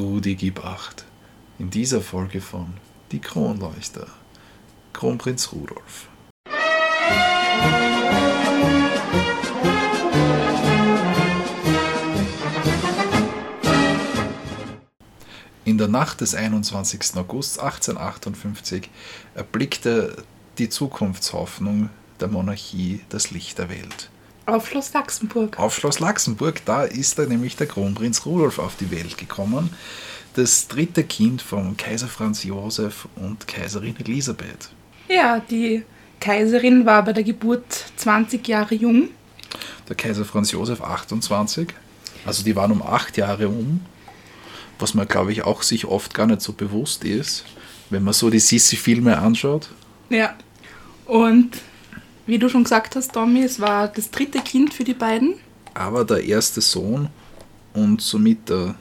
Rudi gib acht. In dieser Folge von Die Kronleuchter. Kronprinz Rudolf. In der Nacht des 21. August 1858 erblickte die Zukunftshoffnung der Monarchie das Licht der Welt. Auf Schloss Laxenburg. Auf Schloss Laxenburg, da ist da nämlich der Kronprinz Rudolf auf die Welt gekommen. Das dritte Kind von Kaiser Franz Josef und Kaiserin Elisabeth. Ja, die Kaiserin war bei der Geburt 20 Jahre jung. Der Kaiser Franz Josef 28. Also die waren um acht Jahre um. Was man, glaube ich, auch sich oft gar nicht so bewusst ist, wenn man so die Sissi-Filme anschaut. Ja. Und wie du schon gesagt hast, Tommy, es war das dritte Kind für die beiden. Aber der erste Sohn und somit der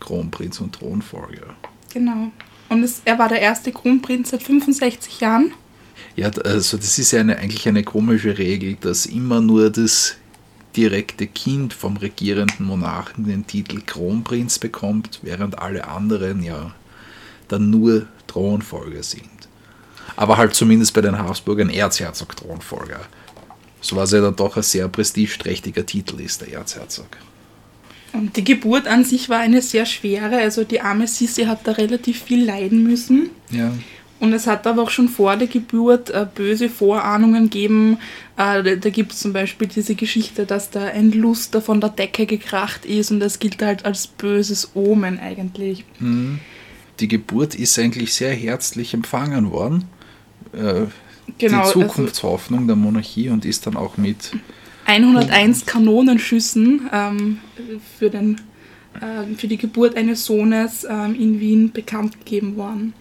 Kronprinz und Thronfolger. Genau. Und es, er war der erste Kronprinz seit 65 Jahren. Ja, also das ist ja eine, eigentlich eine komische Regel, dass immer nur das direkte Kind vom regierenden Monarchen den Titel Kronprinz bekommt, während alle anderen ja dann nur Thronfolger sind. Aber halt zumindest bei den Habsburgern Erzherzog-Thronfolger. So was ja dann doch ein sehr prestigeträchtiger Titel ist, der Erzherzog. Und die Geburt an sich war eine sehr schwere, also die arme Sissi hat da relativ viel leiden müssen. Ja. Und es hat aber auch schon vor der Geburt äh, böse Vorahnungen gegeben. Äh, da da gibt es zum Beispiel diese Geschichte, dass da ein Luster von der Decke gekracht ist und das gilt halt als böses Omen eigentlich. Die Geburt ist eigentlich sehr herzlich empfangen worden. Äh, Genau, die also- Zukunftshoffnung der Monarchie und ist dann auch mit 101 Kanonenschüssen ähm, für, den, äh, für die Geburt eines Sohnes ähm, in Wien bekannt gegeben worden.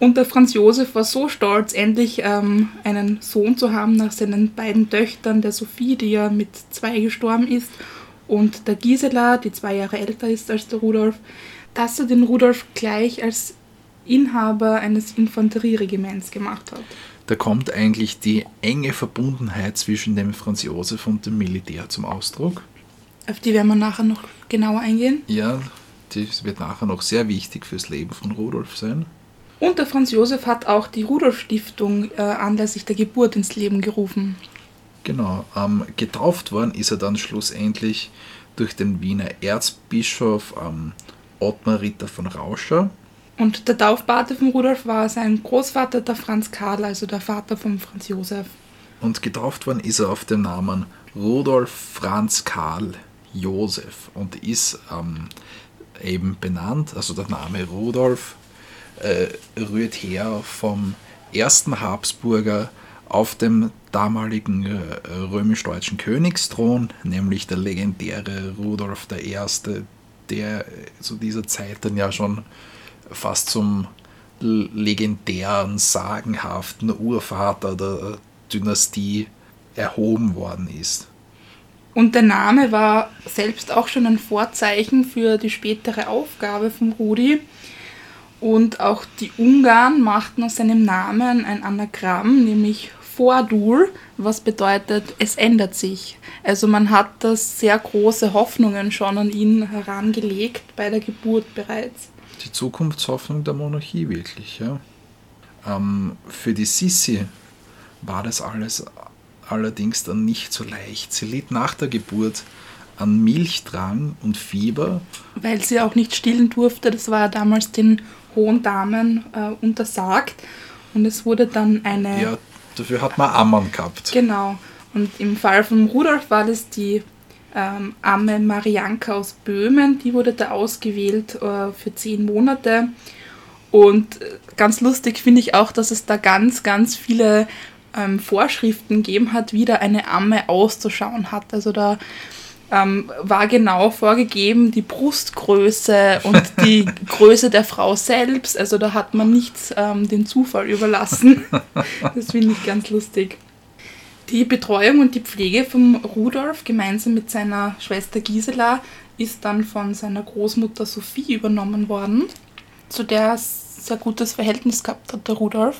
Und der Franz Josef war so stolz, endlich ähm, einen Sohn zu haben nach seinen beiden Töchtern, der Sophie, die ja mit zwei gestorben ist, und der Gisela, die zwei Jahre älter ist als der Rudolf, dass er den Rudolf gleich als Inhaber eines Infanterieregiments gemacht hat. Da kommt eigentlich die enge Verbundenheit zwischen dem Franz Josef und dem Militär zum Ausdruck. Auf die werden wir nachher noch genauer eingehen. Ja, das wird nachher noch sehr wichtig fürs Leben von Rudolf sein. Und der Franz Josef hat auch die Rudolf-Stiftung äh, anlässlich der Geburt ins Leben gerufen. Genau, ähm, getauft worden ist er dann schlussendlich durch den Wiener Erzbischof ähm, Ottmar Ritter von Rauscher. Und der Taufpate von Rudolf war sein Großvater, der Franz Karl, also der Vater von Franz Josef. Und getauft worden ist er auf den Namen Rudolf Franz Karl Josef und ist ähm, eben benannt, also der Name Rudolf äh, rührt her vom ersten Habsburger auf dem damaligen äh, römisch-deutschen Königsthron, nämlich der legendäre Rudolf I., der zu dieser Zeit dann ja schon fast zum legendären, sagenhaften Urvater der Dynastie erhoben worden ist. Und der Name war selbst auch schon ein Vorzeichen für die spätere Aufgabe von Rudi. Und auch die Ungarn machten aus seinem Namen ein Anagramm, nämlich Fordur, was bedeutet, es ändert sich. Also man hat das sehr große Hoffnungen schon an ihn herangelegt bei der Geburt bereits. Die Zukunftshoffnung der Monarchie wirklich, ja. Ähm, für die Sissi war das alles allerdings dann nicht so leicht. Sie litt nach der Geburt an Milchdrang und Fieber. weil sie auch nicht stillen durfte. Das war damals den hohen Damen äh, untersagt. Und es wurde dann eine. Ja, dafür hat man Ammann gehabt. Genau. Und im Fall von Rudolf war das die ähm, Amme Marianka aus Böhmen. Die wurde da ausgewählt äh, für zehn Monate. Und äh, ganz lustig finde ich auch, dass es da ganz, ganz viele ähm, Vorschriften gegeben hat, wie da eine Amme auszuschauen hat. Also da ähm, war genau vorgegeben die Brustgröße und die Größe der Frau selbst. Also da hat man nichts ähm, den Zufall überlassen. Das finde ich ganz lustig. Die Betreuung und die Pflege von Rudolf gemeinsam mit seiner Schwester Gisela ist dann von seiner Großmutter Sophie übernommen worden, zu der er sehr gutes Verhältnis gehabt hat, der Rudolf.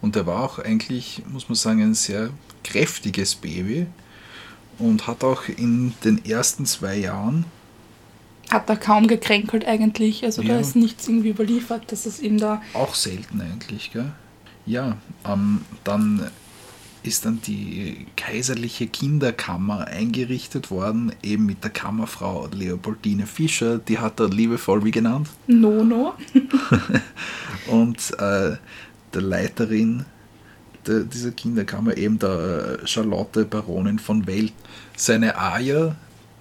Und er war auch eigentlich, muss man sagen, ein sehr kräftiges Baby und hat auch in den ersten zwei Jahren hat er kaum gekränkelt eigentlich. Also da Ja. ist nichts irgendwie überliefert, dass es ihm da. Auch selten eigentlich, gell? Ja, ähm, dann ist dann die kaiserliche Kinderkammer eingerichtet worden, eben mit der Kammerfrau Leopoldine Fischer, die hat er liebevoll wie genannt. Nono. Und äh, der Leiterin der, dieser Kinderkammer, eben der äh, Charlotte Baronin von Welt. Seine Aja,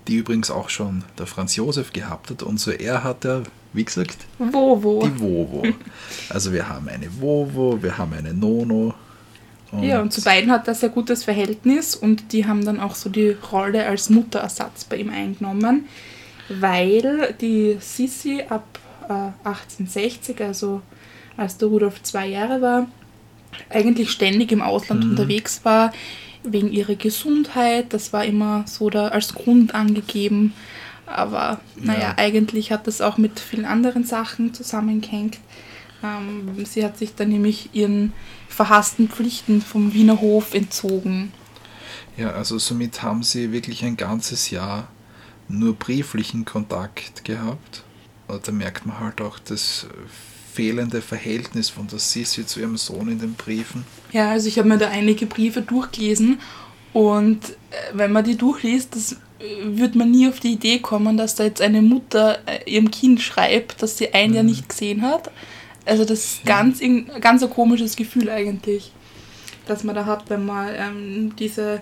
die übrigens auch schon der Franz Josef gehabt hat, und so er hat er, wie gesagt, Wowo. die Vovo. Also wir haben eine Vovo, wir haben eine Nono. Ja, und zu beiden hat er sehr gutes Verhältnis und die haben dann auch so die Rolle als Mutterersatz bei ihm eingenommen, weil die Sissi ab äh, 1860, also als der Rudolf zwei Jahre war, eigentlich ständig im Ausland unterwegs war, wegen ihrer Gesundheit. Das war immer so da als Grund angegeben. Aber naja, Ja. eigentlich hat das auch mit vielen anderen Sachen zusammengehängt. Ähm, sie hat sich dann nämlich ihren verhassten Pflichten vom Wiener Hof entzogen. Ja, also somit haben sie wirklich ein ganzes Jahr nur brieflichen Kontakt gehabt. Und da merkt man halt auch das fehlende Verhältnis von der Sissi zu ihrem Sohn in den Briefen. Ja, also ich habe mir da einige Briefe durchgelesen und äh, wenn man die durchliest, das äh, wird man nie auf die Idee kommen, dass da jetzt eine Mutter äh, ihrem Kind schreibt, dass sie ein Jahr nicht gesehen hat. Also das ist ganz, ganz ein komisches Gefühl eigentlich, dass man da hat, wenn man ähm, diese,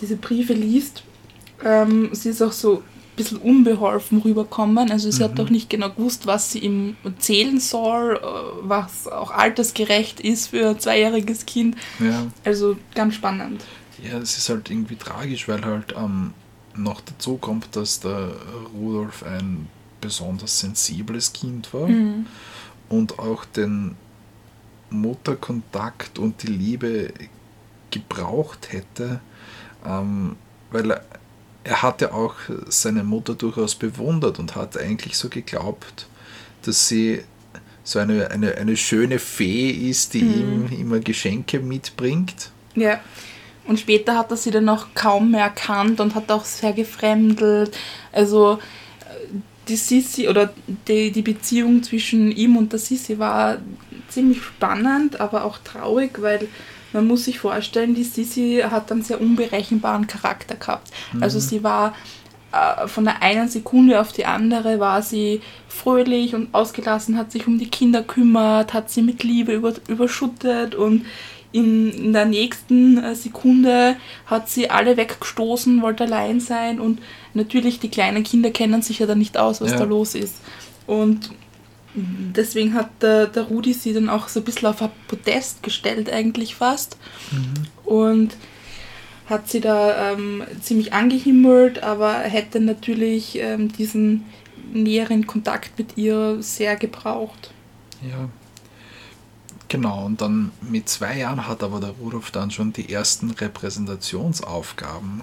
diese Briefe liest. Ähm, sie ist auch so ein bisschen unbeholfen rüberkommen. Also sie hat doch nicht genau gewusst, was sie ihm erzählen soll, äh, was auch altersgerecht ist für ein zweijähriges Kind. Ja, Also ganz spannend. ja es ist halt irgendwie tragisch, weil halt ähm, noch dazu kommt, dass der Rudolf ein besonders sensibles Kind war und auch den Mutterkontakt und die Liebe gebraucht hätte, ähm, weil er, er hat ja auch seine Mutter durchaus bewundert und hat eigentlich so geglaubt, dass sie so eine, eine, eine schöne Fee ist, die ihm immer Geschenke mitbringt. Ja. Und später hat er sie dann auch kaum mehr erkannt und hat auch sehr gefremdelt. Also die Sissi oder die, die Beziehung zwischen ihm und der Sissi war ziemlich spannend, aber auch traurig, weil man muss sich vorstellen, die Sissi hat einen sehr unberechenbaren Charakter gehabt. Also sie war äh, von der einen Sekunde auf die andere war sie fröhlich und ausgelassen, hat sich um die Kinder kümmert, hat sie mit Liebe über, überschüttet und in, in der nächsten äh, Sekunde hat sie alle weggestoßen, wollte allein sein und natürlich die kleinen Kinder kennen sich ja dann nicht aus, was Ja. da los ist. Und deswegen hat der, der Rudi sie dann auch so ein bisschen auf ein Podest gestellt eigentlich fast und hat sie da ähm, ziemlich angehimmelt, aber hätte natürlich ähm, diesen näheren Kontakt mit ihr sehr gebraucht. Ja. Genau, und dann mit zwei Jahren hat aber der Rudolf dann schon die ersten Repräsentationsaufgaben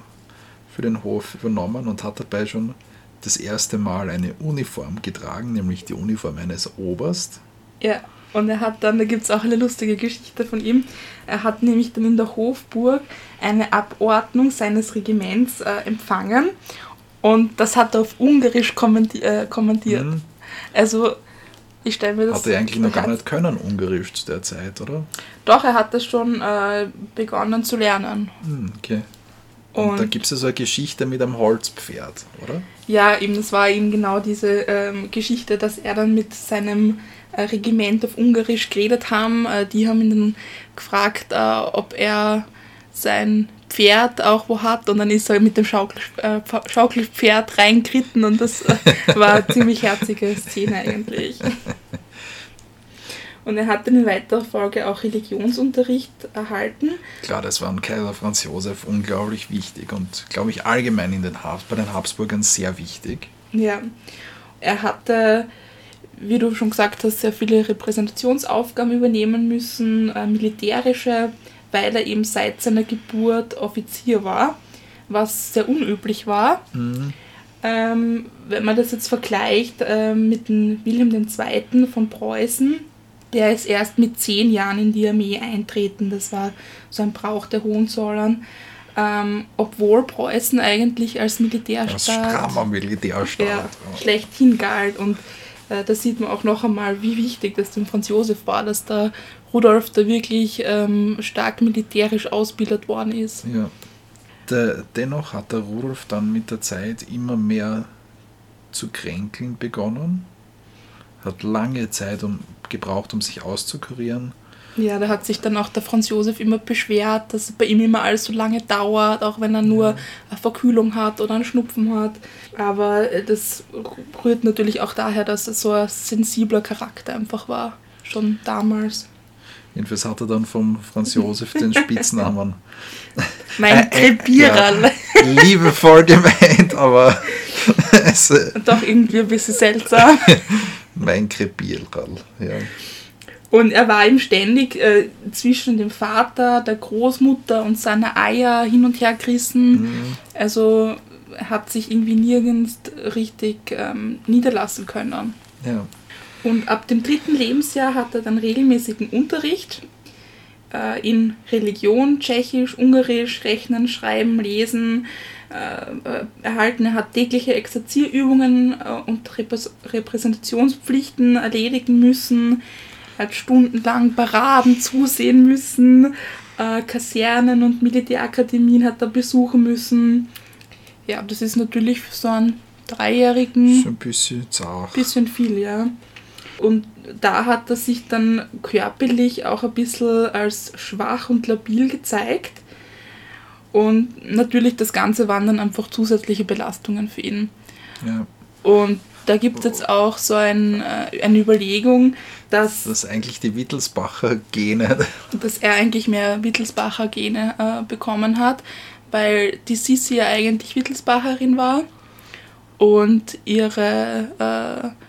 für den Hof übernommen und hat dabei schon das erste Mal eine Uniform getragen, nämlich die Uniform eines Oberst. Ja, und er hat dann, da gibt es auch eine lustige Geschichte von ihm, er hat nämlich dann in der Hofburg eine Abordnung seines Regiments äh, empfangen und das hat er auf Ungarisch äh, kommentiert. Hm, Also, ich stelle mir das Hat er eigentlich noch gar nicht können, Ungarisch zu der Zeit, oder? Doch, er hat das schon äh, begonnen zu lernen. Hm, okay. Und, Und- da gibt es ja so eine Geschichte mit einem Holzpferd, oder? Ja, eben, das war eben genau diese ähm, Geschichte, dass er dann mit seinem äh, Regiment auf Ungarisch geredet haben. Äh, die haben ihn dann gefragt, äh, ob er sein Pferd auch wo hat und dann ist er mit dem Schaukel, äh, Pf- Schaukelpferd reingeritten und das äh, war eine ziemlich herzige Szene eigentlich. Und er hat in weiterer Folge auch Religionsunterricht erhalten. Klar, das war ein Kaiser Franz Josef unglaublich wichtig und, glaube ich, allgemein in den Habs bei den Habsburgern sehr wichtig. Ja, er hatte, wie du schon gesagt hast, sehr viele Repräsentationsaufgaben übernehmen müssen, äh, militärische, weil er eben seit seiner Geburt Offizier war, was sehr unüblich war. Ähm, wenn man das jetzt vergleicht ähm, mit dem Wilhelm II. von Preußen, der ist erst mit zehn Jahren in die Armee eintreten. Das war so ein Brauch der Hohenzollern. ähm, obwohl Preußen eigentlich als Als Militärstaat strammer Militärstaat. ja, Ja. schlechthin galt. Und äh, da sieht man auch noch einmal, wie wichtig das dem Franz Josef war, dass da Rudolf da wirklich ähm, stark militärisch ausgebildet worden ist. Ja. Der, dennoch hat der Rudolf dann mit der Zeit immer mehr zu kränkeln begonnen. Hat lange Zeit um, gebraucht, um sich auszukurieren. Ja, da hat sich dann auch der Franz Josef immer beschwert, dass bei ihm immer alles so lange dauert, auch wenn er nur eine Verkühlung hat oder einen Schnupfen hat. Aber äh, das rührt natürlich auch daher, dass er so ein sensibler Charakter einfach war, schon damals. Jedenfalls hat er dann vom Franz Josef den Spitznamen. Mein Äh, äh, Krepierer. ja, liebevoll gemeint, aber es, äh, Doch irgendwie ein bisschen seltsam. mein Krepierl. Ja. Und er war ihm ständig äh, zwischen dem Vater, der Großmutter und seiner Eier hin und her gerissen. Mhm. Also hat sich irgendwie nirgends richtig ähm, niederlassen können. ja. Und ab dem dritten Lebensjahr hat er dann regelmäßigen Unterricht äh, in Religion, Tschechisch, Ungarisch, Rechnen, Schreiben, Lesen äh, äh, erhalten. Er hat tägliche Exerzierübungen äh, und Repräs Repräsentationspflichten erledigen müssen. Er hat stundenlang Paraden zusehen müssen. Äh, Kasernen und Militärakademien hat er besuchen müssen. Ja, das ist natürlich für so einen Dreijährigen So ein bisschen zart. bisschen viel, ja. Und da hat er sich dann körperlich auch ein bisschen als schwach und labil gezeigt. Und natürlich das Ganze waren dann einfach zusätzliche Belastungen für ihn. Ja. Und da gibt es jetzt auch so ein, äh, eine Überlegung, dass, Das ist eigentlich die Wittelsbacher Gene. dass er eigentlich mehr Wittelsbacher Gene äh, bekommen hat, weil die Sissi ja eigentlich Wittelsbacherin war und ihre äh,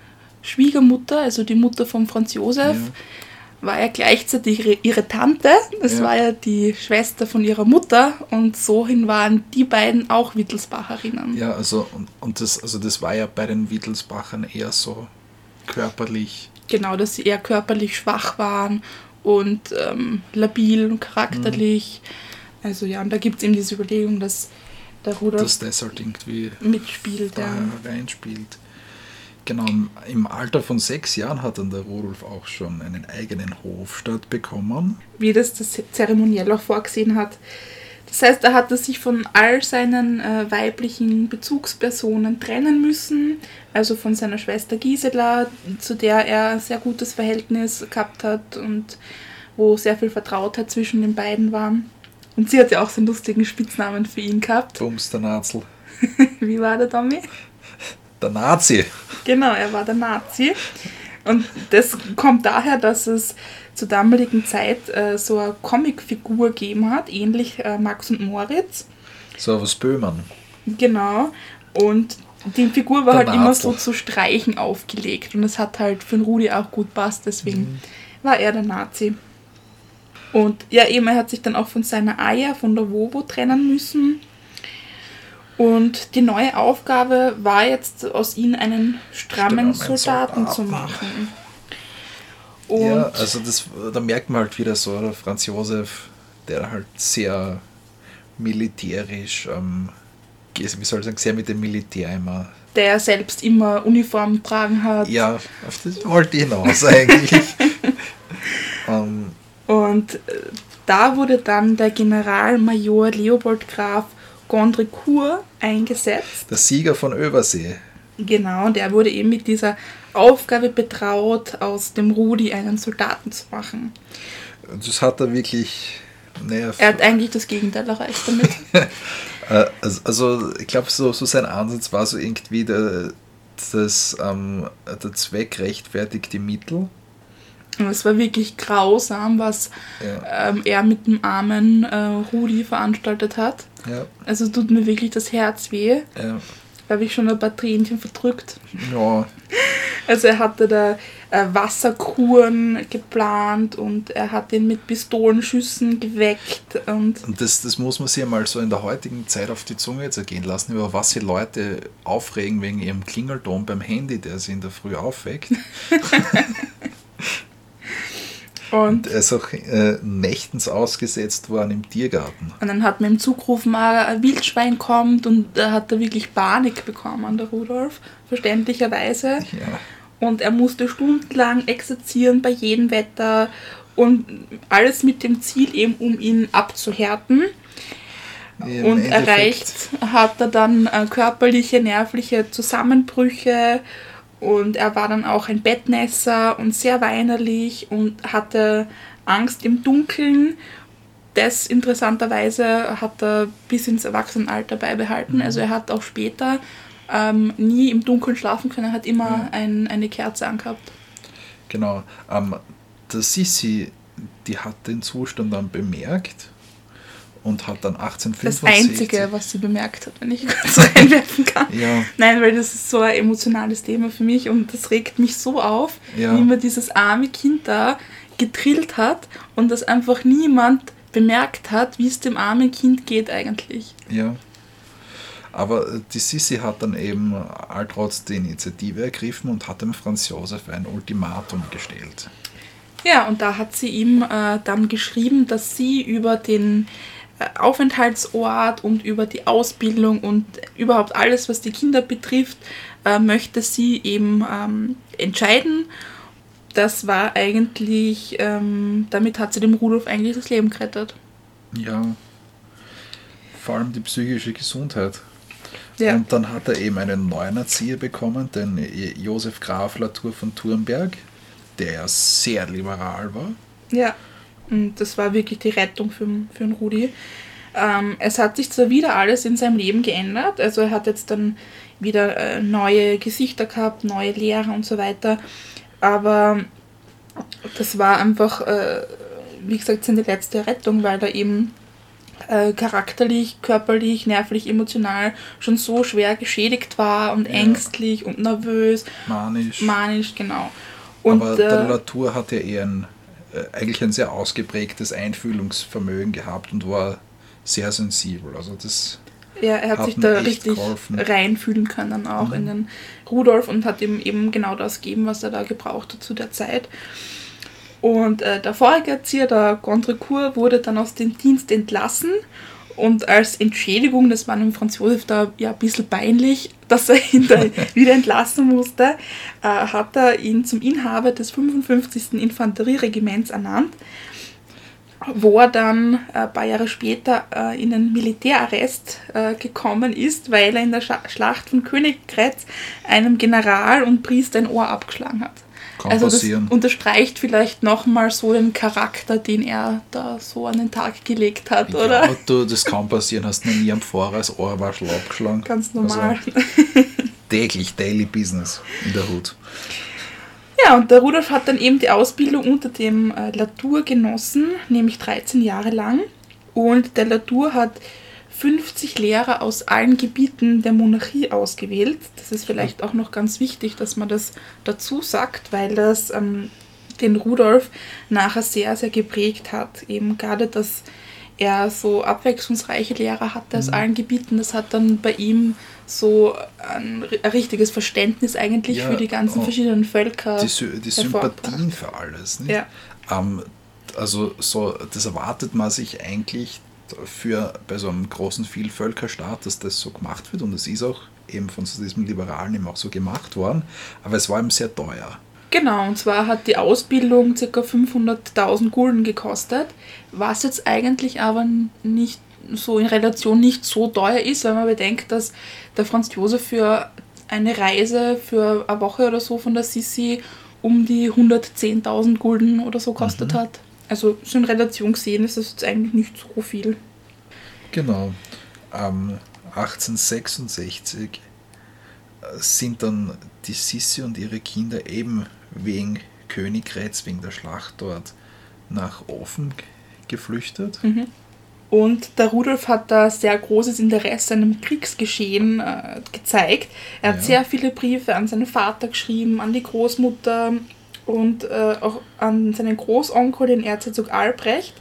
Schwiegermutter, also die Mutter von Franz Josef, Ja. war ja gleichzeitig ihre, ihre Tante. Das Ja. war ja die Schwester von ihrer Mutter und sohin waren die beiden auch Wittelsbacherinnen. Ja, also und, und das, also das war ja bei den Wittelsbachern eher so körperlich. Genau, dass sie eher körperlich schwach waren und ähm, labil und charakterlich. Also ja, und da gibt es eben diese Überlegung, dass der Rudolf dass das halt irgendwie mitspielt. da Ja. reinspielt. Genau, im Alter von sechs Jahren hat dann der Rudolf auch schon einen eigenen Hofstaat bekommen. wie das das zeremoniell auch vorgesehen hat. Das heißt, er hatte sich von all seinen äh, weiblichen Bezugspersonen trennen müssen, also von seiner Schwester Gisela, zu der er ein sehr gutes Verhältnis gehabt hat und wo sehr viel Vertrautheit zwischen den beiden war. Und sie hat ja auch so einen lustigen Spitznamen für ihn gehabt. Bums, der Nazel. Wie war der Tommy? Der Nazi. Genau, er war der Nazi. Und das kommt daher, dass es zur damaligen Zeit äh, so eine Comicfigur gegeben hat, ähnlich äh, Max und Moritz. So was Böhmern. Genau. Und die Figur war Der halt immer Nazi. so zu Streichen aufgelegt. Und das hat halt für den Rudi auch gut passt, deswegen war er der Nazi. Und ja, eben, er hat sich dann auch von seiner Eier, von der Wovo trennen müssen. Und die neue Aufgabe war jetzt, aus ihm einen strammen Strammen Soldaten zu Soldaten. machen. Und Ja, also das, da merkt man halt wieder so, der Franz Josef, der halt sehr militärisch, ähm, wie soll ich sagen, sehr mit dem Militär immer. der selbst immer Uniform getragen hat. Ja, auf das wollte ich hinaus eigentlich. ähm, Und äh, da wurde dann der Generalmajor Leopold Graf Gondricourt eingesetzt. der Sieger von Översee. Genau, und er wurde eben mit dieser Aufgabe betraut, aus dem Rudi einen Soldaten zu machen. Das hat er wirklich. Naja, Er hat eigentlich das Gegenteil erreicht damit. Äh, also, also ich glaube, so, so sein Ansatz war so irgendwie der, das, ähm, der Zweck rechtfertigt die Mittel. Und es war wirklich grausam, was Ja, ähm, er mit dem armen äh, Rudi veranstaltet hat. ja, Also tut mir wirklich das Herz weh. ja. Da habe ich schon ein paar Tränchen verdrückt. ja Also er hatte da äh, Wasserkuren geplant und er hat ihn mit Pistolenschüssen geweckt und Und das, das muss man sich mal so in der heutigen Zeit auf die Zunge zergehen lassen, über was sich Leute aufregen wegen ihrem Klingelton beim Handy, der sie in der Früh aufweckt. Und, er ist auch äh, nächtens ausgesetzt worden im Tiergarten. Und dann hat man im Zug gerufen, ah, ein Wildschwein kommt und da hat er wirklich Panik bekommen, der Rudolf, verständlicherweise. Ja. Und er musste stundenlang exerzieren bei jedem Wetter und alles mit dem Ziel eben, um ihn abzuhärten. Ja, und erreicht hat er dann äh, körperliche, nervliche Zusammenbrüche und er war dann auch ein Bettnässer und sehr weinerlich und hatte Angst im Dunkeln. Das interessanterweise hat er bis ins Erwachsenenalter beibehalten. Mhm. Also er hat auch später ähm, nie im Dunkeln schlafen können, er hat immer ja. ein, eine Kerze angehabt. Genau. Ähm, der Sissi, die hat den Zustand dann bemerkt und hat dann 1865... Das Einzige, was sie bemerkt hat, wenn ich kurz reinwerfen kann. ja. Nein, weil das ist so ein emotionales Thema für mich und das regt mich so auf, ja. wie man dieses arme Kind da getrillt hat und dass einfach niemand bemerkt hat, wie es dem armen Kind geht eigentlich. Ja. Aber die Sissi hat dann eben alltrotz die Initiative ergriffen und hat dem Franz Josef ein Ultimatum gestellt. Ja, und da hat sie ihm äh, dann geschrieben, dass sie über den Aufenthaltsort und über die Ausbildung und überhaupt alles, was die Kinder betrifft, äh, möchte sie eben ähm, entscheiden. Das war eigentlich, ähm, damit hat sie dem Rudolf eigentlich das Leben gerettet. Ja, vor allem die psychische Gesundheit. Ja. Und dann hat er eben einen neuen Erzieher bekommen, den Josef Graf Latour von Thurnberg, der ja sehr liberal war. Ja. Und das war wirklich die Rettung für, für den Rudi. Ähm, es hat sich zwar wieder alles in seinem Leben geändert, also er hat jetzt dann wieder äh, neue Gesichter gehabt, neue Lehrer und so weiter, aber das war einfach, äh, wie gesagt, seine letzte Rettung, weil er eben äh, charakterlich, körperlich, nervlich, emotional schon so schwer geschädigt war und ja. ängstlich und nervös. Manisch. Manisch, genau. Und, Aber der äh, Latour hat ja eher ein eigentlich ein sehr ausgeprägtes Einfühlungsvermögen gehabt und war sehr sensibel. Also das ja, er hat, hat sich da richtig geholfen. reinfühlen können auch mhm. in den Rudolf und hat ihm eben genau das gegeben, was er da gebraucht hat zu der Zeit. Und äh, der vorige Erzieher, der Gondrecourt, wurde dann aus dem Dienst entlassen und als Entschädigung, das war dem Franz Josef da ja ein bisschen peinlich, dass er ihn da wieder entlassen musste, äh, hat er ihn zum Inhaber des 55. Infanterieregiments ernannt, wo er dann äh, ein paar Jahre später äh, in einen Militärarrest äh, gekommen ist, weil er in der Schlacht von Königgrätz einem General und Priester ein Ohr abgeschlagen hat. Kann also passieren. das unterstreicht vielleicht nochmal so den Charakter, den er da so an den Tag gelegt hat, ja, oder? Du, das kann passieren. Hast du noch nie am Fahrer das Ohrwaschel abgeschlagen? Ganz normal. Also, täglich, daily business in der Hut. Ja, und der Rudolf hat dann eben die Ausbildung unter dem äh, Latour genossen, nämlich 13 Jahre lang. Und der Latour hat 50 Lehrer aus allen Gebieten der Monarchie ausgewählt. Das ist vielleicht auch noch ganz wichtig, dass man das dazu sagt, weil das ähm, den Rudolf nachher sehr, sehr geprägt hat. Eben gerade, dass er so abwechslungsreiche Lehrer hatte aus mhm. allen Gebieten. Das hat dann bei ihm so ein, ein richtiges Verständnis eigentlich ja, für die ganzen verschiedenen Völker. Die, die Sympathien für alles. Nicht? Ja. Ähm, also so, das erwartet man sich eigentlich für bei so einem großen Vielvölkerstaat, dass das so gemacht wird und es ist auch eben von diesem Liberalen eben auch so gemacht worden, aber es war eben sehr teuer. Genau, und zwar hat die Ausbildung ca. 500.000 Gulden gekostet, was jetzt eigentlich aber nicht so in Relation nicht so teuer ist, wenn man bedenkt, dass der Franz Josef für eine Reise für eine Woche oder so von der Sissi um die 110.000 Gulden oder so kostet mhm. hat. Also so in Relation gesehen ist das jetzt eigentlich nicht so viel. Genau. Ähm, 1866 sind dann die Sissi und ihre Kinder eben wegen Königgrätz, wegen der Schlacht dort nach Offen geflüchtet. Mhm. Und der Rudolf hat da sehr großes Interesse an dem Kriegsgeschehen äh, gezeigt. Er hat ja. sehr viele Briefe an seinen Vater geschrieben, an die Großmutter, und äh, auch an seinen Großonkel, den Erzherzog Albrecht.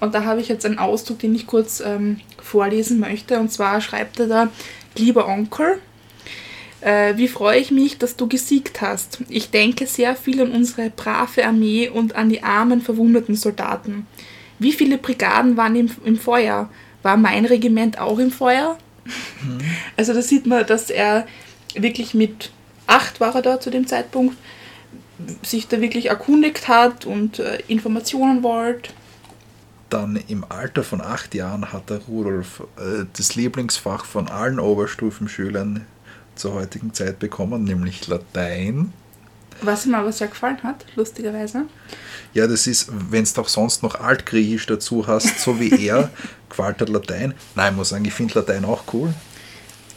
Und da habe ich jetzt einen Ausdruck, den ich kurz ähm, vorlesen möchte. Und zwar schreibt er da, lieber Onkel, Äh, wie freue ich mich, dass du gesiegt hast. Ich denke sehr viel an unsere brave Armee und an die armen, verwundeten Soldaten. Wie viele Brigaden waren im, im Feuer? War mein Regiment auch im Feuer? Mhm. Also da sieht man, dass er wirklich mit acht war er da zu dem Zeitpunkt, sich da wirklich erkundigt hat und äh, Informationen wollte. Dann im Alter von acht Jahren hat der Rudolf äh, das Lieblingsfach von allen Oberstufenschülern zur heutigen Zeit bekommen, nämlich Latein. Was ihm aber sehr gefallen hat, lustigerweise. Ja, das ist, wenn du auch sonst noch Altgriechisch dazu hast, so wie er, gefällt hat Latein. Nein, ich muss sagen, ich finde Latein auch cool.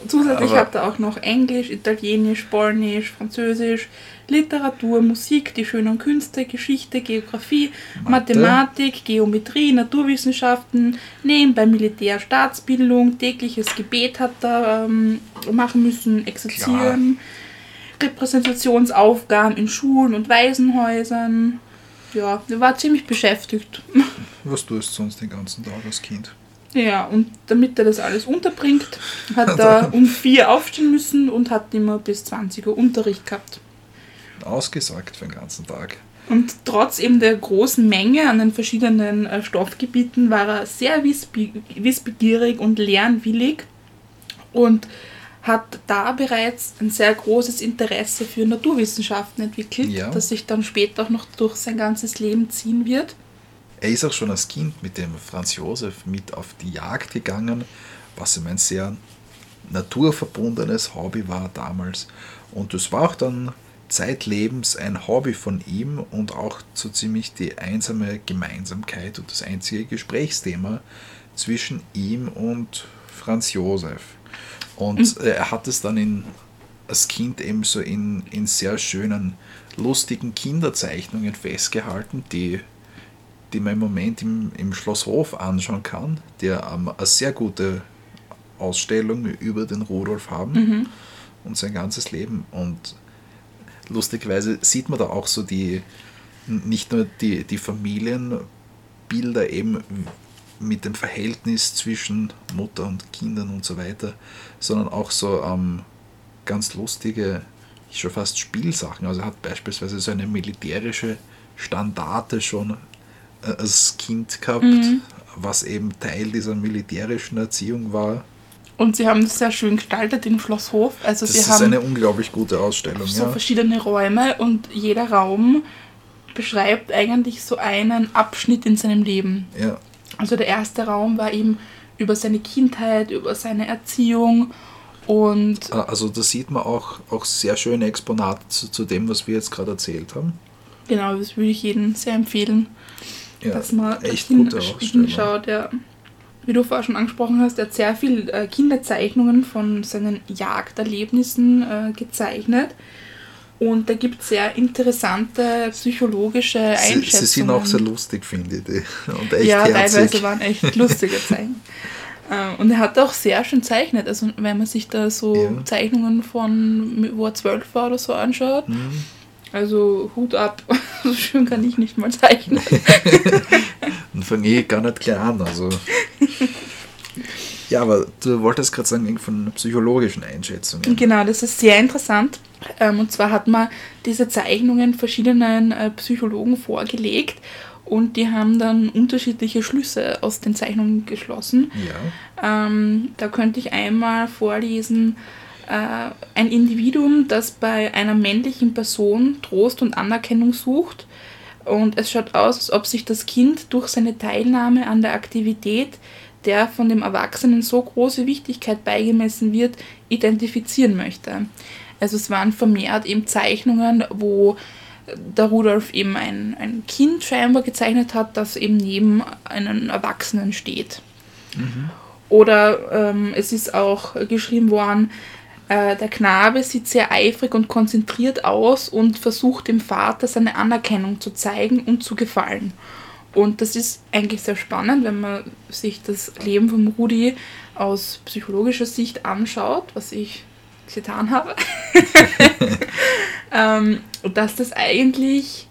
Zusätzlich hat er auch noch Englisch, Italienisch, Polnisch, Französisch, Literatur, Musik, die schönen Künste, Geschichte, Geografie, Mathe. Mathematik, Geometrie, Naturwissenschaften, nebenbei Militär, Staatsbildung, tägliches Gebet hat er ähm, machen müssen, exerzieren, ja. Repräsentationsaufgaben in Schulen und Waisenhäusern. Ja, er war ziemlich beschäftigt. Was tust du sonst den ganzen Tag als Kind? Ja, und damit er das alles unterbringt, hat er um vier aufstehen müssen und hat immer bis 20 Uhr Unterricht gehabt. Ausgesagt für den ganzen Tag. Und trotz eben der großen Menge an den verschiedenen äh, Stoffgebieten war er sehr wissbegierig und lernwillig und hat da bereits ein sehr großes Interesse für Naturwissenschaften entwickelt, ja. das sich dann später auch noch durch sein ganzes Leben ziehen wird. Er ist auch schon als Kind mit dem Franz Josef mit auf die Jagd gegangen, was ihm ein sehr naturverbundenes Hobby war damals. Und das war auch dann zeitlebens ein Hobby von ihm und auch so ziemlich die einsame Gemeinsamkeit und das einzige Gesprächsthema zwischen ihm und Franz Josef. Und mhm. er hat es dann in, als Kind eben so in, in sehr schönen, lustigen Kinderzeichnungen festgehalten, die die man im Moment im, im Schlosshof anschauen kann, der ähm, eine sehr gute Ausstellung über den Rudolf haben mhm. und sein ganzes Leben. Und lustigerweise sieht man da auch so die, nicht nur die, die Familienbilder eben mit dem Verhältnis zwischen Mutter und Kindern und so weiter, sondern auch so ähm, ganz lustige, schon fast Spielsachen. Also er hat beispielsweise so eine militärische Standarte schon als Kind gehabt, mhm. was eben Teil dieser militärischen Erziehung war. Und sie haben das sehr schön gestaltet im Schlosshof. Also das sie ist haben eine unglaublich gute Ausstellung. So ja. verschiedene Räume und jeder Raum beschreibt eigentlich so einen Abschnitt in seinem Leben. Ja. Also der erste Raum war eben über seine Kindheit, über seine Erziehung und. Ah, also da sieht man auch, auch sehr schöne Exponate zu, zu dem, was wir jetzt gerade erzählt haben. Genau, das würde ich jedem sehr empfehlen ja, dass man echt hin, hinschaut. Ja. Wie du vorher schon angesprochen hast, er hat sehr viele äh, Kinderzeichnungen von seinen Jagderlebnissen äh, gezeichnet. Und da gibt es sehr interessante psychologische Einschätzungen. Sie, sie sind auch sehr lustig, finde ich. Und echt ja, herzig. teilweise waren echt lustige Zeichnungen. Äh, und er hat auch sehr schön zeichnet. Also wenn man sich da so ja. Zeichnungen von, wo er zwölf war oder so anschaut, mhm also Hut ab, so schön kann ich nicht mal zeichnen. Dann fange ich gar nicht gleich an. Also. Ja, aber du wolltest gerade sagen, von psychologischen Einschätzungen. Genau, das ist sehr interessant. Ähm, und zwar hat man diese Zeichnungen verschiedenen äh, Psychologen vorgelegt und die haben dann unterschiedliche Schlüsse aus den Zeichnungen geschlossen. Ja. Ähm, da könnte ich einmal vorlesen, äh, ein Individuum, das bei einer männlichen Person Trost und Anerkennung sucht. Und es schaut aus, als ob sich das Kind durch seine Teilnahme an der Aktivität, der von dem Erwachsenen so große Wichtigkeit beigemessen wird, identifizieren möchte. Also es waren vermehrt eben Zeichnungen, wo der Rudolf eben ein, ein Kind scheinbar gezeichnet hat, das eben neben einem Erwachsenen steht. Mhm. Oder ähm, es ist auch geschrieben worden, äh, der Knabe sieht sehr eifrig und konzentriert aus und versucht dem Vater seine Anerkennung zu zeigen und zu gefallen. Und das ist eigentlich sehr spannend, wenn man sich das Leben von Rudi aus psychologischer Sicht anschaut, was ich getan habe. ähm, dass das eigentlich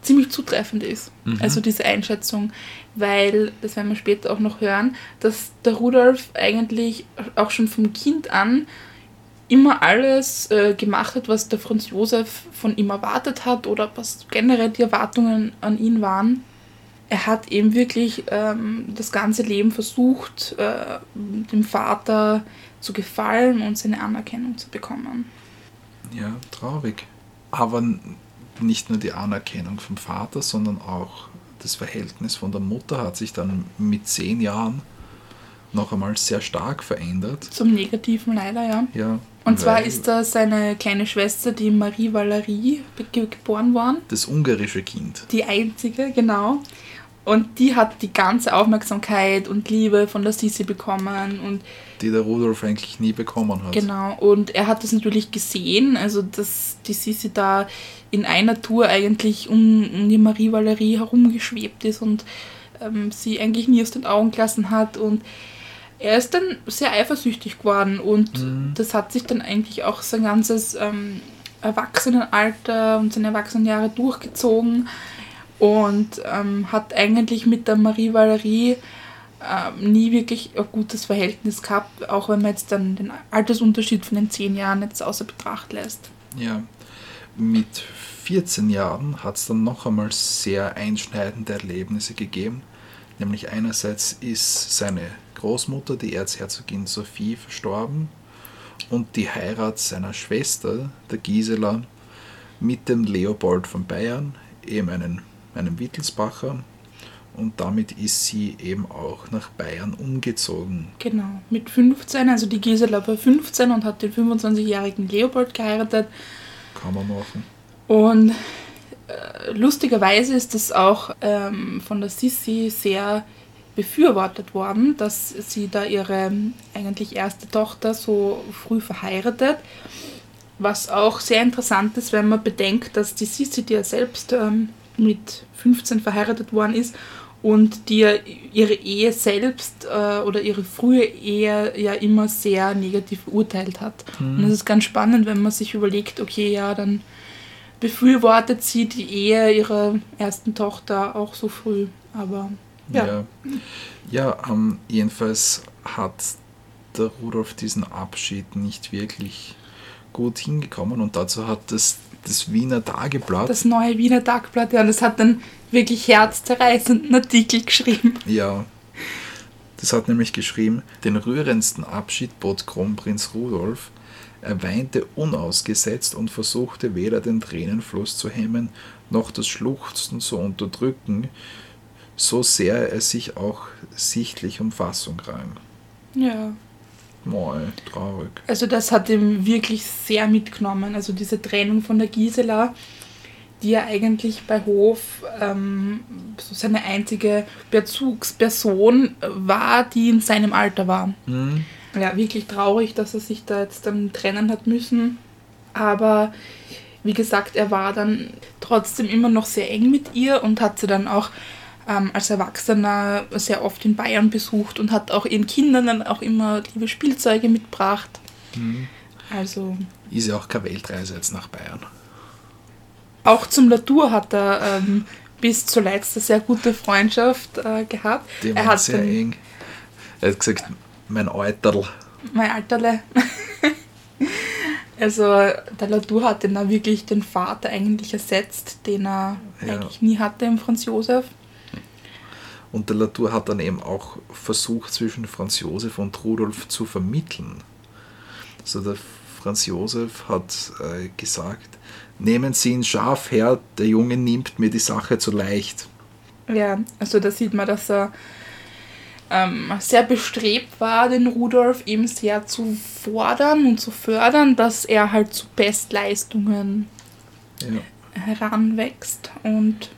ziemlich zutreffend ist. Mhm. Also diese Einschätzung, weil, das werden wir später auch noch hören, dass der Rudolf eigentlich auch schon vom Kind an immer alles äh, gemacht hat, was der Franz Josef von ihm erwartet hat oder was generell die Erwartungen an ihn waren. Er hat eben wirklich ähm, das ganze Leben versucht, äh, dem Vater zu gefallen und seine Anerkennung zu bekommen. Ja, traurig. Aber nicht nur die Anerkennung vom Vater, sondern auch das Verhältnis von der Mutter hat sich dann mit zehn Jahren noch einmal sehr stark verändert. Zum Negativen leider, ja. Ja. Und zwar ist da seine kleine Schwester, die Marie Valerie, ge- geboren worden. das ungarische Kind. Die einzige, genau. Und die hat die ganze Aufmerksamkeit und Liebe von der Sisi bekommen und die der Rudolf eigentlich nie bekommen hat. Genau, und er hat das natürlich gesehen, also dass die Sisi da in einer Tour eigentlich um, um die Marie Valerie herumgeschwebt ist und ähm, sie eigentlich nie aus den Augen gelassen hat und er ist dann sehr eifersüchtig geworden und das hat sich dann eigentlich auch sein ganzes ähm, Erwachsenenalter und seine Erwachsenenjahre durchgezogen und ähm, hat eigentlich mit der Marie Valerie ähm, nie wirklich ein gutes Verhältnis gehabt, auch wenn man jetzt dann den Altersunterschied von den zehn Jahren jetzt außer Betracht lässt. Ja. Mit 14 Jahren hat es dann noch einmal sehr einschneidende Erlebnisse gegeben. Nämlich einerseits ist seine Großmutter, die Erzherzogin Sophie, verstorben und die Heirat seiner Schwester, der Gisela, mit dem Leopold von Bayern, eben einen, einem Wittelsbacher. Und damit ist sie eben auch nach Bayern umgezogen. Genau, mit 15, also die Gisela war 15 und hat den 25-jährigen Leopold geheiratet. Kann man machen. Und äh, lustigerweise ist es auch ähm, von der Sissi sehr befürwortet worden, dass sie da ihre eigentlich erste Tochter so früh verheiratet. Was auch sehr interessant ist, wenn man bedenkt, dass die Sissi, die ja selbst ähm, mit 15 verheiratet worden ist und die ja ihre Ehe selbst äh, oder ihre frühe Ehe ja immer sehr negativ beurteilt hat. Und es ist ganz spannend, wenn man sich überlegt, okay, ja, dann befürwortet sie die Ehe ihrer ersten Tochter auch so früh. Aber ja, Ja, ja ähm, jedenfalls hat der Rudolf diesen Abschied nicht wirklich gut hingekommen und dazu hat das, das Wiener Tageblatt, das neue Wiener Tagblatt, ja, das hat dann wirklich herzzerreißenden Artikel geschrieben. ja, das hat nämlich geschrieben, den rührendsten Abschied bot Kronprinz Rudolf. Er weinte unausgesetzt und versuchte weder den Tränenfluss zu hemmen, noch das Schluchzen zu unterdrücken, so sehr er sich auch sichtlich um Fassung rang. Ja. Moi, traurig. Also das hat ihm wirklich sehr mitgenommen. Also diese Trennung von der Gisela, die ja eigentlich bei Hof ähm, so seine einzige Bezugsperson war, die in seinem Alter war. Hm? Ja, wirklich traurig, dass er sich da jetzt dann trennen hat müssen. Aber wie gesagt, er war dann trotzdem immer noch sehr eng mit ihr und hat sie dann auch ähm, als Erwachsener sehr oft in Bayern besucht und hat auch ihren Kindern dann auch immer liebe Spielzeuge mitgebracht. Also Ist ja auch keine Weltreise jetzt nach Bayern. auch zum Latour hat er ähm, bis zuletzt eine sehr gute Freundschaft äh, gehabt. Die er waren hat sehr eng. Er hat gesagt, mein Alterl. mein Alterle. also der Latour hat dann wirklich den Vater eigentlich ersetzt, den er Ja. eigentlich nie hatte im Franz Josef. Und der Latour hat dann eben auch versucht, zwischen Franz Josef und Rudolf zu vermitteln. Also der Franz Josef hat äh, gesagt, nehmen Sie ihn scharf her, der Junge nimmt mir die Sache zu leicht. Ja, also da sieht man, dass er ähm, sehr bestrebt war, den Rudolf eben sehr zu fordern und zu fördern, dass er halt zu Bestleistungen Ja. heranwächst und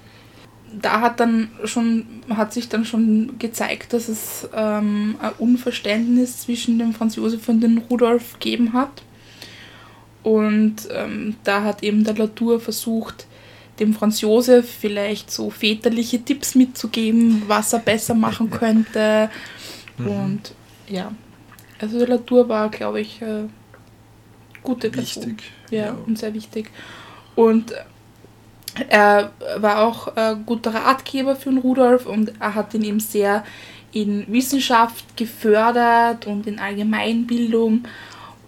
da hat dann schon hat sich dann schon gezeigt, dass es ähm, ein Unverständnis zwischen dem Franz Josef und dem Rudolf gegeben hat und ähm, da hat eben der Latour versucht dem Franz Josef vielleicht so väterliche Tipps mitzugeben, was er besser machen könnte und ja also der Latour war glaube ich äh, gute Person. Wichtig. Ja, und sehr wichtig. Und er war auch ein guter Ratgeber für den Rudolf und er hat ihn eben sehr in Wissenschaft gefördert und in Allgemeinbildung.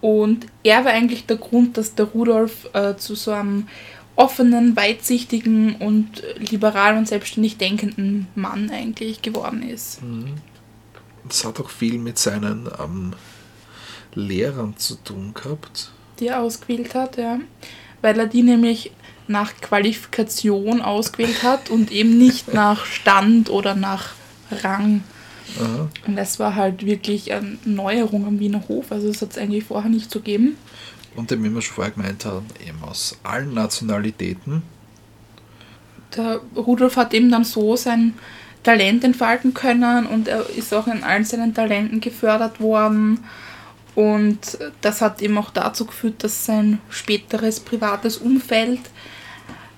Und er war eigentlich der Grund, dass der Rudolf äh, zu so einem offenen, weitsichtigen und liberal und selbstständig denkenden Mann eigentlich geworden ist. Das hat auch viel mit seinen ähm, Lehrern zu tun gehabt. Die er ausgewählt hat, ja. Weil er die nämlich nach Qualifikation ausgewählt hat und eben nicht nach Stand oder nach Rang. Aha. Und das war halt wirklich eine Neuerung am Wiener Hof. Also das hat es eigentlich vorher nicht so gegeben. Und eben, wie wir schon vorher gemeint haben, eben aus allen Nationalitäten. Der Rudolf hat eben dann so sein Talent entfalten können und er ist auch in allen seinen Talenten gefördert worden. Und das hat eben auch dazu geführt, dass sein späteres privates Umfeld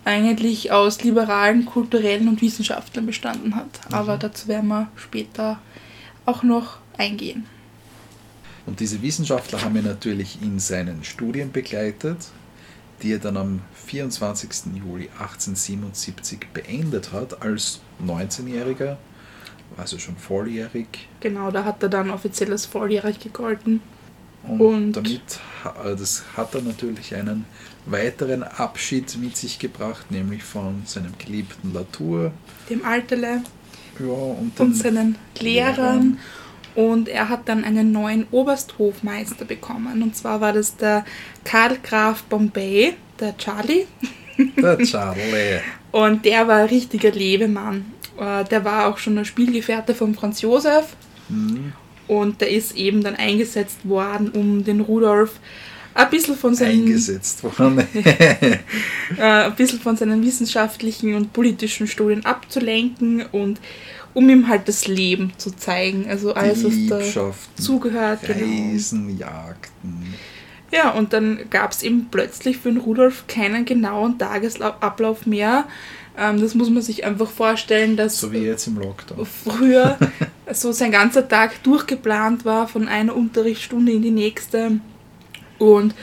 eigentlich aus liberalen, kulturellen und Wissenschaftlern bestanden hat. Aber dazu werden wir später auch noch eingehen. Und diese Wissenschaftler haben ihn natürlich in seinen Studien begleitet, die er dann am 24. Juli 1877 beendet hat als 19-Jähriger, also schon volljährig. Genau, da hat er dann offiziell als volljährig gegolten. Und, Und- damit äh, das hat er natürlich einen weiteren Abschied mit sich gebracht, nämlich von seinem geliebten Latour Dem Alterle ja, und, und seinen Lehrern. Lehrern. Und er hat dann einen neuen Obersthofmeister bekommen. Und zwar war das der Karl Graf Bombay, der Charlie. Der Charlie. Und der war ein richtiger Lebemann. Äh, Der war auch schon der Spielgefährte von Franz Josef. Hm, Und der ist eben dann eingesetzt worden, um den Rudolf ein bisschen von seinen, eingesetzt worden. äh, ein bisschen von seinen wissenschaftlichen und politischen Studien abzulenken und um ihm halt das Leben zu zeigen. Also alles, was da zugehört. Genau. Reisen, Jagden. Ja, und dann gab es eben plötzlich für den Rudolf keinen genauen Tagesablauf mehr. Ähm, das muss man sich einfach vorstellen, dass So wie jetzt im Lockdown. früher so sein ganzer Tag durchgeplant war von einer Unterrichtsstunde in die nächste. Und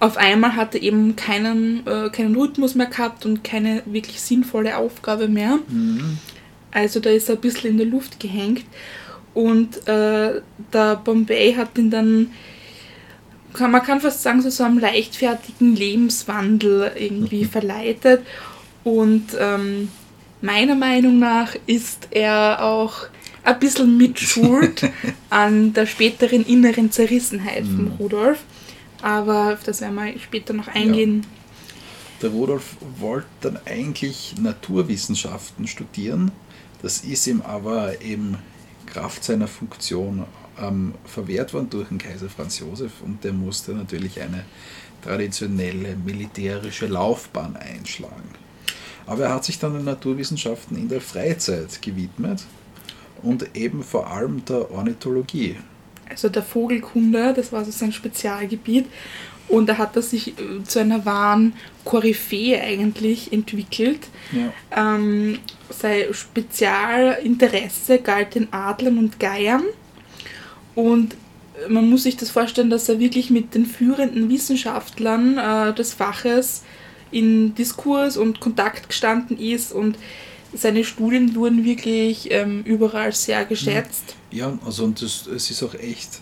auf einmal hatte eben keinen, äh, keinen Rhythmus mehr gehabt und keine wirklich sinnvolle Aufgabe mehr. Mhm. Also da ist er ein bisschen in der Luft gehängt. Und äh, der Bombay hat ihn dann, kann, man kann fast sagen, so, so einem leichtfertigen Lebenswandel irgendwie verleitet. Und ähm, meiner Meinung nach ist er auch ein bisschen mit Schuld an der späteren inneren Zerrissenheit von Rudolf. Aber auf das werden wir später noch eingehen. Der Rudolf wollte dann eigentlich Naturwissenschaften studieren. Das ist ihm aber eben Kraft seiner Funktion ähm, verwehrt worden durch den Kaiser Franz Josef und der musste natürlich eine traditionelle militärische Laufbahn einschlagen. Aber er hat sich dann den Naturwissenschaften in der Freizeit gewidmet und eben vor allem der Ornithologie. Also der Vogelkunde, das war so sein Spezialgebiet. Und da hat er sich äh, zu einer wahren Koryphäe eigentlich entwickelt. Ja. Ähm, sein Spezialinteresse galt den Adlern und Geiern. Und man muss sich das vorstellen, dass er wirklich mit den führenden Wissenschaftlern äh, des Faches in Diskurs und Kontakt gestanden ist und seine Studien wurden wirklich ähm, überall sehr geschätzt. Ja, also und das, es ist auch echt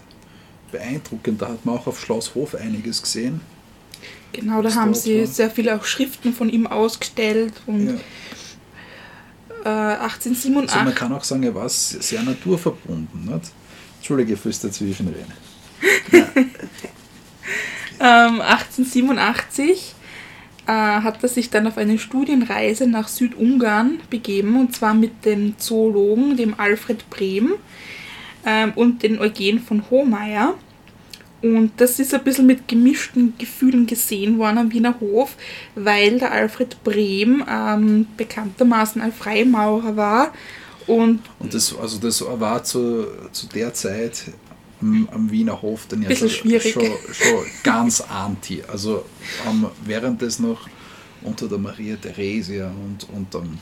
beeindruckend. Da hat man auch auf Schloss Hof einiges gesehen. Genau, da haben sie war. sehr viele auch Schriften von ihm ausgestellt und Ja. äh, Also man 1887, kann auch sagen, er war sehr naturverbunden. Nicht? Entschuldige fürs Dazwischenreden. ähm, 1887 äh, hat er sich dann auf eine Studienreise nach Südungarn begeben und zwar mit dem Zoologen, dem Alfred Brehm ähm, und den Eugen von Hohmeier. Und das ist ein bisschen mit gemischten Gefühlen gesehen worden am Wiener Hof, weil der Alfred Brehm ähm, bekanntermaßen ein Freimaurer war und Und das, also das war zu, zu der Zeit am, am Wiener Hof dann ja Bisschen schon, schon, ganz anti. Also ähm, während das noch unter der Maria Theresia und unter dem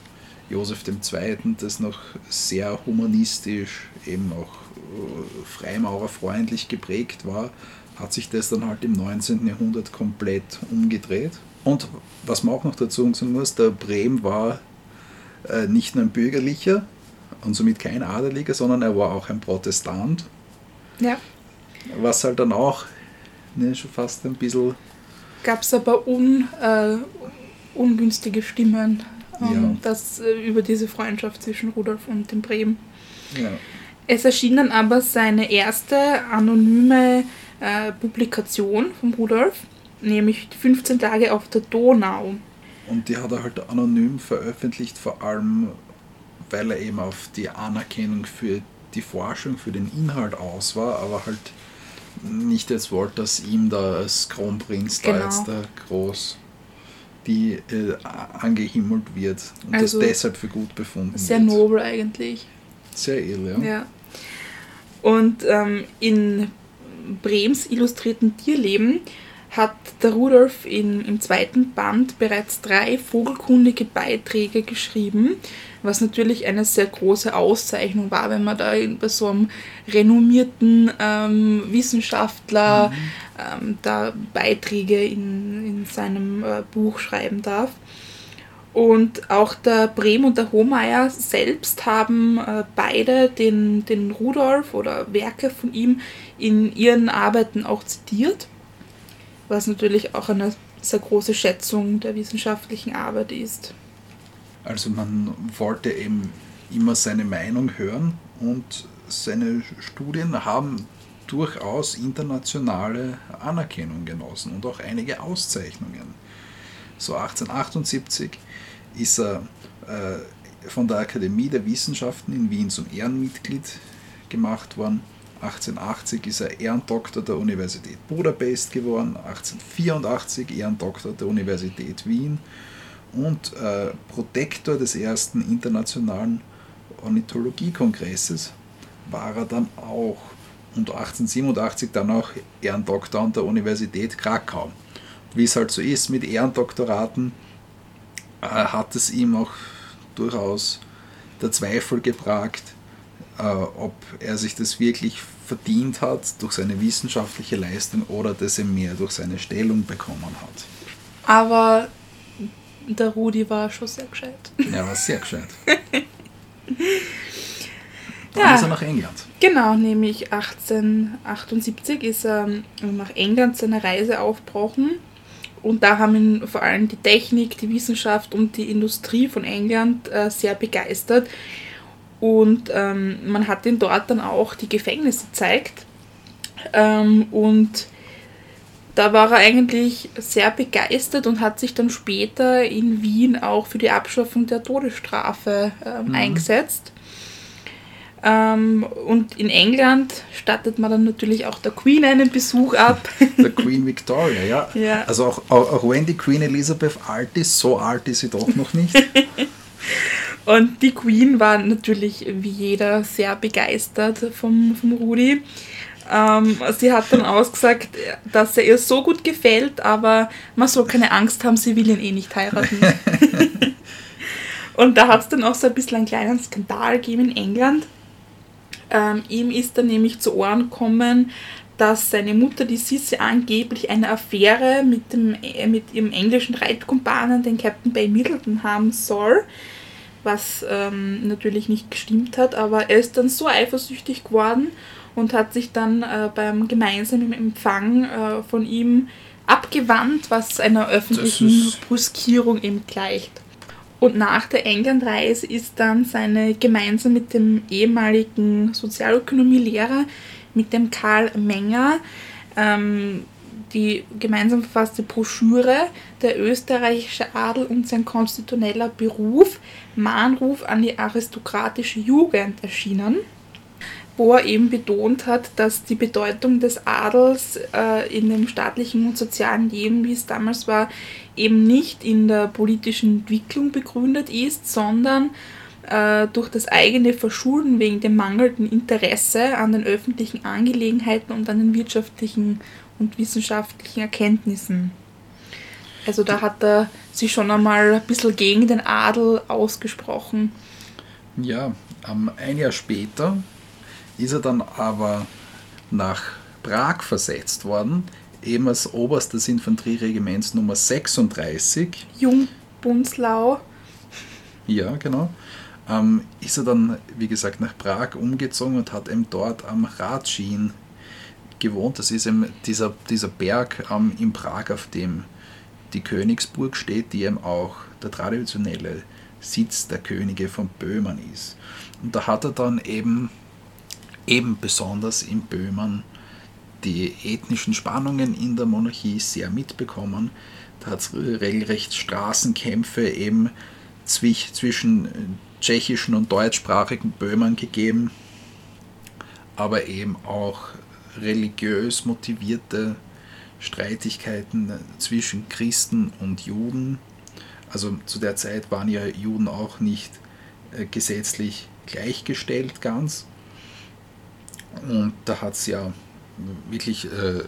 Josef II. das noch sehr humanistisch, eben auch freimaurerfreundlich geprägt war, hat sich das dann halt im 19. Jahrhundert komplett umgedreht. Und was man auch noch dazu sagen muss, der Brehm war äh, nicht nur ein bürgerlicher und somit kein Adeliger, sondern er war auch ein Protestant, ja, was halt dann auch ne, schon fast ein bisschen. Gab es aber un, äh, ungünstige Stimmen ähm, Ja. dass, äh, über diese Freundschaft zwischen Rudolf und dem Bremen. Ja. Es erschien dann aber seine erste anonyme äh, Publikation von Rudolf, nämlich 15 Tage auf der Donau. Und die hat er halt anonym veröffentlicht, vor allem weil er eben auf die Anerkennung für die Forschung, für den Inhalt aus war, aber halt nicht jetzt wollte, dass ihm da als Kronprinz da Genau. jetzt da groß die äh, angehimmelt wird und Also das deshalb für gut befunden Sehr wird. nobel eigentlich. Sehr edel, ja. Ja. Und ähm, in Brems illustrierten Tierleben hat der Rudolf in, im zweiten Band bereits drei vogelkundige Beiträge geschrieben, was natürlich eine sehr große Auszeichnung war, wenn man da bei so einem renommierten ähm, Wissenschaftler ähm, da Beiträge in, in seinem äh, Buch schreiben darf. Und auch der Brehm und der Hohmeier selbst haben äh, beide den, den Rudolf oder Werke von ihm in ihren Arbeiten auch zitiert, was natürlich auch eine sehr große Schätzung der wissenschaftlichen Arbeit ist. Also man wollte eben immer seine Meinung hören und seine Studien haben durchaus internationale Anerkennung genossen und auch einige Auszeichnungen. So 1878 ist er äh, von der Akademie der Wissenschaften in Wien zum Ehrenmitglied gemacht worden. 1880 ist er Ehrendoktor der Universität Budapest geworden, 1884 Ehrendoktor der Universität Wien und äh, Protektor des ersten internationalen Ornithologiekongresses war er dann auch und 1887 dann auch Ehrendoktor an der Universität Krakau. Wie es halt so ist mit Ehrendoktoraten, hat es ihm auch durchaus der Zweifel gepragt, äh, ob er sich das wirklich verdient hat durch seine wissenschaftliche Leistung oder dass er mehr durch seine Stellung bekommen hat. Aber der Rudi war schon sehr gescheit. Er war sehr gescheit. Dann Ja. ist er nach England. Genau, nämlich 1878 ist er ähm, nach England seine Reise aufgebrochen. Und da haben ihn vor allem die Technik, die Wissenschaft und die Industrie von England äh, sehr begeistert. Und ähm, man hat ihn dort dann auch die Gefängnisse gezeigt. Ähm, und da war er eigentlich sehr begeistert und hat sich dann später in Wien auch für die Abschaffung der Todesstrafe ähm, eingesetzt. Ähm, und in England stattet man dann natürlich auch der Queen einen Besuch ab. Der Queen Victoria, ja. Ja. Also auch, auch, auch wenn die Queen Elizabeth alt ist, so alt ist sie doch noch nicht. Und die Queen war natürlich wie jeder sehr begeistert vom, vom Rudi. Ähm, sie hat dann ausgesagt, dass er ihr so gut gefällt, aber man soll keine Angst haben, sie will ihn eh nicht heiraten. Und da hat es dann auch so ein bisschen einen kleinen Skandal gegeben in England. Ähm, ihm ist dann nämlich zu Ohren gekommen, dass seine Mutter, die Sissi, angeblich eine Affäre mit, dem, äh, mit ihrem englischen Reitkumpanen, den Captain Bay Middleton, haben soll was ähm, natürlich nicht gestimmt hat, aber er ist dann so eifersüchtig geworden und hat sich dann äh, beim gemeinsamen Empfang äh, von ihm abgewandt, was einer öffentlichen Bruskierung eben gleicht. Und nach der Englandreise ist dann seine gemeinsam mit dem ehemaligen Sozialökonomielehrer, mit dem Karl Menger, ähm, die gemeinsam verfasste Broschüre Der österreichische Adel und sein konstitutioneller Beruf, Mahnruf an die aristokratische Jugend erschienen, wo er eben betont hat, dass die Bedeutung des Adels äh, in dem staatlichen und sozialen Leben, wie es damals war, eben nicht in der politischen Entwicklung begründet ist, sondern äh, durch das eigene Verschulden wegen dem mangelnden Interesse an den öffentlichen Angelegenheiten und an den wirtschaftlichen und wissenschaftlichen Erkenntnissen. Also da hat er sich schon einmal ein bisschen gegen den Adel ausgesprochen. Ja, ein Jahr später ist er dann aber nach Prag versetzt worden, eben als Oberst des Infanterieregiments Nummer 36. Jungbunzlau. Ja, genau. Ähm, ist er dann, wie gesagt, nach Prag umgezogen und hat eben dort am Radschien gewohnt. Das ist eben dieser, dieser Berg ähm, in Prag, auf dem die Königsburg steht, die eben auch der traditionelle Sitz der Könige von Böhmen ist. Und da hat er dann eben, eben besonders in Böhmen die ethnischen Spannungen in der Monarchie sehr mitbekommen. Da hat es regelrecht Straßenkämpfe eben zwischen tschechischen und deutschsprachigen Böhmen gegeben, aber eben auch religiös motivierte Streitigkeiten zwischen Christen und Juden. Also zu der Zeit waren ja Juden auch nicht äh, gesetzlich gleichgestellt ganz. Und da hat es ja wirklich äh,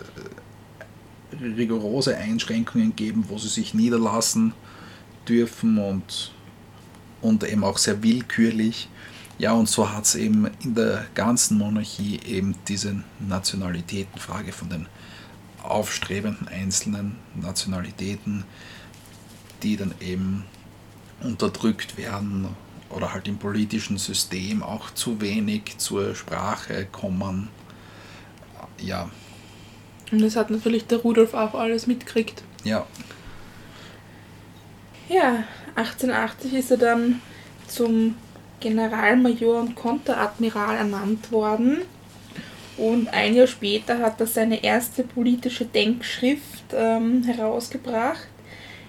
rigorose Einschränkungen gegeben, wo sie sich niederlassen dürfen und, und eben auch sehr willkürlich. Ja, und so hat es eben in der ganzen Monarchie eben diese Nationalitätenfrage von den aufstrebenden einzelnen Nationalitäten, die dann eben unterdrückt werden oder halt im politischen System auch zu wenig zur Sprache kommen. Ja. Und das hat natürlich der Rudolf auch alles mitgekriegt. Ja. Ja, 1880 ist er dann zum Generalmajor und Konteradmiral ernannt worden. Und ein Jahr später hat er seine erste politische Denkschrift ähm, herausgebracht,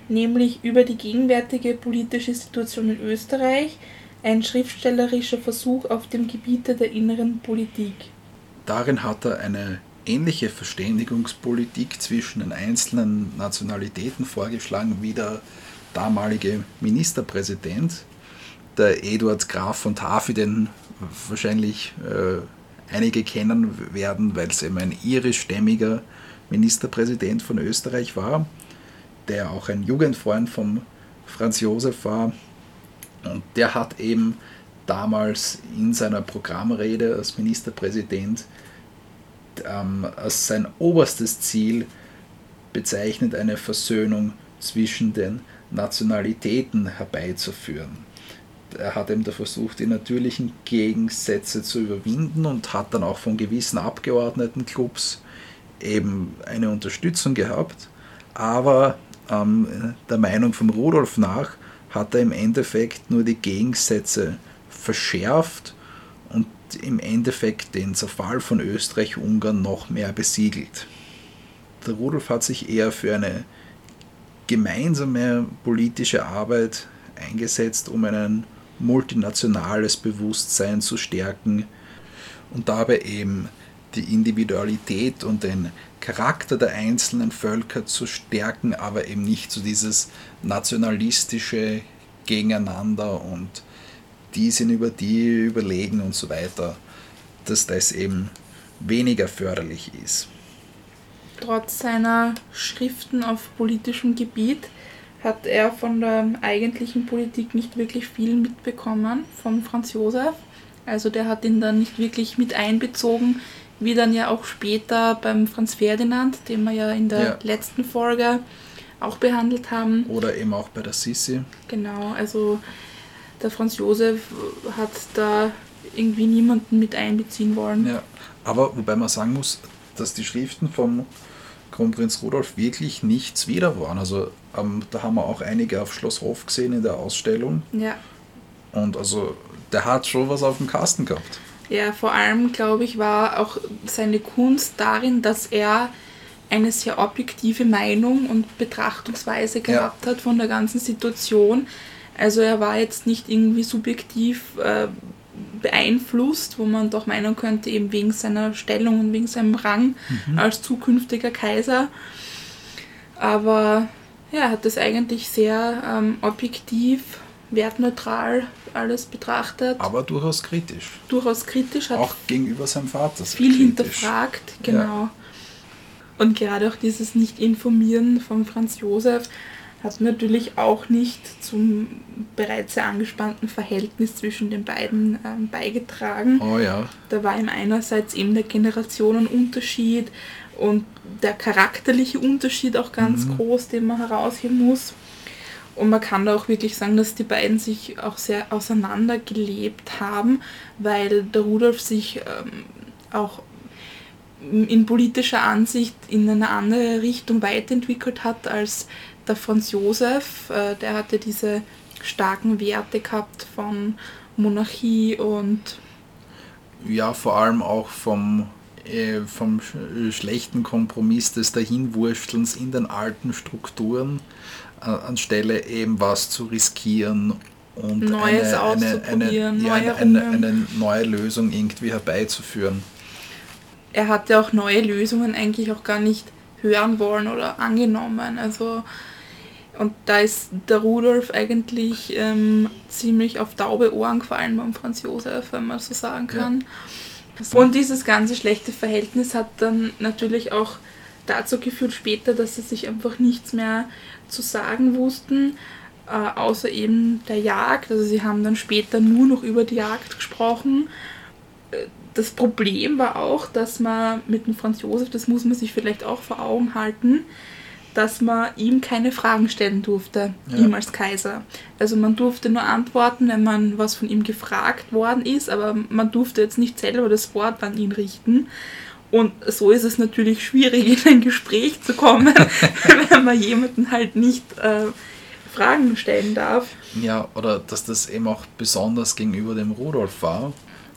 nämlich über die gegenwärtige politische Situation in Österreich, ein schriftstellerischer Versuch auf dem Gebiete der inneren Politik. Darin hat er eine ähnliche Verständigungspolitik zwischen den einzelnen Nationalitäten vorgeschlagen wie der damalige Ministerpräsident, der Eduard Graf von Tafi, den wahrscheinlich äh, einige kennen werden, weil es eben ein irischstämmiger Ministerpräsident von Österreich war, der auch ein Jugendfreund von Franz Josef war. Und der hat eben damals in seiner Programmrede als Ministerpräsident ähm, als sein oberstes Ziel bezeichnet, eine Versöhnung zwischen den Nationalitäten herbeizuführen er hat eben da versucht, die natürlichen Gegensätze zu überwinden und hat dann auch von gewissen Abgeordnetenclubs eben eine Unterstützung gehabt. Aber ähm, der Meinung von Rudolf nach hat er im Endeffekt nur die Gegensätze verschärft und im Endeffekt den Zerfall von Österreich-Ungarn noch mehr besiegelt. Der Rudolf hat sich eher für eine gemeinsame politische Arbeit eingesetzt, um einen multinationales Bewusstsein zu stärken und dabei eben die Individualität und den Charakter der einzelnen Völker zu stärken, aber eben nicht so dieses nationalistische Gegeneinander und die sind über die überlegen und so weiter, dass das eben weniger förderlich ist. Trotz seiner Schriften auf politischem Gebiet hat er von der eigentlichen Politik nicht wirklich viel mitbekommen von Franz Josef. Also der hat ihn dann nicht wirklich mit einbezogen, wie dann ja auch später beim Franz Ferdinand, den wir ja in der ja. letzten Folge auch behandelt haben. Oder eben auch bei der Sissi. Genau, also der Franz Josef hat da irgendwie niemanden mit einbeziehen wollen. Ja, aber wobei man sagen muss, dass die Schriften vom Kronprinz Rudolf wirklich nichts wieder waren. Also ähm, da haben wir auch einige auf Schloss Hof gesehen in der Ausstellung. Ja. Und also der hat schon was auf dem Kasten gehabt. Ja, vor allem glaube ich war auch seine Kunst darin, dass er eine sehr objektive Meinung und Betrachtungsweise gehabt ja. hat von der ganzen Situation. Also er war jetzt nicht irgendwie subjektiv äh, beeinflusst, wo man doch meinen könnte, eben wegen seiner Stellung und wegen seinem Rang mhm. als zukünftiger Kaiser. Aber ja, er hat das eigentlich sehr ähm, objektiv, wertneutral alles betrachtet. Aber durchaus kritisch. Durchaus kritisch. Hat auch gegenüber seinem Vater. Viel kritisch. hinterfragt, genau. Ja. Und gerade auch dieses Nicht-Informieren von Franz Josef hat natürlich auch nicht zum bereits sehr angespannten Verhältnis zwischen den beiden ähm, beigetragen. Oh ja. Da war ihm einerseits eben der Generationenunterschied und der charakterliche Unterschied auch ganz mhm. groß, den man herausheben muss. Und man kann da auch wirklich sagen, dass die beiden sich auch sehr auseinandergelebt haben, weil der Rudolf sich ähm, auch in politischer Ansicht in eine andere Richtung weiterentwickelt hat als der Franz Josef. Äh, der hatte diese starken Werte gehabt von Monarchie und ja, vor allem auch vom, äh, vom sch schlechten Kompromiss des Dahinwurstelns in den alten Strukturen, äh, anstelle eben was zu riskieren und Neues eine, eine, eine, ja, neue eine, eine neue Lösung irgendwie herbeizuführen. Er hatte auch neue Lösungen eigentlich auch gar nicht hören wollen oder angenommen. Also und da ist der Rudolf eigentlich ähm, ziemlich auf taube Ohren gefallen beim Franz Josef, wenn man so sagen kann. Ja. Und dieses ganze schlechte Verhältnis hat dann natürlich auch dazu geführt später, dass sie sich einfach nichts mehr zu sagen wussten, äh, außer eben der Jagd. Also sie haben dann später nur noch über die Jagd gesprochen. Äh, das Problem war auch, dass man mit dem Franz Josef, das muss man sich vielleicht auch vor Augen halten, dass man ihm keine Fragen stellen durfte, ja. ihm als Kaiser. Also man durfte nur antworten, wenn man was von ihm gefragt worden ist, aber man durfte jetzt nicht selber das Wort an ihn richten. Und so ist es natürlich schwierig, in ein Gespräch zu kommen, wenn man jemanden halt nicht äh, Fragen stellen darf. Ja, oder dass das eben auch besonders gegenüber dem Rudolf war,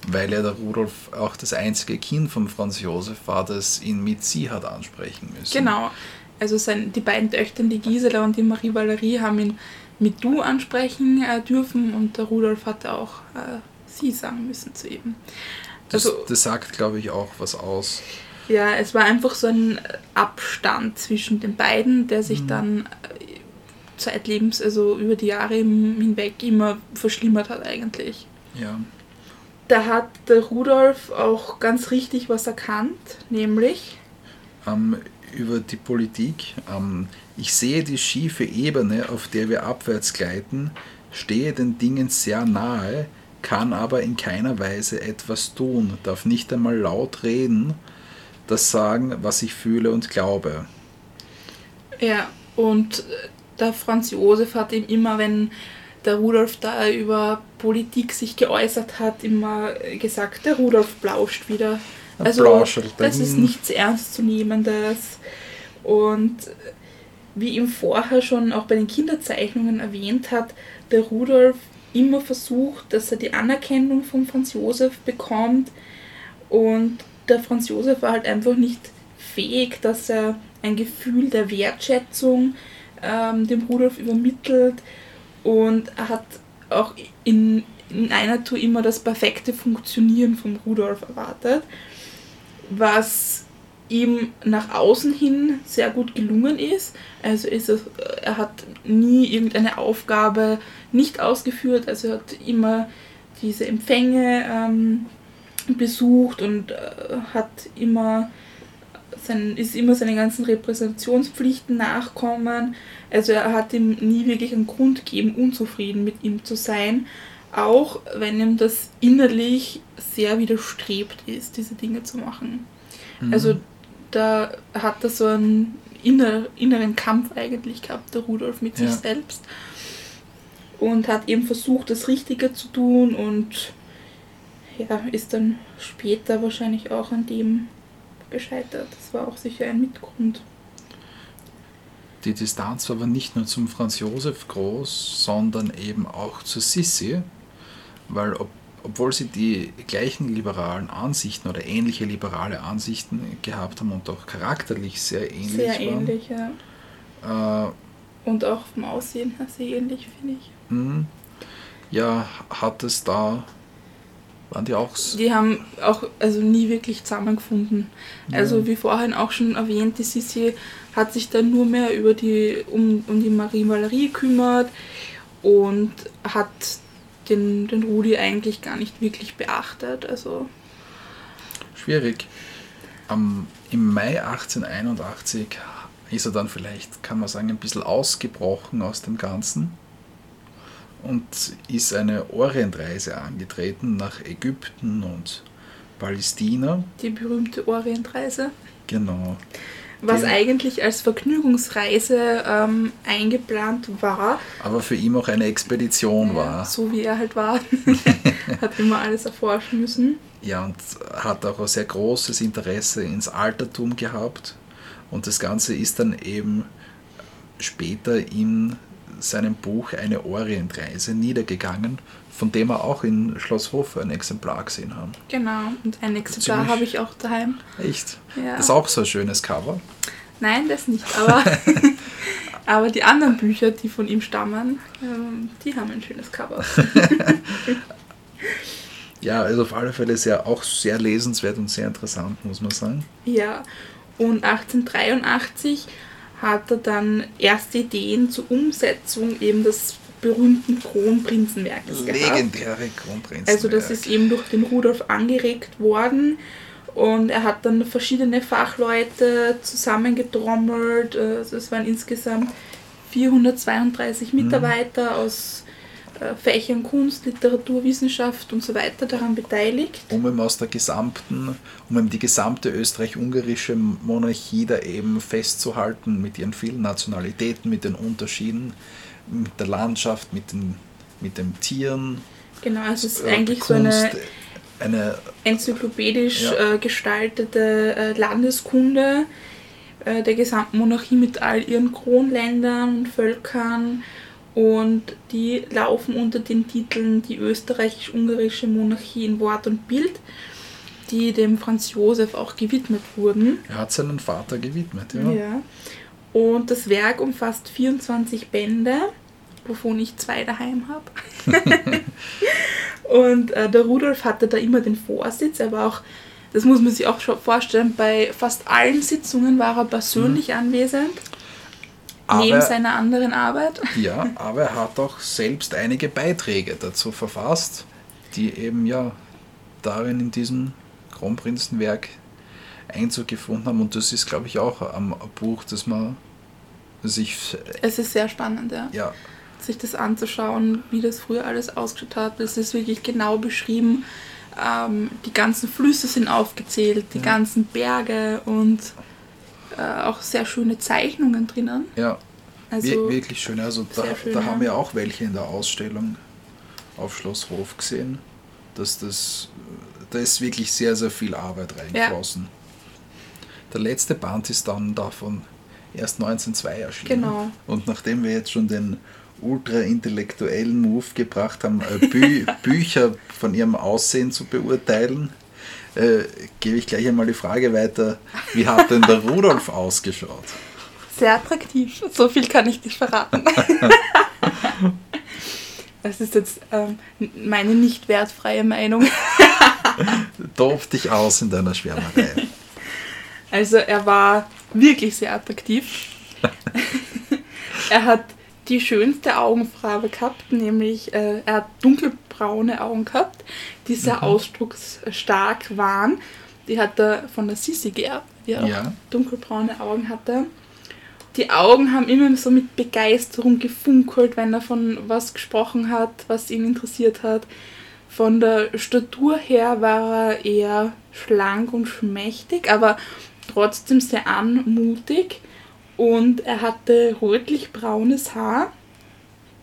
weil ja der Rudolf auch das einzige Kind von Franz Josef war, das ihn mit sie hat ansprechen müssen. Genau. Also sein, die beiden Töchter, die Gisela und die Marie Valerie, haben ihn mit du ansprechen äh, dürfen und der Rudolf hatte auch äh, sie sagen müssen zu ihm. Also, das, das sagt, glaube ich, auch was aus. Ja, es war einfach so ein Abstand zwischen den beiden, der sich mhm. dann äh, zeitlebens, also über die Jahre hinweg immer verschlimmert hat eigentlich. Ja. Da hat der Rudolf auch ganz richtig was erkannt, nämlich ähm, über die Politik. Ähm, ich sehe die schiefe Ebene, auf der wir abwärts gleiten, stehe den Dingen sehr nahe, kann aber in keiner Weise etwas tun, darf nicht einmal laut reden, das sagen, was ich fühle und glaube. Ja, und der Franz Josef hat ihm immer, wenn der Rudolf da über Politik sich geäußert hat, immer gesagt, der Rudolf blauscht wieder. Also das ist nichts Ernstzunehmendes. Und wie ihm vorher schon auch bei den Kinderzeichnungen erwähnt hat, der Rudolf immer versucht, dass er die Anerkennung von Franz Josef bekommt. Und der Franz Josef war halt einfach nicht fähig, dass er ein Gefühl der Wertschätzung ähm, dem Rudolf übermittelt. Und er hat auch in, in einer Tour immer das perfekte Funktionieren vom Rudolf erwartet was ihm nach außen hin sehr gut gelungen ist. Also ist es, er hat nie irgendeine Aufgabe nicht ausgeführt, also er hat immer diese Empfänge ähm, besucht und äh, hat immer sein, ist immer seinen ganzen Repräsentationspflichten nachkommen. Also er hat ihm nie wirklich einen Grund gegeben, unzufrieden mit ihm zu sein, auch wenn ihm das innerlich sehr widerstrebt ist, diese Dinge zu machen. Mhm. Also da hat er so einen inner, inneren Kampf eigentlich gehabt, der Rudolf mit ja. sich selbst. Und hat eben versucht, das Richtige zu tun und ja, ist dann später wahrscheinlich auch an dem gescheitert. Das war auch sicher ein Mitgrund. Die Distanz war aber nicht nur zum Franz Josef groß, sondern eben auch zu Sissi, weil ob obwohl sie die gleichen liberalen Ansichten oder ähnliche liberale Ansichten gehabt haben und auch charakterlich sehr ähnlich sehr waren. ähnlich, ja. Äh, und auch vom Aussehen her sehr ähnlich, finde ich. Mh, ja, hat es da waren die auch so? Die haben auch also nie wirklich zusammengefunden. Ja. Also wie vorhin auch schon erwähnt, die Sissi hat sich dann nur mehr über die um, um die Marie Valerie gekümmert und hat den, den Rudi eigentlich gar nicht wirklich beachtet. Also Schwierig. Um, Im Mai 1881 ist er dann vielleicht, kann man sagen, ein bisschen ausgebrochen aus dem Ganzen und ist eine Orientreise angetreten nach Ägypten und Palästina. Die berühmte Orientreise. Genau was den, eigentlich als Vergnügungsreise ähm, eingeplant war. Aber für ihn auch eine Expedition war. So wie er halt war. Hat immer alles erforschen müssen. Ja, und hat auch ein sehr großes Interesse ins Altertum gehabt. Und das Ganze ist dann eben später in seinem Buch Eine Orientreise niedergegangen, von dem wir auch in Schloss Hof ein Exemplar gesehen haben. Genau, und ein Exemplar habe ich auch daheim. Echt? Ja. Das ist auch so ein schönes Cover. Nein, das nicht, aber, aber die anderen Bücher, die von ihm stammen, ähm, die haben ein schönes Cover. Ja, also auf alle Fälle sehr, auch sehr lesenswert und sehr interessant, muss man sagen. Ja, und 1883 hat er dann erste Ideen zur Umsetzung eben des berühmten Kronprinzenwerkes gehabt. Legendäre Kronprinzen. Also das ist eben durch den Rudolf angeregt worden und er hat dann verschiedene Fachleute zusammengetrommelt. Also es waren insgesamt 432 Mitarbeiter aus äh, Fächern Kunst, Literatur, Wissenschaft und so weiter daran beteiligt. um ihm aus der gesamten, um ihm die gesamte österreich-ungarische Monarchie da eben festzuhalten mit ihren vielen Nationalitäten, mit den Unterschieden, mit der Landschaft, mit den, mit den Tieren. Genau, also es ist äh, eigentlich so eine eine enzyklopädisch Ja. äh, gestaltete äh, Landeskunde äh, der gesamten Monarchie mit all ihren Kronländern und Völkern und die laufen unter den Titeln die österreichisch-ungarische Monarchie in Wort und Bild, die dem Franz Josef auch gewidmet wurden. er hat seinen Vater gewidmet. Ja. Ja. Und das Werk umfasst 24 Bände, wovon ich zwei daheim habe. und äh, der Rudolf hatte da immer den Vorsitz. Er war auch, das muss man sich auch schon vorstellen, bei fast allen Sitzungen war er persönlich anwesend, neben Aber, seiner anderen Arbeit. ja, aber er hat auch selbst einige Beiträge dazu verfasst, die eben ja darin in diesem Kronprinzenwerk Einzug gefunden haben. Und das ist, glaube ich, auch ein Buch, das man sich Es ist sehr spannend, ja. ja, sich das anzuschauen, wie das früher alles ausgeschaut hat. Es ist wirklich genau beschrieben. Ähm, die ganzen Flüsse sind aufgezählt, die Ja. ganzen Berge und äh, auch sehr schöne Zeichnungen drinnen. ja Also wir- wirklich schön. Also da, schön, da ja. haben wir auch welche in der Ausstellung auf Schloss Hof gesehen, dass das da ist wirklich sehr, sehr viel Arbeit reingeflossen. Der letzte Band ist dann davon erst 1902 erschienen. Genau. Und nachdem wir jetzt schon den ultra-intellektuellen Move gebracht haben, äh, Bü Bücher von ihrem Aussehen zu beurteilen, äh, gebe ich gleich einmal die Frage weiter, wie hat denn der Rudolf ausgeschaut? sehr attraktiv. So viel kann ich nicht verraten. Das ist jetzt ähm, meine nicht wertfreie Meinung. Tob dich aus in deiner Schwärmerei. Also er war wirklich sehr attraktiv. er hat die schönste Augenfarbe gehabt, nämlich äh, er hat dunkelbraune Augen gehabt, die sehr ausdrucksstark waren. Die hat er von der Sissi geerbt, die auch Ja. dunkelbraune Augen hatte. Die Augen haben immer so mit Begeisterung gefunkelt, wenn er von was gesprochen hat, was ihn interessiert hat. Von der Statur her war er eher schlank und schmächtig, aber trotzdem sehr anmutig. Und er hatte rötlich-braunes Haar.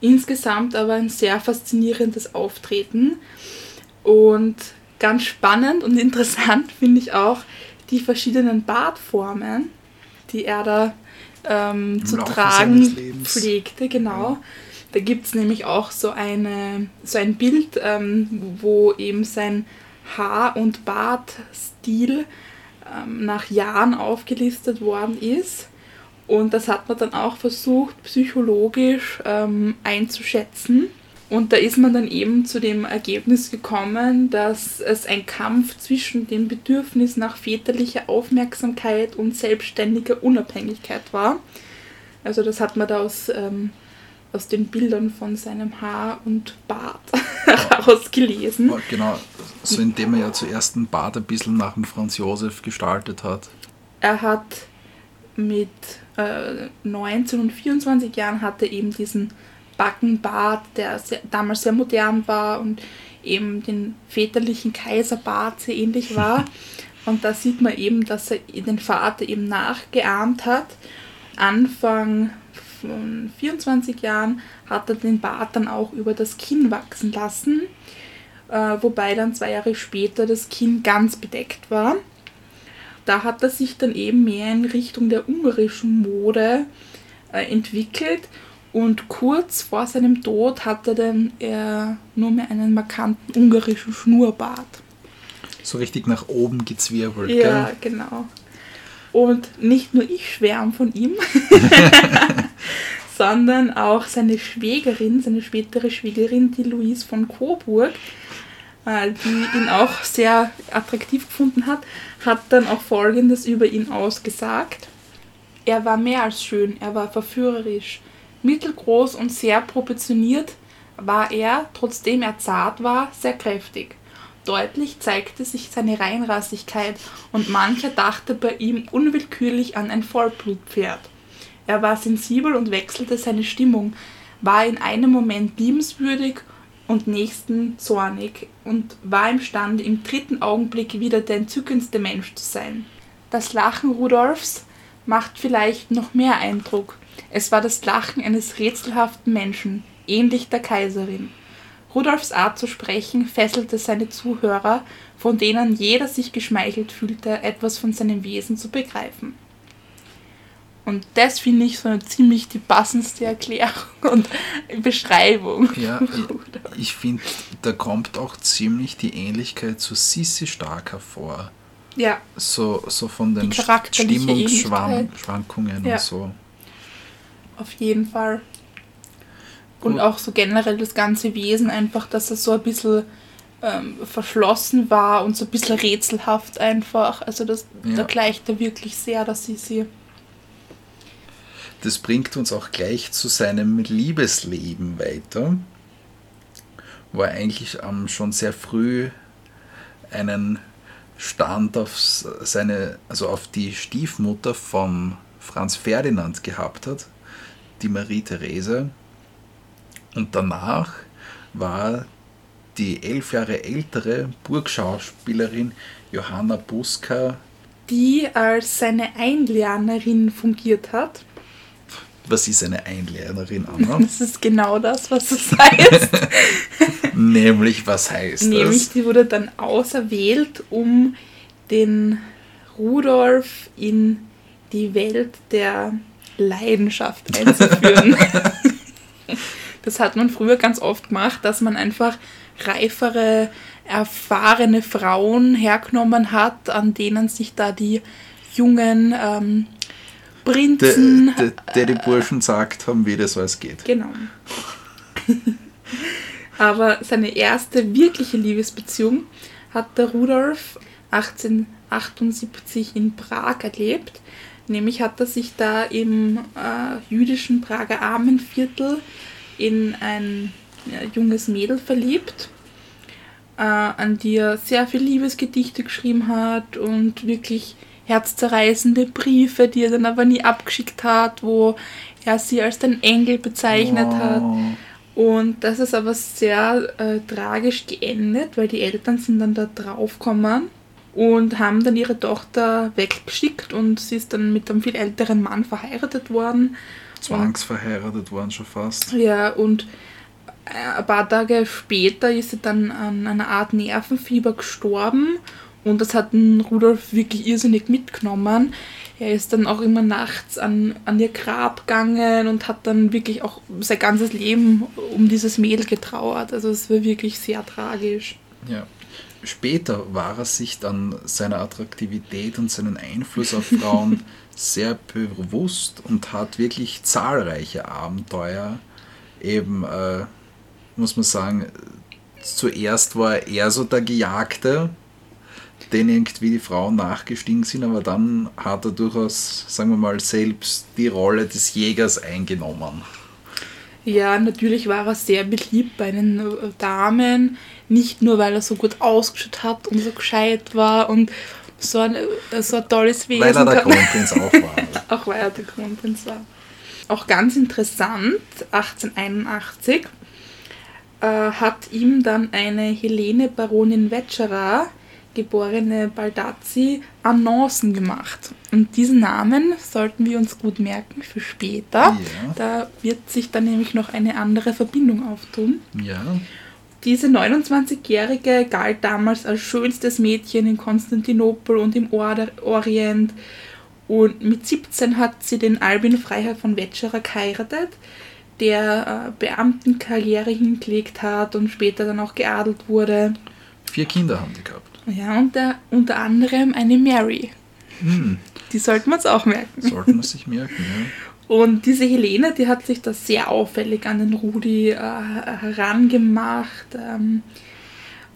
Insgesamt aber ein sehr faszinierendes Auftreten. Und ganz spannend und interessant finde ich auch die verschiedenen Bartformen, die er da ähm, zu Laufe tragen pflegte. Genau. Da gibt es nämlich auch so, eine, so ein Bild, ähm, wo eben sein Haar- und Bartstil nach Jahren aufgelistet worden ist. Und das hat man dann auch versucht, psychologisch ähm, einzuschätzen. Und da ist man dann eben zu dem Ergebnis gekommen, dass es ein Kampf zwischen dem Bedürfnis nach väterlicher Aufmerksamkeit und selbstständiger Unabhängigkeit war. Also das hat man da aus, ähm, aus den Bildern von seinem Haar und Bart herausgelesen. Genau, so indem er ja zuerst den Bart ein bisschen nach dem Franz Josef gestaltet hat. Er hat mit äh, 19 und 24 Jahren hatte eben diesen Backenbart, der sehr, damals sehr modern war und eben den väterlichen Kaiserbart sehr ähnlich war. und da sieht man eben, dass er den Vater eben nachgeahmt hat. Anfang von 24 Jahren hat er den Bart dann auch über das Kinn wachsen lassen. äh, wobei dann zwei Jahre später das Kinn ganz bedeckt war. Da hat er sich dann eben mehr in Richtung der ungarischen Mode äh, entwickelt und kurz vor seinem Tod hatte dann er nur mehr einen markanten ungarischen Schnurrbart. So richtig nach oben gezwirbelt, Ja, gell? genau. Und nicht nur ich schwärme von ihm, sondern auch seine Schwägerin, seine spätere Schwägerin, die Louise von Coburg, äh, die ihn auch sehr attraktiv gefunden hat, hat dann auch Folgendes über ihn ausgesagt. Er war mehr als schön, er war verführerisch. Mittelgroß und sehr proportioniert war er, trotzdem er zart war, sehr kräftig. Deutlich zeigte sich seine Reinrassigkeit und mancher dachte bei ihm unwillkürlich an ein Vollblutpferd. Er war sensibel und wechselte seine Stimmung, war in einem Moment liebenswürdig und nächsten zornig und war imstande, im dritten Augenblick wieder der entzückendste Mensch zu sein. Das Lachen Rudolfs macht vielleicht noch mehr Eindruck. Es war das Lachen eines rätselhaften Menschen, ähnlich der Kaiserin. Rudolfs Art zu sprechen fesselte seine Zuhörer, von denen jeder sich geschmeichelt fühlte, etwas von seinem Wesen zu begreifen. Und das finde ich so eine ziemlich die passendste Erklärung und Beschreibung. Ja, ich, ich finde, da kommt auch ziemlich die Ähnlichkeit zu Sissi stark hervor. Ja, So, so von den Stimmungsschwankungen Ja. und so. auf jeden Fall. Und auch so generell das ganze Wesen einfach, dass er so ein bisschen ähm, verschlossen war und so ein bisschen rätselhaft einfach. Also das, Ja. da gleicht er wirklich sehr, dass sie sie. Das bringt uns auch gleich zu seinem Liebesleben weiter, wo er eigentlich ähm, schon sehr früh einen Stand auf seine, also auf die Stiefmutter von Franz Ferdinand gehabt hat, die Marie Therese. Und danach war die elf Jahre ältere Burgschauspielerin Johanna Buska, die als seine Einlernerin fungiert hat. was ist eine Einlernerin, Anna? Das ist genau das, was es heißt. Nämlich, was heißt Nämlich, das? die wurde dann auserwählt, um den Rudolf in die Welt der Leidenschaft einzuführen. das hat man früher ganz oft gemacht, dass man einfach reifere, erfahrene Frauen hergenommen hat, an denen sich da die jungen ähm, Der, Prinzen der, der die Burschen sagt haben, wie das alles geht. Genau. Aber seine erste wirkliche Liebesbeziehung hat der Rudolf 1878 in Prag erlebt. Nämlich hat er sich da im äh, jüdischen Prager Armenviertel in ein junges Mädel verliebt, äh, an die er sehr viel Liebesgedichte geschrieben hat und wirklich herzzerreißende Briefe, die er dann aber nie abgeschickt hat, wo er sie als den Engel bezeichnet hat. Oh. Und das ist aber sehr äh, tragisch geendet, weil die Eltern sind dann da draufgekommen und haben dann ihre Tochter weggeschickt und sie ist dann mit einem viel älteren Mann verheiratet worden. Zwangsverheiratet waren schon fast. Ja, und äh, ein paar Tage später ist sie dann an einer Art Nervenfieber gestorben und das hat Rudolf wirklich irrsinnig mitgenommen. Er ist dann auch immer nachts an, an ihr Grab gegangen und hat dann wirklich auch sein ganzes Leben um dieses Mädel getrauert. Also es war wirklich sehr tragisch. Ja. Später war er sich dann seiner Attraktivität und seinen Einfluss auf Frauen sehr bewusst und hat wirklich zahlreiche Abenteuer. Eben, äh, muss man sagen, zuerst war er so der Gejagte, den irgendwie die Frauen nachgestiegen sind, aber dann hat er durchaus, sagen wir mal, selbst die Rolle des Jägers eingenommen. Ja, natürlich war er sehr beliebt bei den äh, Damen. Nicht nur, weil er so gut ausgeschaut hat und so gescheit war und so ein, so ein tolles Wesen. Weil er der Kronprinz auch war. Auch weil er der Kronprinz war. Auch ganz interessant, 1881 äh, hat ihm dann eine Helene Baronin Vetscherer, geborene Baldazzi, Annoncen gemacht. Und diesen Namen sollten wir uns gut merken für später. Ja. Da wird sich dann nämlich noch eine andere Verbindung auftun. Ja. Diese 29-Jährige galt damals als schönstes Mädchen in Konstantinopel und im Orient. Und mit 17 hat sie den Albin Freiherr von Wetscherer geheiratet, der äh, Beamtenkarriere hingelegt hat und später dann auch geadelt wurde. Vier Kinder haben die gehabt. Ja, und der, unter anderem eine Mary. Hm, Die sollten wir uns auch merken. sollte man sich merken, ja. Und diese Helene, die hat sich da sehr auffällig an den Rudi äh, herangemacht. Ähm,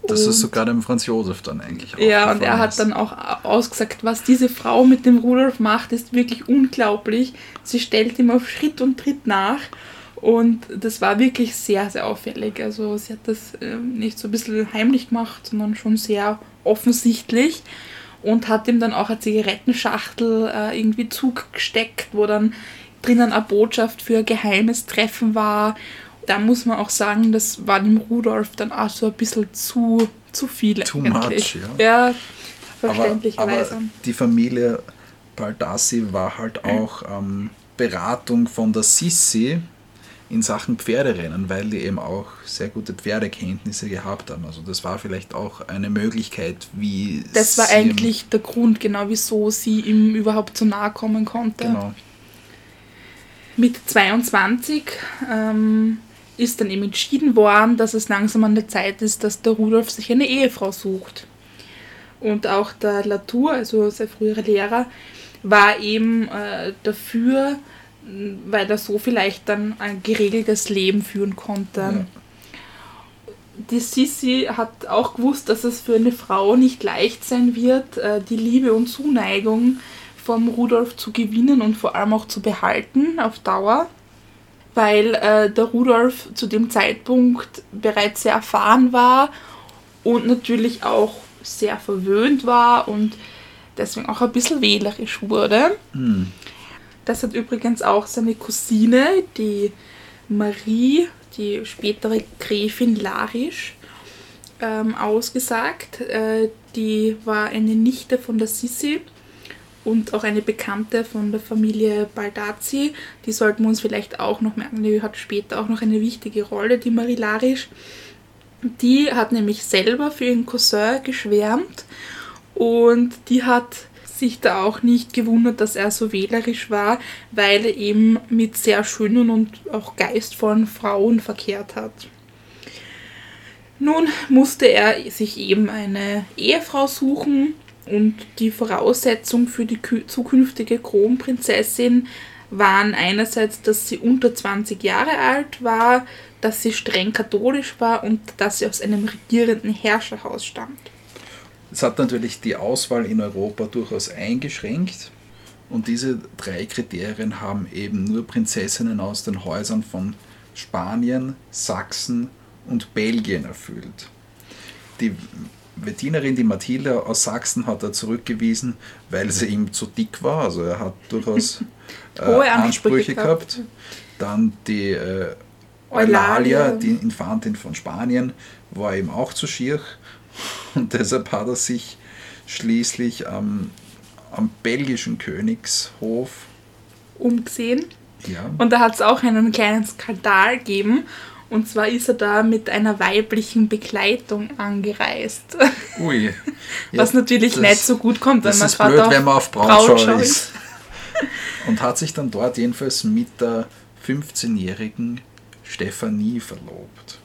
Das ist sogar dem Franz Josef dann eigentlich auch. Ja, und er hat dann auch ausgesagt, was diese Frau mit dem Rudolf macht, ist wirklich unglaublich. Sie stellt ihm auf Schritt und Tritt nach. Und das war wirklich sehr, sehr auffällig. Also sie hat das ähm, nicht so ein bisschen heimlich gemacht, sondern schon sehr offensichtlich. Und hat ihm dann auch eine Zigarettenschachtel äh, irgendwie zugesteckt, wo dann drinnen eine Botschaft für ein geheimes Treffen war. Da muss man auch sagen, das war dem Rudolf dann auch so ein bisschen zu, zu viel Too eigentlich. much, ja. aber, verständlicherweise. aber die Familie Baldassi war halt auch ähm, Beratung von der Sissi in Sachen Pferderennen, weil die eben auch sehr gute Pferdekenntnisse gehabt haben. Also das war vielleicht auch eine Möglichkeit, wie das war eigentlich der Grund, genau wieso sie ihm überhaupt so nahe kommen konnte. Genau. Mit 22 ähm, ist dann eben entschieden worden, dass es langsam an der Zeit ist, dass der Rudolf sich eine Ehefrau sucht. Und auch der Latour, also sein früherer Lehrer, war eben äh, dafür, weil er so vielleicht dann ein geregeltes Leben führen konnte. Ja. Die Sissi hat auch gewusst, dass es für eine Frau nicht leicht sein wird, äh, die Liebe und Zuneigung vom Rudolf zu gewinnen und vor allem auch zu behalten auf Dauer, weil äh, der Rudolf zu dem Zeitpunkt bereits sehr erfahren war und natürlich auch sehr verwöhnt war und deswegen auch ein bisschen wählerisch wurde. Hm. Das hat übrigens auch seine Cousine, die Marie, die spätere Gräfin Larisch, ähm, ausgesagt. Äh, die war eine Nichte von der Sissi und auch eine Bekannte von der Familie Baldazzi. Die sollten wir uns vielleicht auch noch merken. Die hat später auch noch eine wichtige Rolle, die Marie Larisch. Die hat nämlich selber für ihren Cousin geschwärmt und die hat sich da auch nicht gewundert, dass er so wählerisch war, weil er eben mit sehr schönen und auch geistvollen Frauen verkehrt hat. Nun musste er sich eben eine Ehefrau suchen und die Voraussetzung für die kü- zukünftige Kronprinzessin waren einerseits, dass sie unter 20 Jahre alt war, dass sie streng katholisch war und dass sie aus einem regierenden Herrscherhaus stammt. Es hat natürlich die Auswahl in Europa durchaus eingeschränkt. Und diese drei Kriterien haben eben nur Prinzessinnen aus den Häusern von Spanien, Sachsen und Belgien erfüllt. Die Wettinerin, die Mathilde aus Sachsen, hat er zurückgewiesen, weil sie ihm zu dick war. Also er hat durchaus äh, Hohe Ansprüche Ansprüche gehabt. gehabt. Dann die äh, Eulalia. Eulalia, die Infantin von Spanien, war ihm auch zu schier. Und deshalb hat er sich schließlich am, am belgischen Königshof, Umgesehen. ja, Und da hat es auch einen kleinen Skandal gegeben. Und zwar ist er da mit einer weiblichen Begleitung angereist. ui, Was Ja, natürlich das- nicht so gut kommt, wenn man ist gerade blöd, auf wenn man auf Brautschau Brautschau ist. Und hat sich dann dort jedenfalls mit der 15-jährigen Stephanie verlobt.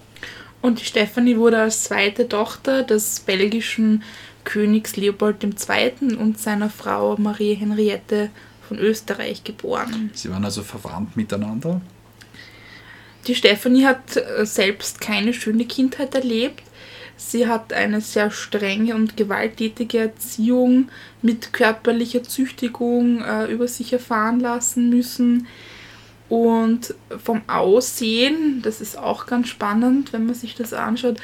Und die Stefanie wurde als zweite Tochter des belgischen Königs Leopold II. und seiner Frau Marie Henriette von Österreich geboren. Sie waren also verwandt miteinander. Die Stefanie hat äh, selbst keine schöne Kindheit erlebt. Sie hat eine sehr strenge und gewalttätige Erziehung mit körperlicher Züchtigung äh, über sich erfahren lassen müssen. Und vom Aussehen, das ist auch ganz spannend, wenn man sich das anschaut,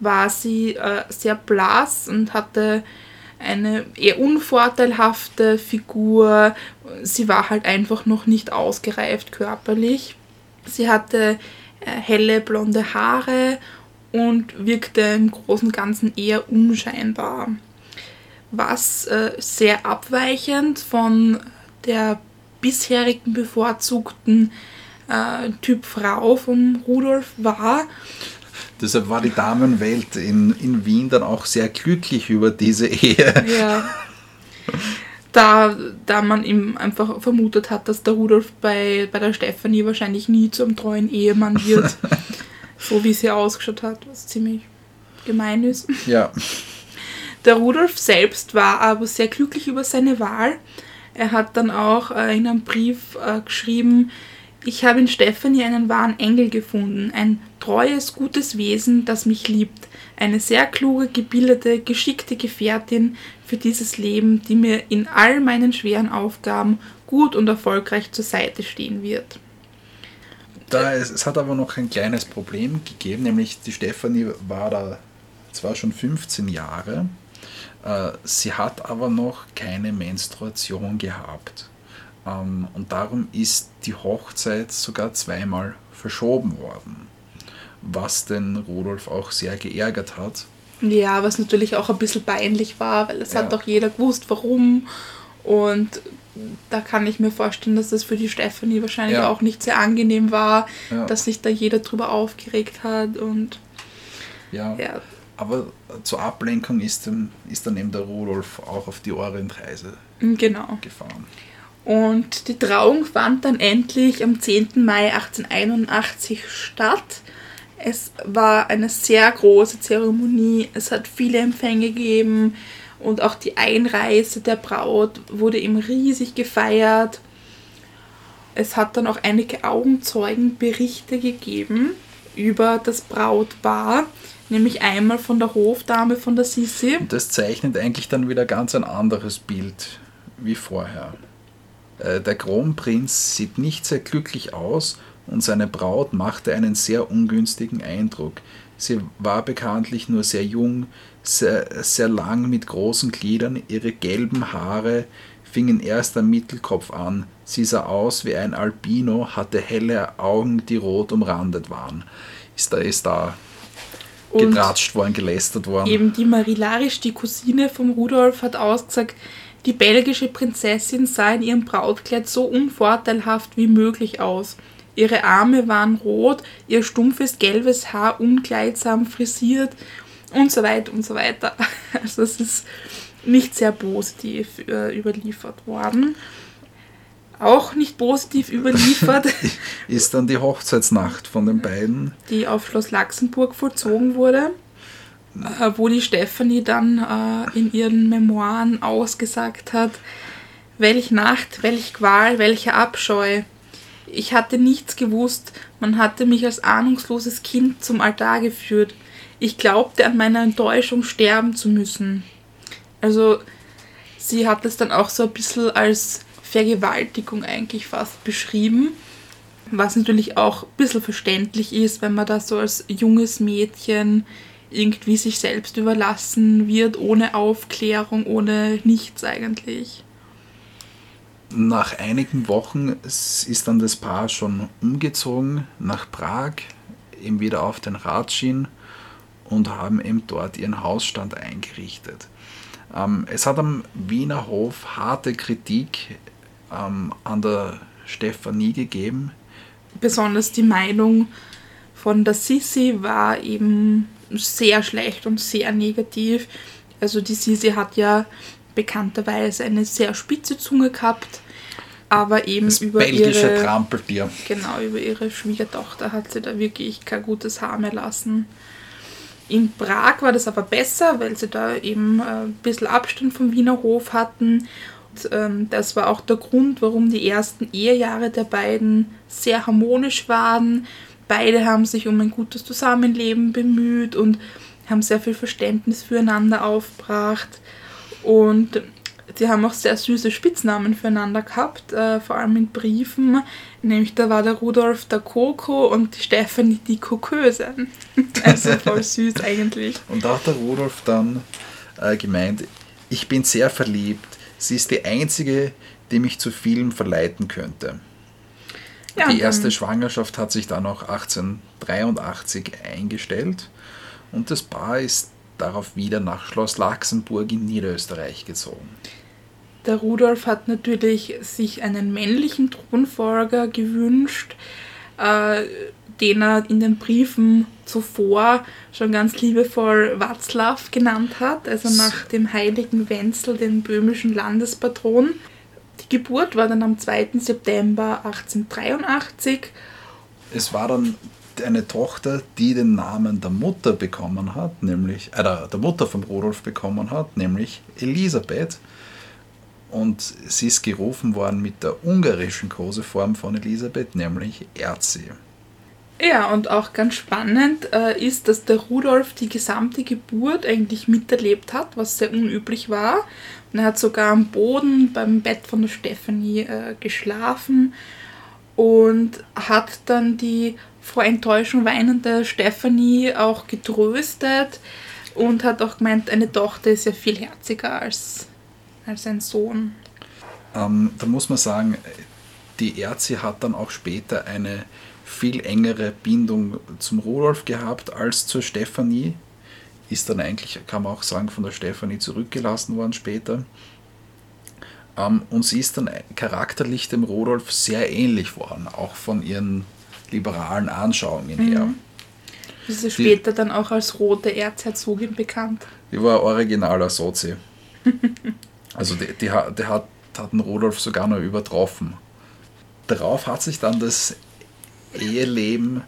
war sie äh, sehr blass und hatte eine eher unvorteilhafte Figur. Sie war halt einfach noch nicht ausgereift körperlich. Sie hatte äh, helle blonde Haare und wirkte im Großen und Ganzen eher unscheinbar. Was äh, sehr abweichend von der bisherigen bevorzugten äh, Typ Frau von Rudolf war. Deshalb war die Damenwelt in, in Wien dann auch sehr glücklich über diese Ehe. Ja. Da, da man ihm einfach vermutet hat, dass der Rudolf bei, bei der Stefanie wahrscheinlich nie zum treuen Ehemann wird. so wie sie ausgeschaut hat, was ziemlich gemein ist. Ja. Der Rudolf selbst war aber sehr glücklich über seine Wahl. Er hat dann auch äh, in einem Brief äh, geschrieben, ich habe in Stephanie einen wahren Engel gefunden, ein treues, gutes Wesen, das mich liebt, eine sehr kluge, gebildete, geschickte Gefährtin für dieses Leben, die mir in all meinen schweren Aufgaben gut und erfolgreich zur Seite stehen wird. Da, es, es hat aber noch ein kleines Problem gegeben, nämlich die Stephanie war da zwar schon 15 Jahre, äh, sie hat aber noch keine Menstruation gehabt. Ähm, und darum ist die Hochzeit sogar zweimal verschoben worden, was den Rudolf auch sehr geärgert hat. Ja, was natürlich auch ein bisschen peinlich war, weil es ja. hat doch jeder gewusst, warum. Und da kann ich mir vorstellen, dass das für die Stefanie wahrscheinlich ja. auch nicht sehr angenehm war, ja. dass sich da jeder drüber aufgeregt hat und ja. ja. Aber zur Ablenkung ist, dann, ist dann eben der Rudolf auch auf die Orientreise genau. gefahren. Und die Trauung fand dann endlich am 10. Mai 1881 statt. Es war eine sehr große Zeremonie, es hat viele Empfänge gegeben und auch die Einreise der Braut wurde ihm riesig gefeiert. Es hat dann auch einige Augenzeugenberichte gegeben über das Brautpaar, nämlich einmal von der Hofdame von der Sissi. Und das zeichnet eigentlich dann wieder ganz ein anderes Bild wie vorher. Äh, der Kronprinz sieht nicht sehr glücklich aus und seine Braut machte einen sehr ungünstigen Eindruck. Sie war bekanntlich nur sehr jung, sehr, sehr lang mit großen Gliedern, ihre gelben Haare fingen erst am Mittelkopf an. Sie sah aus wie ein Albino, hatte helle Augen, die rot umrandet waren. Ist da, ist da getratscht worden, gelästert worden. Eben die Marie Larisch, die Cousine von Rudolf, hat ausgesagt, die belgische Prinzessin sah in ihrem Brautkleid so unvorteilhaft wie möglich aus. Ihre Arme waren rot, ihr stumpfes gelbes Haar unkleidsam frisiert und so weiter und so weiter. Also es ist nicht sehr positiv äh, überliefert worden. Auch nicht positiv überliefert ist dann die Hochzeitsnacht von den beiden, die auf Schloss Laxenburg vollzogen wurde äh, wo die Stephanie dann äh, in ihren Memoiren ausgesagt hat, welch Nacht, welch Qual, welcher Abscheu. Ich hatte nichts gewusst, man hatte mich als ahnungsloses Kind zum Altar geführt. Ich glaubte an meiner Enttäuschung sterben zu müssen. Also sie hat es dann auch so ein bisschen als Vergewaltigung eigentlich fast beschrieben, was natürlich auch ein bisschen verständlich ist, wenn man da so als junges Mädchen irgendwie sich selbst überlassen wird, ohne Aufklärung, ohne nichts eigentlich. Nach einigen Wochen ist dann das Paar schon umgezogen nach Prag, eben wieder auf den Radschien und haben eben dort ihren Hausstand eingerichtet. Ähm, es hat am Wiener Hof harte Kritik ähm, an der Stephanie gegeben. Besonders die Meinung von der Sissi war eben sehr schlecht und sehr negativ. Also die Sisi hat ja bekannterweise eine sehr spitze Zunge gehabt, aber eben das über belgische ihre Trampeltier. Genau, über ihre Schwiegertochter hat sie da wirklich kein gutes Haar mehr lassen. In Prag war das aber besser, weil sie da eben äh, ein bisschen Abstand vom Wiener Hof hatten. Und, ähm, das war auch der Grund, warum die ersten Ehejahre der beiden sehr harmonisch waren. Beide haben sich um ein gutes Zusammenleben bemüht und haben sehr viel Verständnis füreinander aufgebracht. Und sie haben auch sehr süße Spitznamen füreinander gehabt, äh, vor allem in Briefen. Nämlich da war der Rudolf der Koko und die Stefanie die Koköse. also voll süß eigentlich. Und da hat der Rudolf dann äh, gemeint, ich bin sehr verliebt. Sie ist die einzige, die mich zu Filmen verleiten könnte. Ja, die erste Schwangerschaft hat sich dann auch 1883 eingestellt und das Paar ist darauf wieder nach Schloss Laxenburg in Niederösterreich gezogen. Der Rudolf hat natürlich sich einen männlichen Thronfolger gewünscht, äh, den er in den Briefen zuvor schon ganz liebevoll Václav genannt hat, also nach dem heiligen Wenzel, dem böhmischen Landespatron. Die Geburt war dann am 2. September 1883. Es war dann eine Tochter, die den Namen der Mutter bekommen hat, nämlich, äh, der Mutter von Rudolf bekommen hat, nämlich Elisabeth. Und sie ist gerufen worden mit der ungarischen Koseform von Elisabeth, nämlich Erzi. Ja, und auch ganz spannend äh, ist, dass der Rudolf die gesamte Geburt eigentlich miterlebt hat, was sehr unüblich war. Und er hat sogar am Boden beim Bett von der Stephanie äh, geschlafen und hat dann die vor Enttäuschung weinende Stephanie auch getröstet und hat auch gemeint, eine Tochter ist ja viel herziger als, als ein Sohn. Ähm, da muss man sagen, die Erzi hat dann auch später eine viel engere Bindung zum Rudolf gehabt als zur Stephanie. Ist dann eigentlich, kann man auch sagen, von der Stephanie zurückgelassen worden später. Ähm, und sie ist dann charakterlich dem Rudolf sehr ähnlich worden, auch von ihren liberalen Anschauungen her. Mhm. Sie ist später dann auch als rote Erzherzogin bekannt. Die war originaler Sozi. also die, die, die hat, hat den Rudolf sogar noch übertroffen. Darauf hat sich dann das Eheleben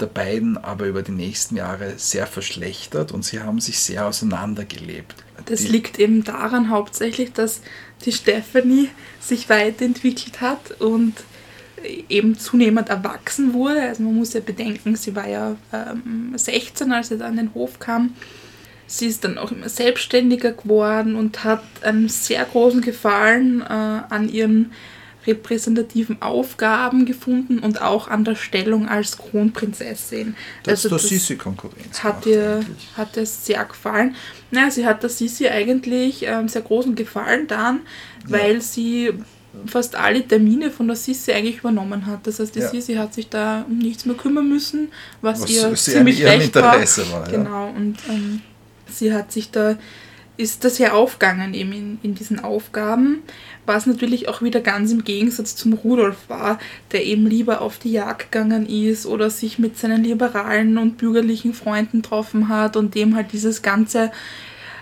der beiden aber über die nächsten Jahre sehr verschlechtert und sie haben sich sehr auseinandergelebt. Das die liegt eben daran hauptsächlich, dass die Stephanie sich weiterentwickelt hat und eben zunehmend erwachsen wurde. Also man muss ja bedenken, sie war ja ähm, 16, als sie dann an den Hof kam. Sie ist dann auch immer selbstständiger geworden und hat einen sehr großen Gefallen äh, an ihren repräsentativen Aufgaben gefunden und auch an der Stellung als Kronprinzessin. Das also ist der Sissi-Konkurrenz. Hat ihr, hat ihr sehr gefallen. Naja, sie hat der Sissi eigentlich ähm, sehr großen Gefallen dann, weil ja. sie fast alle Termine von der Sissi eigentlich übernommen hat. Das heißt, die ja. Sissi hat sich da um nichts mehr kümmern müssen, was, was ihr ziemlich recht Interesse war. war ja. Genau, und ähm, sie hat sich da ist das ja aufgegangen eben in, in diesen Aufgaben, was natürlich auch wieder ganz im Gegensatz zum Rudolf war, der eben lieber auf die Jagd gegangen ist oder sich mit seinen liberalen und bürgerlichen Freunden getroffen hat und dem halt dieses ganze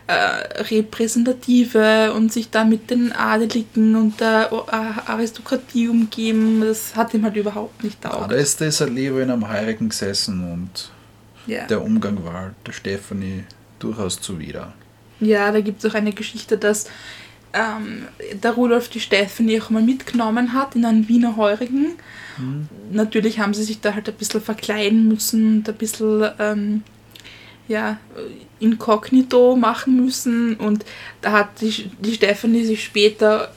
äh, Repräsentative und sich da mit den Adeligen und der Aristokratie umgeben, das hat ihm halt überhaupt nicht taugt. Da ist, da lieber in einem Heirigen gesessen und ja. der Umgang war der Stephanie durchaus zuwider. Ja, da gibt es auch eine Geschichte, dass ähm, der Rudolf die Stephanie auch mal mitgenommen hat in einen Wiener Heurigen. Mhm. Natürlich haben sie sich da halt ein bisschen verkleiden müssen und ein bisschen ähm, ja, inkognito machen müssen. Und da hat die, die Stephanie sich später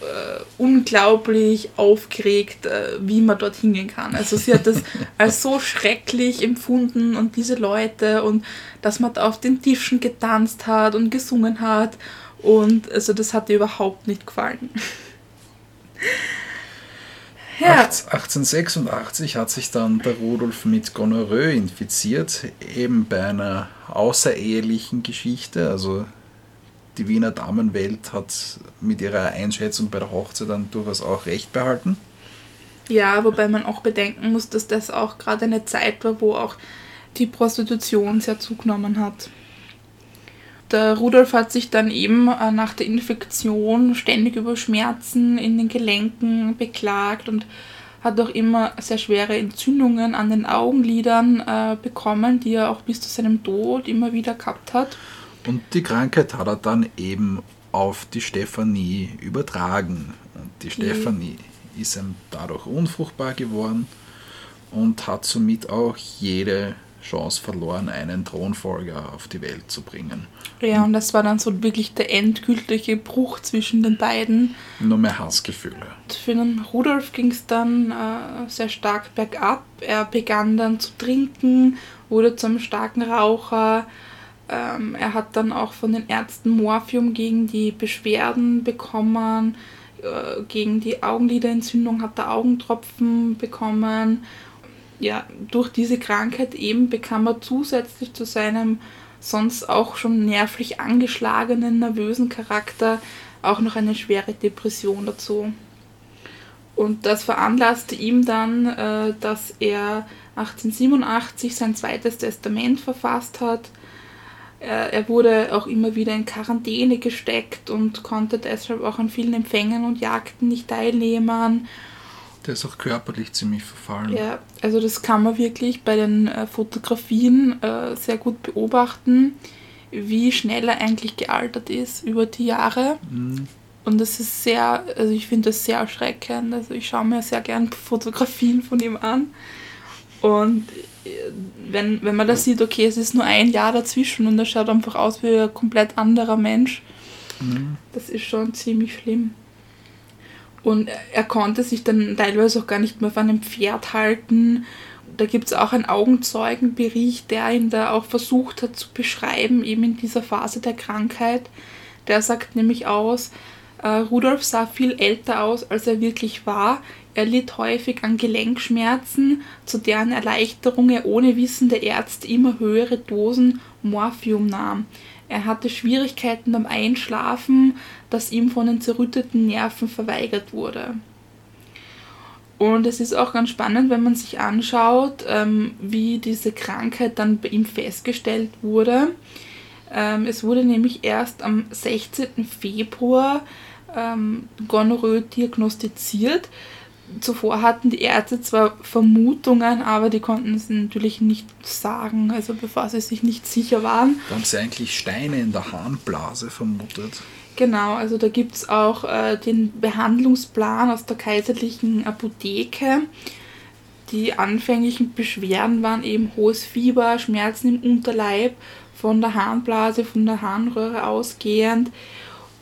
äh, unglaublich aufgeregt, äh, wie man dort hingehen kann. Also sie hat das als so schrecklich empfunden und diese Leute und dass man da auf den Tischen getanzt hat und gesungen hat und also das hat ihr überhaupt nicht gefallen. ja. 1886 hat sich dann der Rudolf mit Gonorrhoe infiziert, eben bei einer außerehelichen Geschichte, also die Wiener Damenwelt hat mit ihrer Einschätzung bei der Hochzeit dann durchaus auch recht behalten. Ja, wobei man auch bedenken muss, dass das auch gerade eine Zeit war, wo auch die Prostitution sehr zugenommen hat. Der Rudolf hat sich dann eben äh, nach der Infektion ständig über Schmerzen in den Gelenken beklagt und hat auch immer sehr schwere Entzündungen an den Augenlidern äh, bekommen, die er auch bis zu seinem Tod immer wieder gehabt hat. Und die Krankheit hat er dann eben auf die Stephanie übertragen. Und die Stephanie ist ihm dadurch unfruchtbar geworden und hat somit auch jede Chance verloren, einen Thronfolger auf die Welt zu bringen. Ja, und das war dann so wirklich der endgültige Bruch zwischen den beiden. Nur mehr Hassgefühle. Und für den Rudolf ging es dann äh, sehr stark bergab. Er begann dann zu trinken, wurde zum starken Raucher ähm, er hat dann auch von den Ärzten Morphium gegen die Beschwerden bekommen, äh, gegen die Augenliderentzündung hat er Augentropfen bekommen. Ja, durch diese Krankheit eben bekam er zusätzlich zu seinem sonst auch schon nervlich angeschlagenen, nervösen Charakter auch noch eine schwere Depression dazu. Und das veranlasste ihm dann, äh, dass er 1887 sein zweites Testament verfasst hat. Er wurde auch immer wieder in Quarantäne gesteckt und konnte deshalb auch an vielen Empfängen und Jagden nicht teilnehmen. Der ist auch körperlich ziemlich verfallen. Ja, also das kann man wirklich bei den äh, Fotografien äh, sehr gut beobachten, wie schnell er eigentlich gealtert ist über die Jahre. Mhm. Und das ist sehr, also ich finde das sehr erschreckend. Also ich schaue mir sehr gern Fotografien von ihm an. Und äh, wenn, wenn man das sieht, okay, es ist nur ein Jahr dazwischen und er schaut einfach aus wie ein komplett anderer Mensch, mhm. das ist schon ziemlich schlimm. Und er konnte sich dann teilweise auch gar nicht mehr auf einem Pferd halten. Da gibt es auch einen Augenzeugenbericht, der ihn da auch versucht hat zu beschreiben, eben in dieser Phase der Krankheit. Der sagt nämlich aus, äh, Rudolf sah viel älter aus, als er wirklich war. Er litt häufig an Gelenkschmerzen, zu deren Erleichterung er ohne Wissen der Ärzte immer höhere Dosen Morphium nahm. Er hatte Schwierigkeiten beim Einschlafen, das ihm von den zerrütteten Nerven verweigert wurde. Und es ist auch ganz spannend, wenn man sich anschaut, ähm, wie diese Krankheit dann bei ihm festgestellt wurde. Ähm, es wurde nämlich erst am 16. Februar ähm, Gonorrhoe diagnostiziert. Zuvor hatten die Ärzte zwar Vermutungen, aber die konnten es natürlich nicht sagen, also bevor sie sich nicht sicher waren. Da haben sie eigentlich Steine in der Harnblase vermutet. Genau, also da gibt es auch äh, den Behandlungsplan aus der kaiserlichen Apotheke. Die anfänglichen Beschwerden waren eben hohes Fieber, Schmerzen im Unterleib, von der Harnblase, von der Harnröhre ausgehend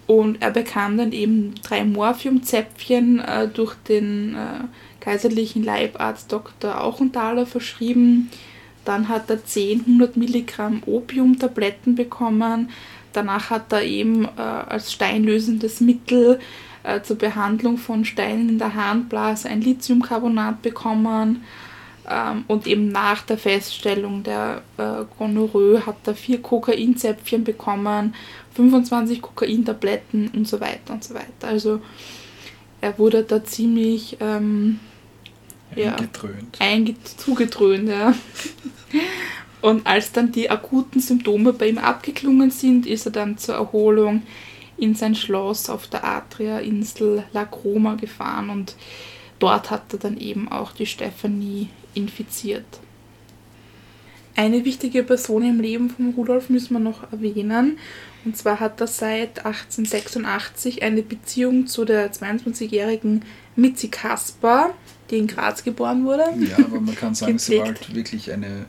und er bekam dann eben drei Morphiumzäpfchen äh, durch den äh, kaiserlichen Leibarzt Dr. Auchenthaler verschrieben. Dann hat er 10 100 Milligramm Opiumtabletten bekommen. Danach hat er eben äh, als steinlösendes Mittel äh, zur Behandlung von Steinen in der Harnblase ein Lithiumcarbonat bekommen. Ähm, und eben nach der Feststellung der äh, Gonorrhoe hat er vier Kokainzäpfchen bekommen 25 Kokaintabletten und so weiter und so weiter. Also er wurde da ziemlich ähm, eingetrönt. Ja, einge zugedröhnt, ja. Und als dann die akuten Symptome bei ihm abgeklungen sind, ist er dann zur Erholung in sein Schloss auf der Adria-Insel La Croma gefahren und dort hat er dann eben auch die Stephanie infiziert. Eine wichtige Person im Leben von Rudolf müssen wir noch erwähnen. Und zwar hat er seit 1886 eine Beziehung zu der 22-jährigen Mitzi Kasper, die in Graz geboren wurde. Ja, aber man kann sagen, sie war halt wirklich eine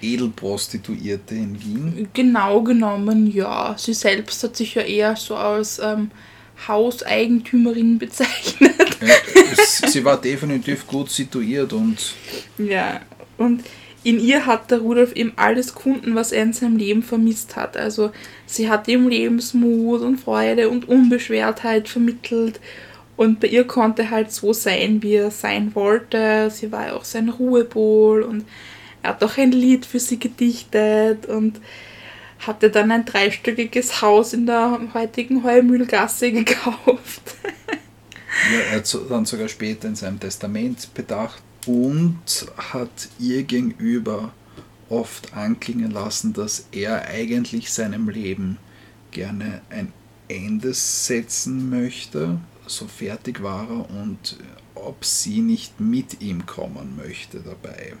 Edelprostituierte in Wien. Genau genommen, ja. Sie selbst hat sich ja eher so als ähm, Hauseigentümerin bezeichnet. Sie war definitiv gut situiert und. Ja, und in ihr hat der Rudolf eben alles gefunden, was er in seinem Leben vermisst hat. Also sie hat ihm Lebensmut und Freude und Unbeschwertheit vermittelt. Und bei ihr konnte er halt so sein, wie er sein wollte. Sie war ja auch sein Ruhepol und er hat auch ein Lied für sie gedichtet und hatte dann ein dreistöckiges Haus in der heutigen Heumühlgasse gekauft. ja, er hat dann sogar später in seinem Testament bedacht, und hat ihr gegenüber oft anklingen lassen, dass er eigentlich seinem Leben gerne ein Ende setzen möchte. So fertig war er und ob sie nicht mit ihm kommen möchte dabei.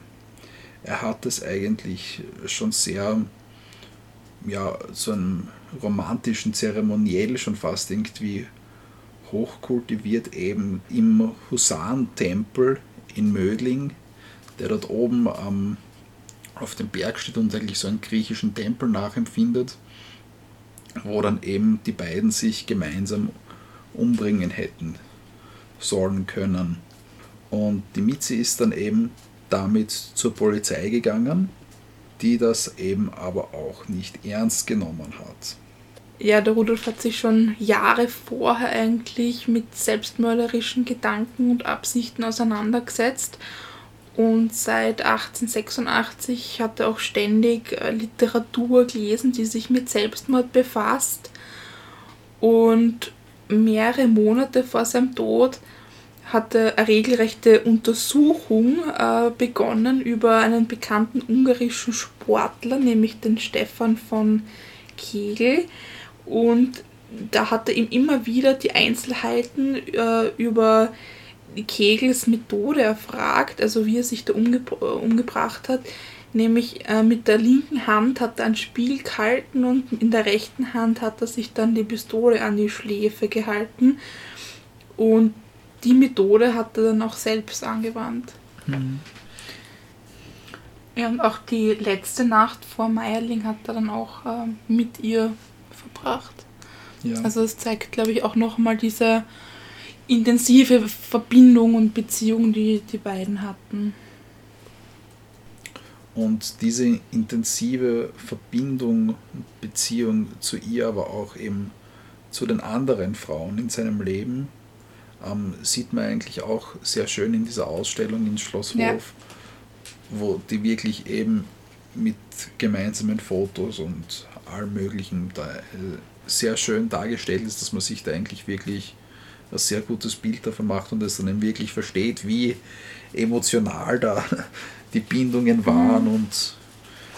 Er hat es eigentlich schon sehr, ja, so einem romantischen Zeremoniell schon fast irgendwie hochkultiviert, eben im Husarentempel in Mödling, der dort oben ähm, auf dem Berg steht und eigentlich so einen griechischen Tempel nachempfindet, wo dann eben die beiden sich gemeinsam umbringen hätten sollen können. Und die Mitzi ist dann eben damit zur Polizei gegangen, die das eben aber auch nicht ernst genommen hat. Ja, der Rudolf hat sich schon Jahre vorher eigentlich mit selbstmörderischen Gedanken und Absichten auseinandergesetzt. Und seit 1886 hat er auch ständig äh, Literatur gelesen, die sich mit Selbstmord befasst. Und mehrere Monate vor seinem Tod hatte eine regelrechte Untersuchung äh, begonnen über einen bekannten ungarischen Sportler, nämlich den Stefan von Kegel. Und da hat er ihm immer wieder die Einzelheiten äh, über Kegels Methode erfragt, also wie er sich da umge umgebracht hat. Nämlich äh, mit der linken Hand hat er ein Spiel gehalten und in der rechten Hand hat er sich dann die Pistole an die Schläfe gehalten. Und die Methode hat er dann auch selbst angewandt. Mhm. Ja, und auch die letzte Nacht vor Meierling hat er dann auch äh, mit ihr verbracht. Ja. Also es zeigt, glaube ich, auch nochmal diese intensive Verbindung und Beziehung, die die beiden hatten. Und diese intensive Verbindung, Beziehung zu ihr, aber auch eben zu den anderen Frauen in seinem Leben, ähm, sieht man eigentlich auch sehr schön in dieser Ausstellung in Schloss Hof, ja. wo die wirklich eben mit gemeinsamen Fotos und allem Möglichen da äh, sehr schön dargestellt ist, dass man sich da eigentlich wirklich ein sehr gutes Bild davon macht und es dann wirklich versteht, wie emotional da die Bindungen waren mhm. und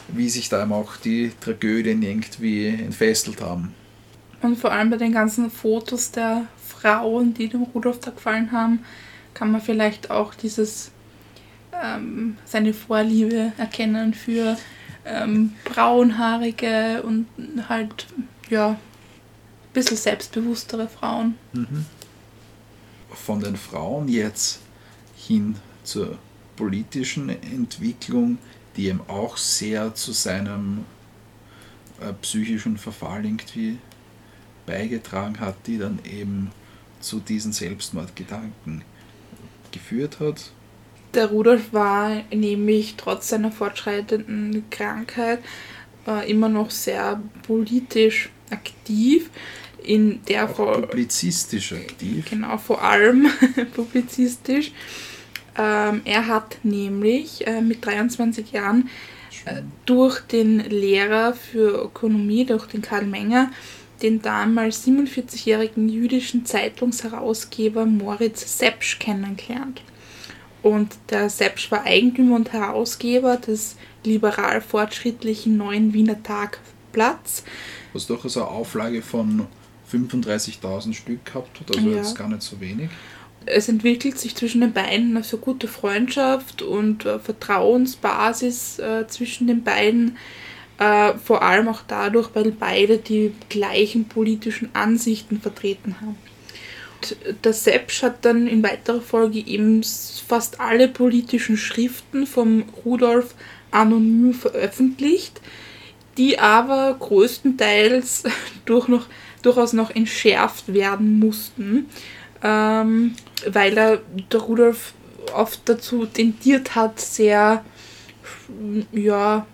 wie sich da eben auch die Tragödien irgendwie entfesselt haben. Und vor allem bei den ganzen Fotos der Frauen, die dem Rudolf da gefallen haben, kann man vielleicht auch dieses ähm, seine Vorliebe erkennen für ähm, braunhaarige und halt ja ein bisschen selbstbewusstere Frauen. Mhm. Von den Frauen jetzt hin zur politischen Entwicklung, die eben auch sehr zu seinem äh, psychischen Verfall irgendwie beigetragen hat, die dann eben zu diesen Selbstmordgedanken geführt hat. Der Rudolf war nämlich trotz seiner fortschreitenden Krankheit äh, immer noch sehr politisch aktiv. In der Auch publizistisch aktiv. Genau, vor allem publizistisch. Ähm, er hat nämlich äh, mit 23 Jahren äh, durch den Lehrer für Ökonomie, durch den Karl Menger, den damals 47-jährigen jüdischen Zeitungsherausgeber Moritz Sepsch kennengelernt. Und der Sepsch war Eigentümer und Herausgeber des liberal-fortschrittlichen Neuen Wiener Tagblatts. Was durchaus eine Auflage von 35.000 Stück gehabt hat, also ja. jetzt gar nicht so wenig. Es entwickelt sich zwischen den beiden eine so gute Freundschaft und äh, Vertrauensbasis äh, zwischen den beiden äh, vor allem auch dadurch, weil beide die gleichen politischen Ansichten vertreten haben. Der Sepsch hat dann in weiterer Folge eben fast alle politischen Schriften vom Rudolf anonym veröffentlicht, die aber größtenteils durch noch, durchaus noch entschärft werden mussten, ähm, weil er der Rudolf oft dazu tendiert hat, sehr ja,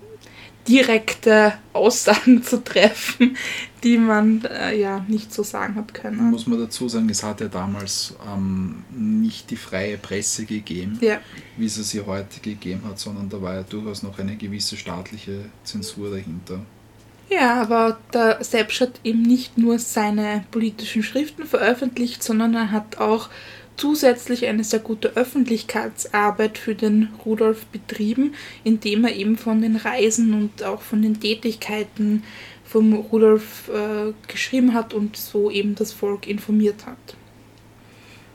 direkte Aussagen zu treffen, die man äh, ja nicht so sagen hat können. Muss man dazu sagen, es hat ja damals ähm, nicht die freie Presse gegeben, ja. wie es sie heute gegeben hat, sondern da war ja durchaus noch eine gewisse staatliche Zensur dahinter. Ja, aber der Selbst hat eben nicht nur seine politischen Schriften veröffentlicht, sondern er hat auch zusätzlich eine sehr gute Öffentlichkeitsarbeit für den Rudolf betrieben, indem er eben von den Reisen und auch von den Tätigkeiten vom Rudolf äh, geschrieben hat und so eben das Volk informiert hat.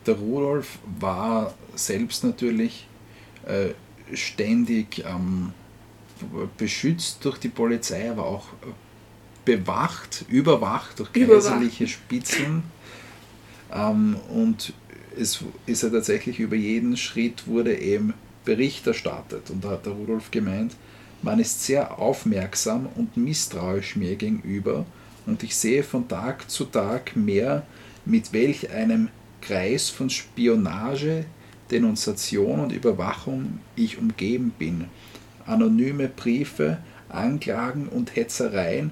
Der Rudolf war selbst natürlich äh, ständig ähm, beschützt durch die Polizei, aber auch bewacht, überwacht durch kaiserliche. Spitzen. Ähm, und es ist ja tatsächlich über jeden Schritt wurde eben Bericht erstattet. Und da hat der Rudolf gemeint, man ist sehr aufmerksam und misstrauisch mir gegenüber und ich sehe von Tag zu Tag mehr, mit welch einem Kreis von Spionage, Denunziation und Überwachung ich umgeben bin. Anonyme Briefe, Anklagen und Hetzereien,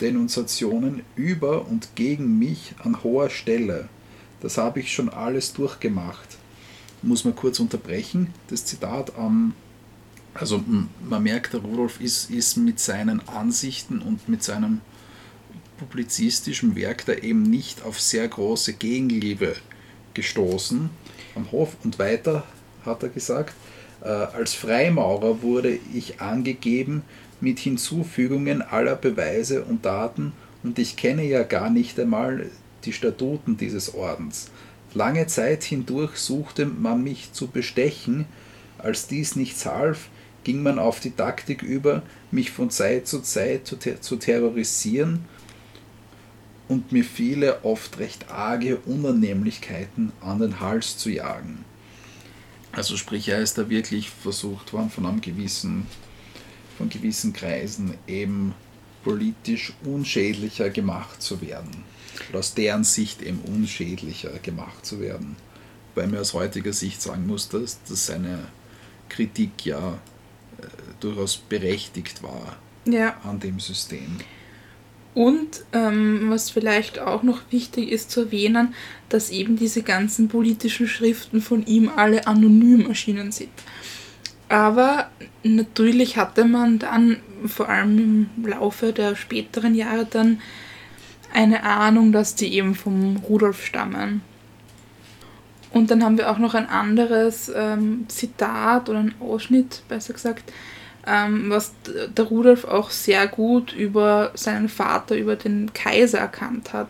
Denunziationen über und gegen mich an hoher Stelle. Das habe ich schon alles durchgemacht. Muss man kurz unterbrechen, das Zitat. Ähm, also man merkt, der Rudolf ist, ist mit seinen Ansichten und mit seinem publizistischen Werk da eben nicht auf sehr große Gegenliebe gestoßen am Hof und weiter hat er gesagt, äh, als Freimaurer wurde ich angegeben mit Hinzufügungen aller Beweise und Daten und ich kenne ja gar nicht einmal die Statuten dieses Ordens. Lange Zeit hindurch suchte man mich zu bestechen, als dies nichts half, ging man auf die Taktik über, mich von Zeit zu Zeit zu, ter zu terrorisieren und mir viele oft recht arge Unannehmlichkeiten an den Hals zu jagen. Also sprich, er ist da wirklich versucht worden von einem gewissen, von gewissen Kreisen eben politisch unschädlicher gemacht zu werden. Oder aus deren Sicht eben unschädlicher gemacht zu werden. Weil man aus heutiger Sicht sagen muss, dass, dass seine Kritik ja äh, durchaus berechtigt war Ja. an dem System. Und ähm, was vielleicht auch noch wichtig ist zu erwähnen, dass eben diese ganzen politischen Schriften von ihm alle anonym erschienen sind. Aber natürlich hatte man dann, vor allem im Laufe der späteren Jahre, dann eine Ahnung, dass die eben vom Rudolf stammen. Und dann haben wir auch noch ein anderes ähm, Zitat oder ein Ausschnitt, besser gesagt, ähm, was der Rudolf auch sehr gut über seinen Vater, über den Kaiser erkannt hat.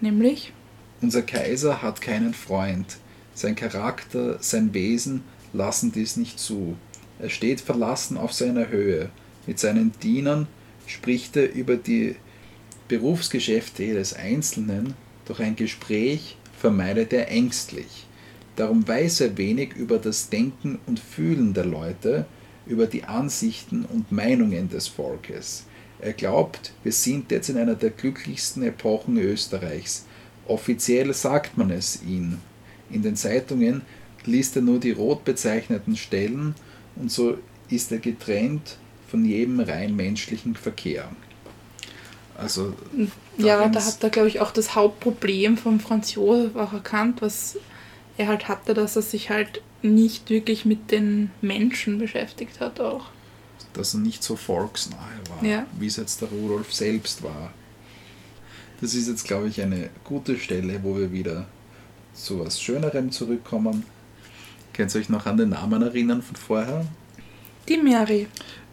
Nämlich, Unser Kaiser hat keinen Freund. Sein Charakter, sein Wesen lassen dies nicht zu. Er steht verlassen auf seiner Höhe. Mit seinen Dienern spricht er über die Berufsgeschäfte jedes Einzelnen, doch ein Gespräch vermeidet er ängstlich. Darum weiß er wenig über das Denken und Fühlen der Leute, über die Ansichten und Meinungen des Volkes. Er glaubt, wir sind jetzt in einer der glücklichsten Epochen Österreichs. Offiziell sagt man es ihm. In den Zeitungen liest er nur die rot bezeichneten Stellen und so ist er getrennt von jedem rein menschlichen Verkehr. Also ja, da hat er, glaube ich, auch das Hauptproblem von Franz Josef auch erkannt, was er halt hatte, dass er sich halt nicht wirklich mit den Menschen beschäftigt hat auch. dass er nicht so volksnahe war, Ja. wie es jetzt der Rudolf selbst war. Das ist jetzt, glaube ich, eine gute Stelle, wo wir wieder zu was Schönerem zurückkommen. Könnt ihr euch noch an den Namen erinnern von vorher? Die Mary.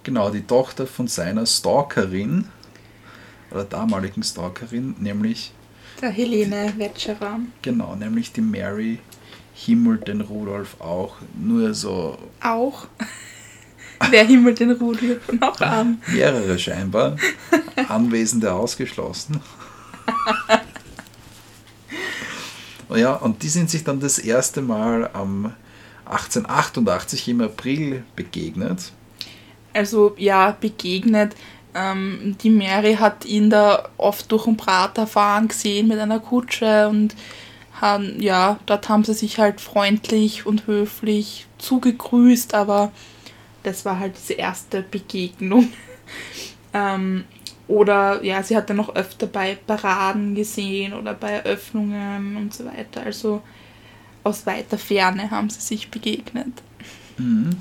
Genau, die Tochter von seiner Stalkerin, oder damaligen Stalkerin, nämlich, Der Helene Wetscherer. genau, nämlich die Mary himmelt den Rudolf auch, nur so Auch. Wer himmelt den Rudolf noch an? mehrere scheinbar, Anwesende ausgeschlossen. Ja, und die sind sich dann das erste Mal am 1888 im April begegnet. Also ja, begegnet. Ähm, die Mary hat ihn da oft durch den Prater fahren gesehen mit einer Kutsche und haben, ja, dort haben sie sich halt freundlich und höflich zugegrüßt, aber das war halt diese erste Begegnung. ähm, oder ja, sie hat dann noch öfter bei Paraden gesehen oder bei Eröffnungen und so weiter. Also aus weiter Ferne haben sie sich begegnet. Mhm.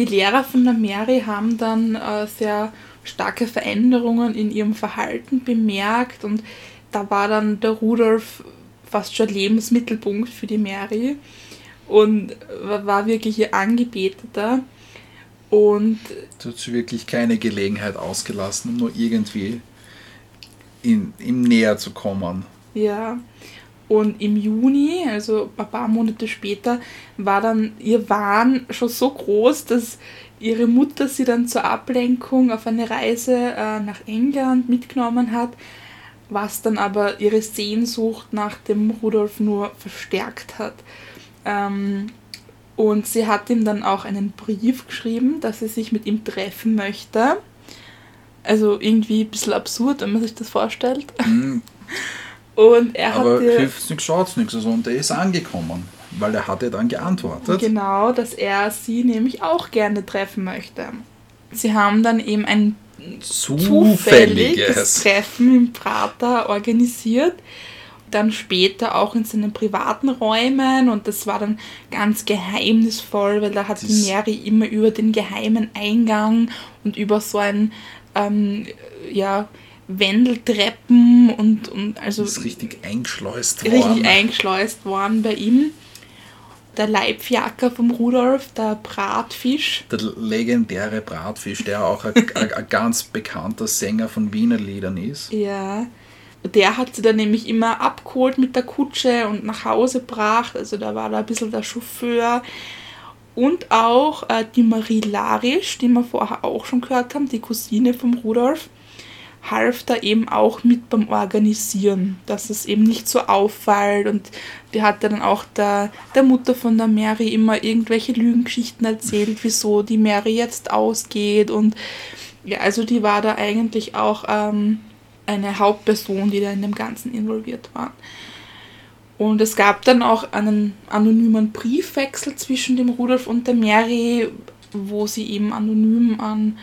Die Lehrer von der Mary haben dann äh, sehr starke Veränderungen in ihrem Verhalten bemerkt und da war dann der Rudolf fast schon Lebensmittelpunkt für die Mary und wa- war wirklich ihr Angebeteter. Und hat sie wirklich keine Gelegenheit ausgelassen, um nur irgendwie in, ihm näher zu kommen. ja, und im Juni, also ein paar Monate später, war dann ihr Wahn schon so groß, dass ihre Mutter sie dann zur Ablenkung auf eine Reise äh, nach England mitgenommen hat, was dann aber ihre Sehnsucht nach dem Rudolf nur verstärkt hat. Ähm, und sie hat ihm dann auch einen Brief geschrieben, dass sie sich mit ihm treffen möchte. Also irgendwie ein bisschen absurd, wenn man sich das vorstellt. Mhm. Und er Aber hat ihr, hilft nichts, schaut nichts. Also, und er ist angekommen, weil er hatte dann geantwortet. genau, dass er sie nämlich auch gerne treffen möchte. Sie haben dann eben ein zufälliges Zufälliges. Treffen im Prater organisiert. Dann später auch in seinen privaten Räumen und das war dann ganz geheimnisvoll, weil da hat die Mary immer über den geheimen Eingang und über so ein ähm, ja, Wendeltreppen und, und also. Ist richtig eingeschleust worden. Richtig eingeschleust worden bei ihm. Der Leibjacker vom Rudolf, der Bratfisch. Der legendäre Bratfisch, der auch ein, ein, ein ganz bekannter Sänger von Wiener Liedern ist. Ja. Der hat sie dann nämlich immer abgeholt mit der Kutsche und nach Hause gebracht. Also da war da ein bisschen der Chauffeur. Und auch äh, die Marie Larisch, die wir vorher auch schon gehört haben, die Cousine vom Rudolf, half da eben auch mit beim Organisieren, dass es eben nicht so auffällt. Und die hat dann auch der, der Mutter von der Mary immer irgendwelche Lügengeschichten erzählt, wieso die Mary jetzt ausgeht. Und ja, also die war da eigentlich auch ähm, eine Hauptperson, die da in dem Ganzen involviert war. Und es gab dann auch einen anonymen Briefwechsel zwischen dem Rudolf und der Mary, wo sie eben anonym an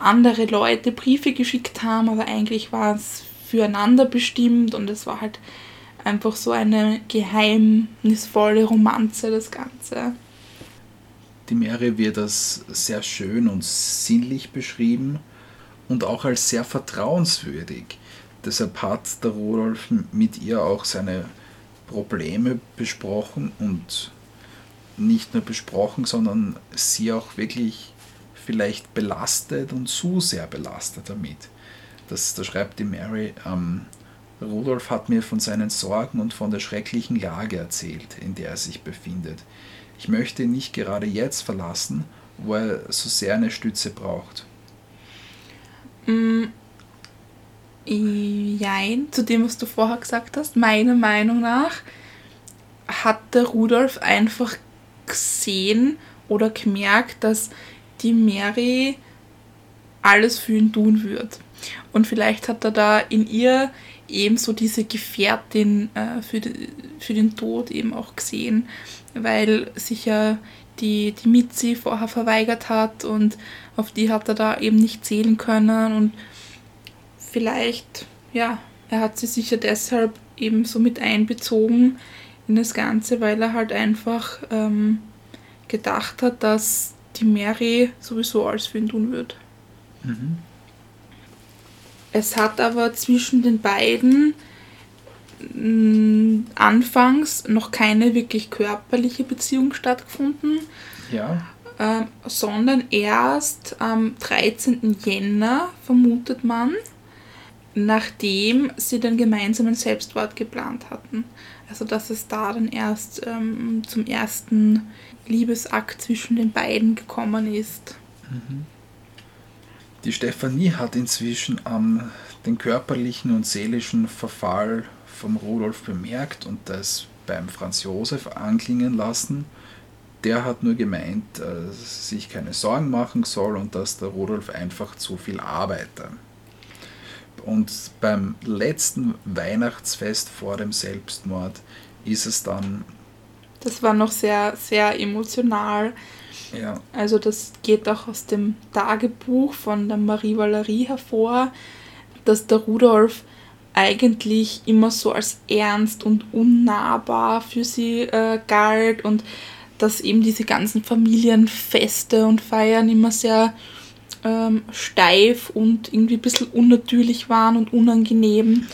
andere Leute Briefe geschickt haben, aber eigentlich war es füreinander bestimmt und es war halt einfach so eine geheimnisvolle Romanze, das Ganze. Die Mary wird als sehr schön und sinnlich beschrieben und auch als sehr vertrauenswürdig. Deshalb hat der Rudolf mit ihr auch seine Probleme besprochen und nicht nur besprochen, sondern sie auch wirklich vielleicht belastet und zu sehr belastet damit. Das, da schreibt die Mary, ähm, Rudolf hat mir von seinen Sorgen und von der schrecklichen Lage erzählt, in der er sich befindet. Ich möchte ihn nicht gerade jetzt verlassen, wo er so sehr eine Stütze braucht. Mm, Jein, zu dem, was du vorher gesagt hast, meiner Meinung nach hat der Rudolf einfach gesehen oder gemerkt, dass die Mary alles für ihn tun wird. Und vielleicht hat er da in ihr eben so diese Gefährtin äh, für, die, für den Tod eben auch gesehen, weil sich ja die, die Mitzi vorher verweigert hat und auf die hat er da eben nicht zählen können und vielleicht, ja, er hat sie sicher deshalb eben so mit einbezogen in das Ganze, weil er halt einfach ähm, gedacht hat, dass die Mary sowieso alles für ihn tun wird. Mhm. Es hat aber zwischen den beiden mh, mm, anfangs noch keine wirklich körperliche Beziehung stattgefunden. Ja. Ähm, sondern erst am 13. Jänner, vermutet man, nachdem sie den gemeinsamen Selbstmord geplant hatten. Also dass es da dann erst ähm, zum ersten Liebesakt zwischen den beiden gekommen ist. Mhm. Die Stefanie hat inzwischen ähm, den körperlichen und seelischen Verfall vom Rudolf bemerkt und das beim Franz Josef anklingen lassen. Der hat nur gemeint, dass äh, sich keine Sorgen machen soll und dass der Rudolf einfach zu viel arbeite. Und beim letzten Weihnachtsfest vor dem Selbstmord ist es dann. Das war noch sehr, sehr emotional. Ja. Also das geht auch aus dem Tagebuch von der Marie Valerie hervor, dass der Rudolf eigentlich immer so als ernst und unnahbar für sie äh, galt und dass eben diese ganzen Familienfeste und Feiern immer sehr ähm, steif und irgendwie ein bisschen unnatürlich waren und unangenehm.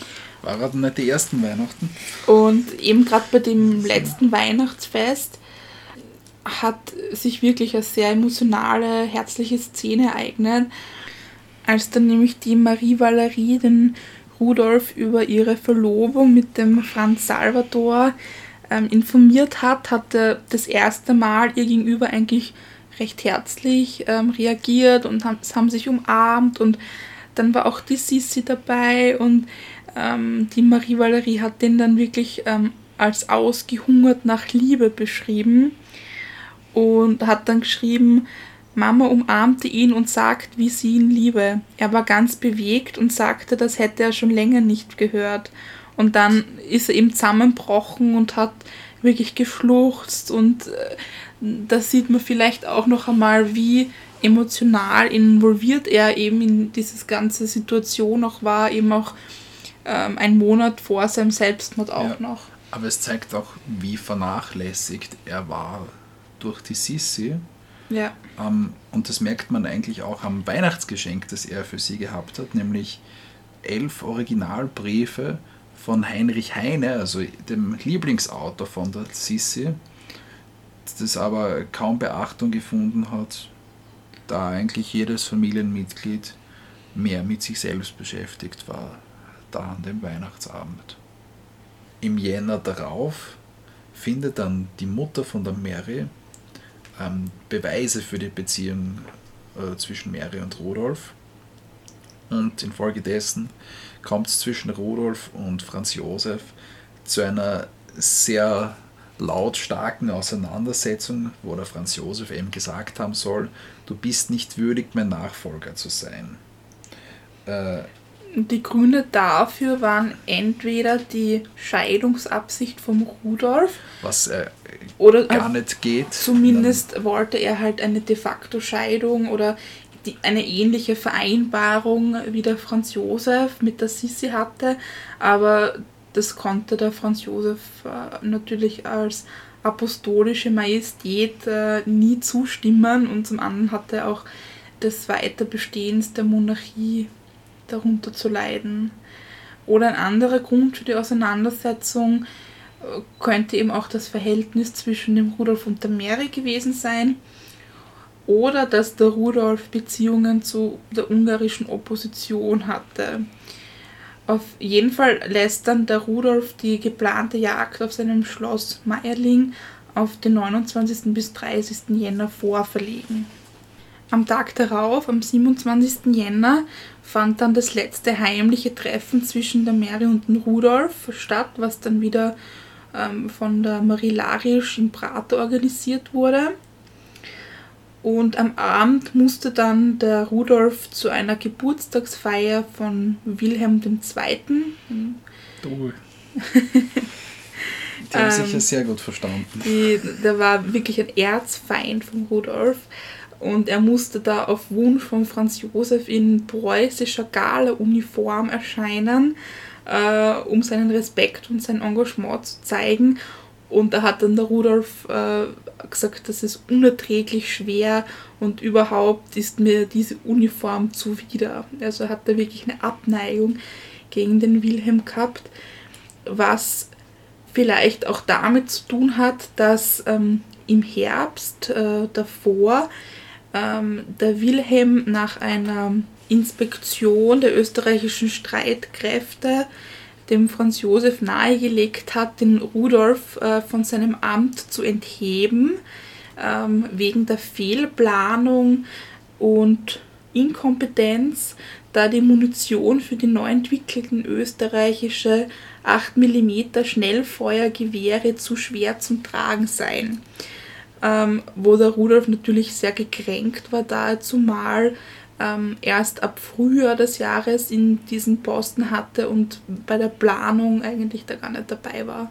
War gerade nicht die ersten Weihnachten. Und eben gerade bei dem letzten Weihnachtsfest hat sich wirklich eine sehr emotionale, herzliche Szene ereignet, als dann nämlich die Marie Valerie den Rudolf über ihre Verlobung mit dem Franz Salvador ähm, informiert hat, hat er das erste Mal ihr gegenüber eigentlich recht herzlich ähm, reagiert und haben, haben sich umarmt und dann war auch die Sissi dabei und ähm, die Marie Valerie hat den dann wirklich ähm, als ausgehungert nach Liebe beschrieben und hat dann geschrieben, Mama umarmte ihn und sagt, wie sie ihn liebe. Er war ganz bewegt und sagte, das hätte er schon länger nicht gehört. Und dann ist er eben zusammenbrochen und hat wirklich geflucht und äh, da sieht man vielleicht auch noch einmal, wie emotional involviert er eben in diese ganze Situation auch war, eben auch ähm, ein Monat vor seinem Selbstmord auch ja, noch. Aber es zeigt auch, wie vernachlässigt er war durch die Sissi. Ja. Ähm, und das merkt man eigentlich auch am Weihnachtsgeschenk, das er für sie gehabt hat, nämlich elf Originalbriefe von Heinrich Heine, also dem Lieblingsautor von der Sissi, das aber kaum Beachtung gefunden hat, da eigentlich jedes Familienmitglied mehr mit sich selbst beschäftigt war, da an dem Weihnachtsabend. Im Jänner darauf findet dann die Mutter von der Mary ähm, Beweise für die Beziehung äh, zwischen Mary und Rudolf. Und infolgedessen kommt es zwischen Rudolf und Franz Josef zu einer sehr lautstarken Auseinandersetzung, wo der Franz Josef eben gesagt haben soll, du bist nicht würdig, mein Nachfolger zu sein. Äh, die Gründe dafür waren entweder die Scheidungsabsicht vom Rudolf, was äh, oder gar nicht geht. Zumindest wollte er halt eine de facto Scheidung oder die, eine ähnliche Vereinbarung wie der Franz Josef mit der Sissi hatte, aber das konnte der Franz Josef äh, natürlich als apostolische Majestät äh, nie zustimmen und zum anderen hatte er auch des Weiterbestehens der Monarchie darunter zu leiden. Oder ein anderer Grund für die Auseinandersetzung äh, könnte eben auch das Verhältnis zwischen dem Rudolf und der Mary gewesen sein. Oder dass der Rudolf Beziehungen zu der ungarischen Opposition hatte. Auf jeden Fall lässt dann der Rudolf die geplante Jagd auf seinem Schloss Meierling auf den 29. bis 30. Jänner vorverlegen. Am Tag darauf, am 27. Jänner, fand dann das letzte heimliche Treffen zwischen der Mary und dem Rudolf statt, was dann wieder ähm, von der Marie Larisch im Prater organisiert wurde. Und am Abend musste dann der Rudolf zu einer Geburtstagsfeier von Wilhelm II. Du. Die haben sich ja ähm, sehr gut verstanden. Die, der war wirklich ein Erzfeind von Rudolf und er musste da auf Wunsch von Franz Josef in preußischer Gala-Uniform erscheinen, äh, um seinen Respekt und sein Engagement zu zeigen. Und da hat dann der Rudolf äh, gesagt, das ist unerträglich schwer und überhaupt ist mir diese Uniform zuwider. Also hat er wirklich eine Abneigung gegen den Wilhelm gehabt, was vielleicht auch damit zu tun hat, dass ähm, im Herbst äh, davor ähm, der Wilhelm nach einer Inspektion der österreichischen Streitkräfte dem Franz Josef nahegelegt hat, den Rudolf äh, von seinem Amt zu entheben, ähm, wegen der Fehlplanung und Inkompetenz, da die Munition für die neu entwickelten österreichische 8 mm Schnellfeuergewehre zu schwer zum Tragen seien. Ähm, wo der Rudolf natürlich sehr gekränkt war, da er zumal ähm, erst ab Frühjahr des Jahres in diesen Posten hatte und bei der Planung eigentlich da gar nicht dabei war.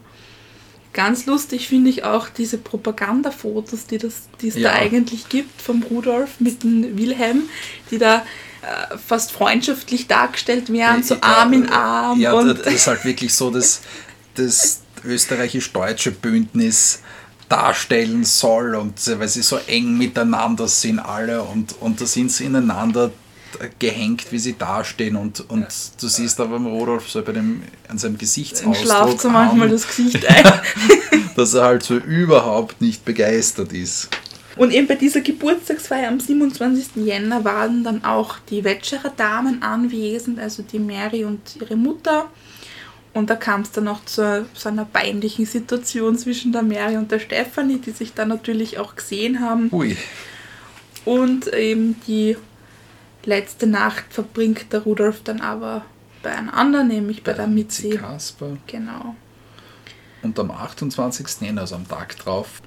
Ganz lustig finde ich auch diese Propagandafotos, die, das, die es ja. da eigentlich gibt vom Rudolf mit dem Wilhelm, die da äh, fast freundschaftlich dargestellt werden, so Arm in Arm. Ja, das ist halt wirklich so das, das österreichisch-deutsche Bündnis darstellen soll und weil sie so eng miteinander sind alle und, und da sind sie ineinander gehängt, wie sie dastehen und, und du siehst aber beim Rodolf so bei dem, an seinem Gesichtsausdruck schlaft so manchmal das Gesicht ein. dass er halt so überhaupt nicht begeistert ist. Und eben bei dieser Geburtstagsfeier am 27. Jänner waren dann auch die Wetscherer Damen anwesend, also die Mary und ihre Mutter und da kam es dann auch zu so einer peinlichen Situation zwischen der Mary und der Stefanie, die sich dann natürlich auch gesehen haben. Ui. Und eben die letzte Nacht verbringt der Rudolf dann aber bei einer anderen, nämlich bei, bei der Mitzi. Kasper. Genau. Und am 28. Jänner, also am Tag drauf,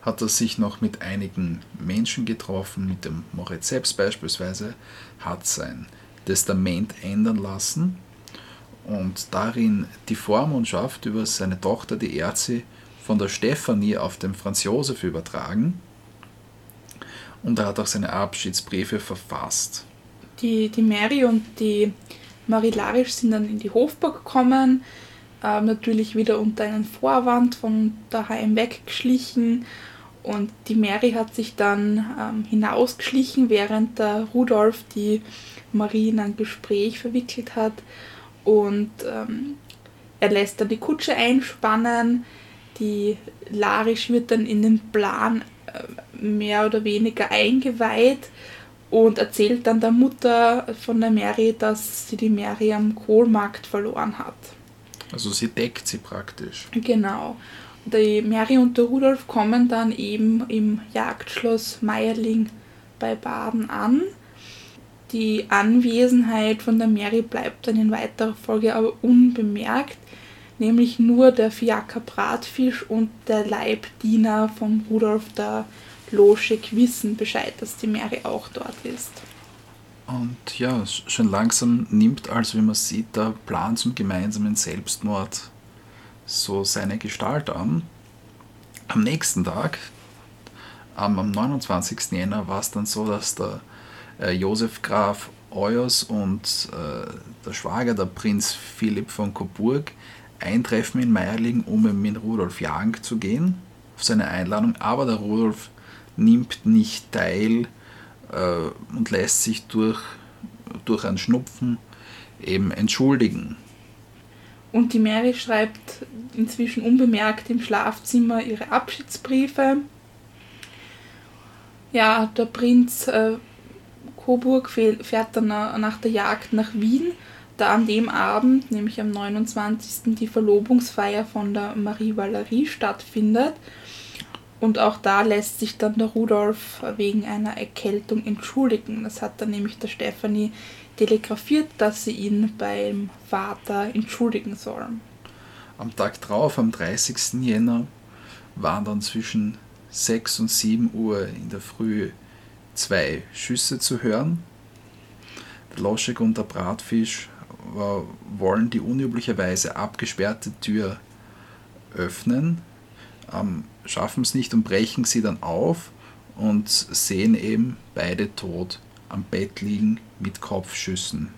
hat er sich noch mit einigen Menschen getroffen, mit dem Moritz selbst beispielsweise, hat sein Testament ändern lassen und darin die Vormundschaft über seine Tochter, die Erzi, von der Stefanie auf den Franz Josef übertragen. Und er hat auch seine Abschiedsbriefe verfasst. Die, die Mary und die Marie Larisch sind dann in die Hofburg gekommen, äh, natürlich wieder unter einen Vorwand von daheim weggeschlichen Und die Mary hat sich dann ähm, hinausgeschlichen, während der Rudolf die Marie in ein Gespräch verwickelt hat. Und ähm, er lässt dann die Kutsche einspannen. Die Larisch wird dann in den Plan äh, mehr oder weniger eingeweiht und erzählt dann der Mutter von der Mary, dass sie die Mary am Kohlmarkt verloren hat. Also sie deckt sie praktisch. Genau. Die Mary und der Rudolf kommen dann eben im Jagdschloss Meierling bei Baden an. Die Anwesenheit von der Mary bleibt dann in weiterer Folge aber unbemerkt, nämlich nur der Fiaker Bratfisch und der Leibdiener von Rudolf der Loschek wissen Bescheid, dass die Mary auch dort ist. Und ja, schon langsam nimmt also, wie man sieht, der Plan zum gemeinsamen Selbstmord so seine Gestalt an. Am nächsten Tag, am 29. Jänner, war es dann so, dass der äh, Josef Graf Euers und äh, der Schwager, der Prinz Philipp von Coburg, eintreffen in Meierling, um mit Rudolf jagen zu gehen, auf seine Einladung. Aber der Rudolf nimmt nicht teil äh, und lässt sich durch, durch ein Schnupfen eben entschuldigen. Und die Mary schreibt inzwischen unbemerkt im Schlafzimmer ihre Abschiedsbriefe. Ja, der Prinz äh, Coburg fährt dann nach der Jagd nach Wien, da an dem Abend, nämlich am 29. die Verlobungsfeier von der Marie Valerie stattfindet. Und auch da lässt sich dann der Rudolf wegen einer Erkältung entschuldigen. Das hat dann nämlich der Stephanie telegrafiert, dass sie ihn beim Vater entschuldigen soll. Am Tag drauf, am 30. Jänner, waren dann zwischen 6 und 7 Uhr in der Früh zwei Schüsse zu hören. Der Loschek und der Bratfisch wollen die unüblicherweise abgesperrte Tür öffnen, ähm, schaffen es nicht und brechen sie dann auf und sehen eben beide tot am Bett liegen mit Kopfschüssen.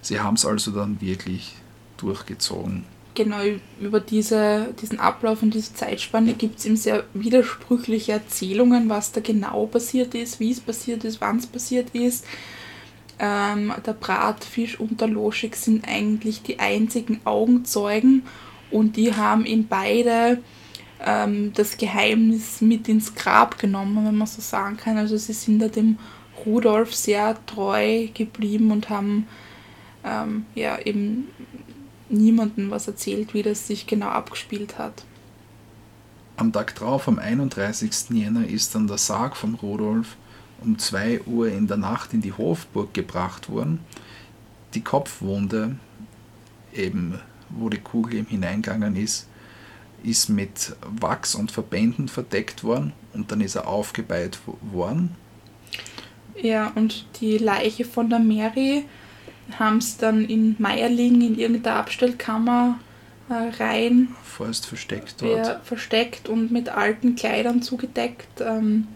Sie haben es also dann wirklich durchgezogen. Genau, über diese, diesen Ablauf und diese Zeitspanne gibt es eben sehr widersprüchliche Erzählungen, was da genau passiert ist, wie es passiert ist, wann es passiert ist. Ähm, der Bratfisch und der Loschik sind eigentlich die einzigen Augenzeugen und die haben ihn beide ähm, das Geheimnis mit ins Grab genommen, wenn man so sagen kann. Also sie sind da dem Rudolf sehr treu geblieben und haben ähm, ja eben niemandem was erzählt, wie das sich genau abgespielt hat. Am Tag drauf, am 31. Jänner, ist dann der Sarg von Rudolf um 2 Uhr in der Nacht in die Hofburg gebracht worden. Die Kopfwunde, eben wo die Kugel ihm hineingegangen ist, ist mit Wachs und Verbänden verdeckt worden und dann ist er aufgebeiht worden. Ja, und die Leiche von der Mary haben es dann in Meierling in irgendeiner Abstellkammer äh, rein. Vorerst versteckt dort. Ja, versteckt und mit alten Kleidern zugedeckt. Ähm,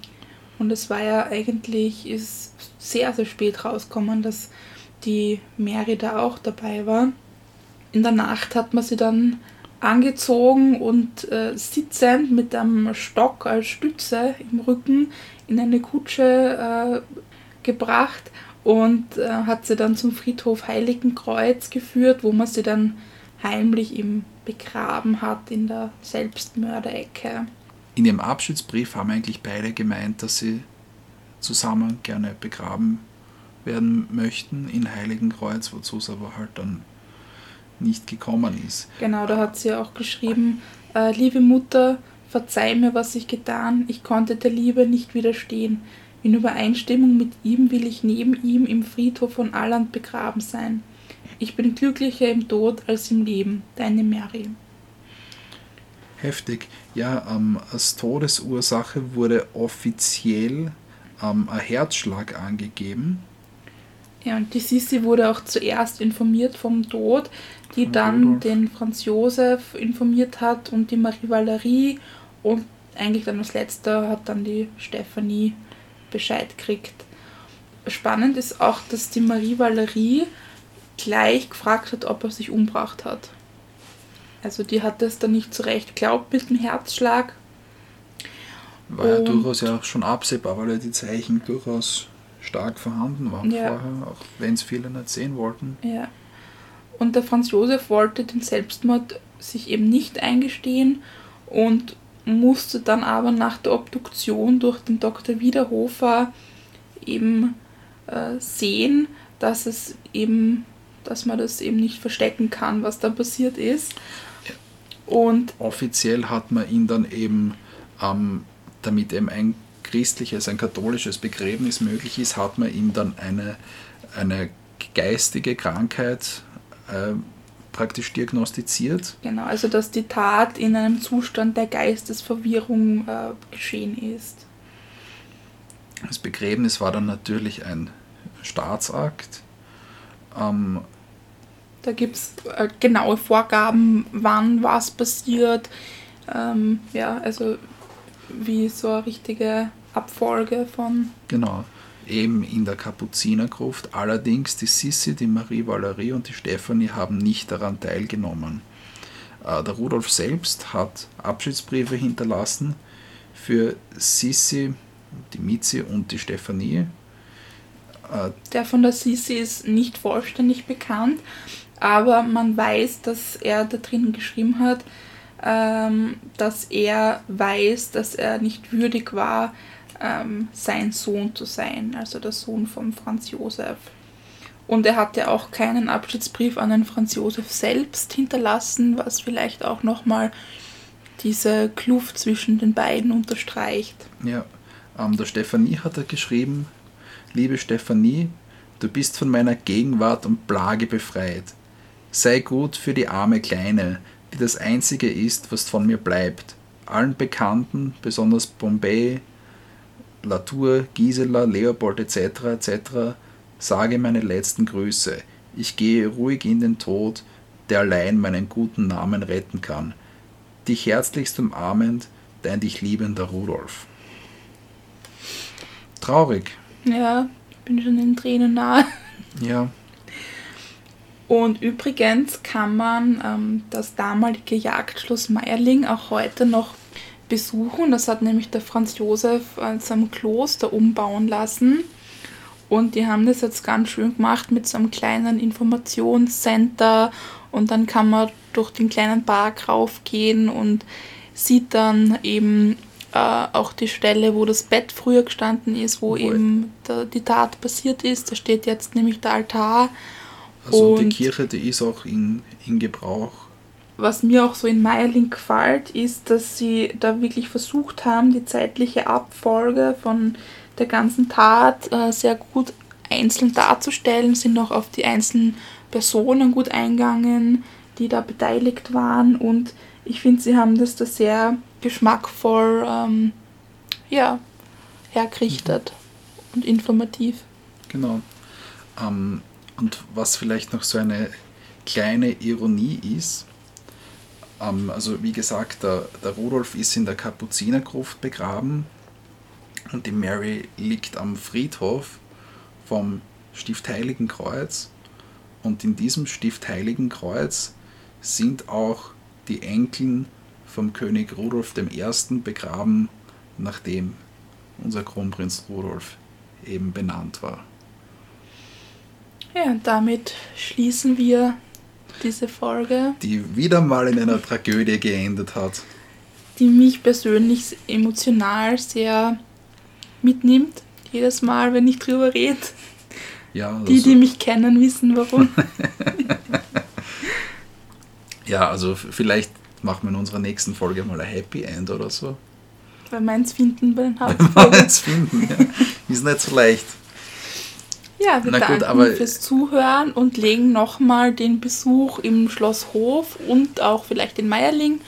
und es war ja eigentlich ist sehr, sehr spät rausgekommen, dass die Mary da auch dabei war. In der Nacht hat man sie dann angezogen und äh, sitzend mit einem Stock als Stütze im Rücken in eine Kutsche äh, gebracht und äh, hat sie dann zum Friedhof Heiligenkreuz geführt, wo man sie dann heimlich im begraben hat in der Selbstmörderecke. In ihrem Abschiedsbrief haben eigentlich beide gemeint, dass sie zusammen gerne begraben werden möchten in Heiligenkreuz, wozu es aber halt dann nicht gekommen ist. Genau, da hat sie auch geschrieben, äh, liebe Mutter, verzeih mir, was ich getan, ich konnte der Liebe nicht widerstehen. In Übereinstimmung mit ihm will ich neben ihm im Friedhof von Alland begraben sein. Ich bin glücklicher im Tod als im Leben. Deine Mary. Heftig. Ja, ähm, als Todesursache wurde offiziell ähm, ein Herzschlag angegeben. Ja, und die Sissi wurde auch zuerst informiert vom Tod, die von dann Rudolf. den Franz Josef informiert hat und die Marie Valerie und eigentlich dann als letzter hat dann die Stephanie Bescheid kriegt. Spannend ist auch, dass die Marie Valerie gleich gefragt hat, ob er sich umgebracht hat. Also die hat das dann nicht zurecht glaubt mit dem Herzschlag. War ja Und- durchaus ja schon absehbar, weil ja die Zeichen durchaus stark vorhanden waren Ja. vorher, auch wenn es viele nicht sehen wollten. Ja. Und der Franz Josef wollte den Selbstmord sich eben nicht eingestehen und musste dann aber nach der Obduktion durch den Dr. Wiederhofer eben äh, sehen, dass es eben, dass man das eben nicht verstecken kann, was da passiert ist. Und Offiziell hat man ihn dann eben, ähm, damit eben ein christliches, ein katholisches Begräbnis möglich ist, hat man ihm dann eine, eine geistige Krankheit äh, praktisch diagnostiziert. genau, also dass die Tat in einem Zustand der Geistesverwirrung äh, geschehen ist. Das Begräbnis war dann natürlich ein Staatsakt. Ähm, Da gibt es äh, genaue Vorgaben, wann was passiert. Ähm, ja, also wie so eine richtige Abfolge von. Genau, eben in der Kapuzinergruft. Allerdings die Sissi, die Marie Valerie und die Stefanie haben nicht daran teilgenommen. Äh, Der Rudolf selbst hat Abschiedsbriefe hinterlassen für Sissi, die Mizi und die Stefanie. Äh, Der von der Sisi ist nicht vollständig bekannt, aber man weiß, dass er da drin geschrieben hat, ähm, dass er weiß, dass er nicht würdig war, ähm, sein Sohn zu sein, also der Sohn von Franz Josef. Und er hatte auch keinen Abschiedsbrief an den Franz Josef selbst hinterlassen, was vielleicht auch nochmal diese Kluft zwischen den beiden unterstreicht. Ja, ähm, der Stefanie hat er geschrieben, liebe Stefanie, du bist von meiner Gegenwart und Plage befreit. Sei gut für die arme Kleine, die das Einzige ist, was von mir bleibt. Allen Bekannten, besonders Bombay, Latour, Gisela, Leopold etc. etc. sage meine letzten Grüße. Ich gehe ruhig in den Tod, der allein meinen guten Namen retten kann. Dich herzlichst umarmend, dein dich liebender Rudolf. Traurig, Ja, bin schon in Tränen nahe. ja. Und übrigens kann man ähm, das damalige Jagdschloss Meierling auch heute noch besuchen. Das hat nämlich der Franz Josef äh, zu einem Kloster umbauen lassen. Und die haben das jetzt ganz schön gemacht mit so einem kleinen Informationscenter. Und dann kann man durch den kleinen Park raufgehen und sieht dann eben äh, auch die Stelle, wo das Bett früher gestanden ist, wo Wohl. eben der, die Tat passiert ist. Da steht jetzt nämlich der Altar. Also die Und- Kirche, die ist auch in, in Gebrauch. Was mir auch so in Meierling gefällt, ist, dass sie da wirklich versucht haben, die zeitliche Abfolge von der ganzen Tat äh, sehr gut einzeln darzustellen, sind auch auf die einzelnen Personen gut eingegangen, die da beteiligt waren und ich finde, sie haben das da sehr geschmackvoll ähm, ja, hergerichtet und informativ. Genau. Ähm, und was vielleicht noch so eine kleine Ironie ist, ähm, also wie gesagt, der, der Rudolf ist in der Kapuzinergruft begraben und die Mary liegt am Friedhof vom Stift Heiligenkreuz. Und in diesem Stift Heiligenkreuz sind auch die Enkeln vom König Rudolf I. begraben, nachdem unser Kronprinz Rudolf eben benannt war. Ja, und damit schließen wir diese Folge. die wieder mal in einer Tragödie geendet hat. die mich persönlich emotional sehr mitnimmt. Jedes Mal, wenn ich drüber rede. Ja, Die, also, die mich kennen, wissen warum. ja, also vielleicht machen wir in unserer nächsten Folge mal ein Happy End oder so. Weil meins finden bei den Hauptfolgen. jetzt finden. Ja. Ist nicht so leicht. Ja, wir Na gut, danken aber- fürs Zuhören und legen nochmal den Besuch im Schloss Hof und auch vielleicht in Meierling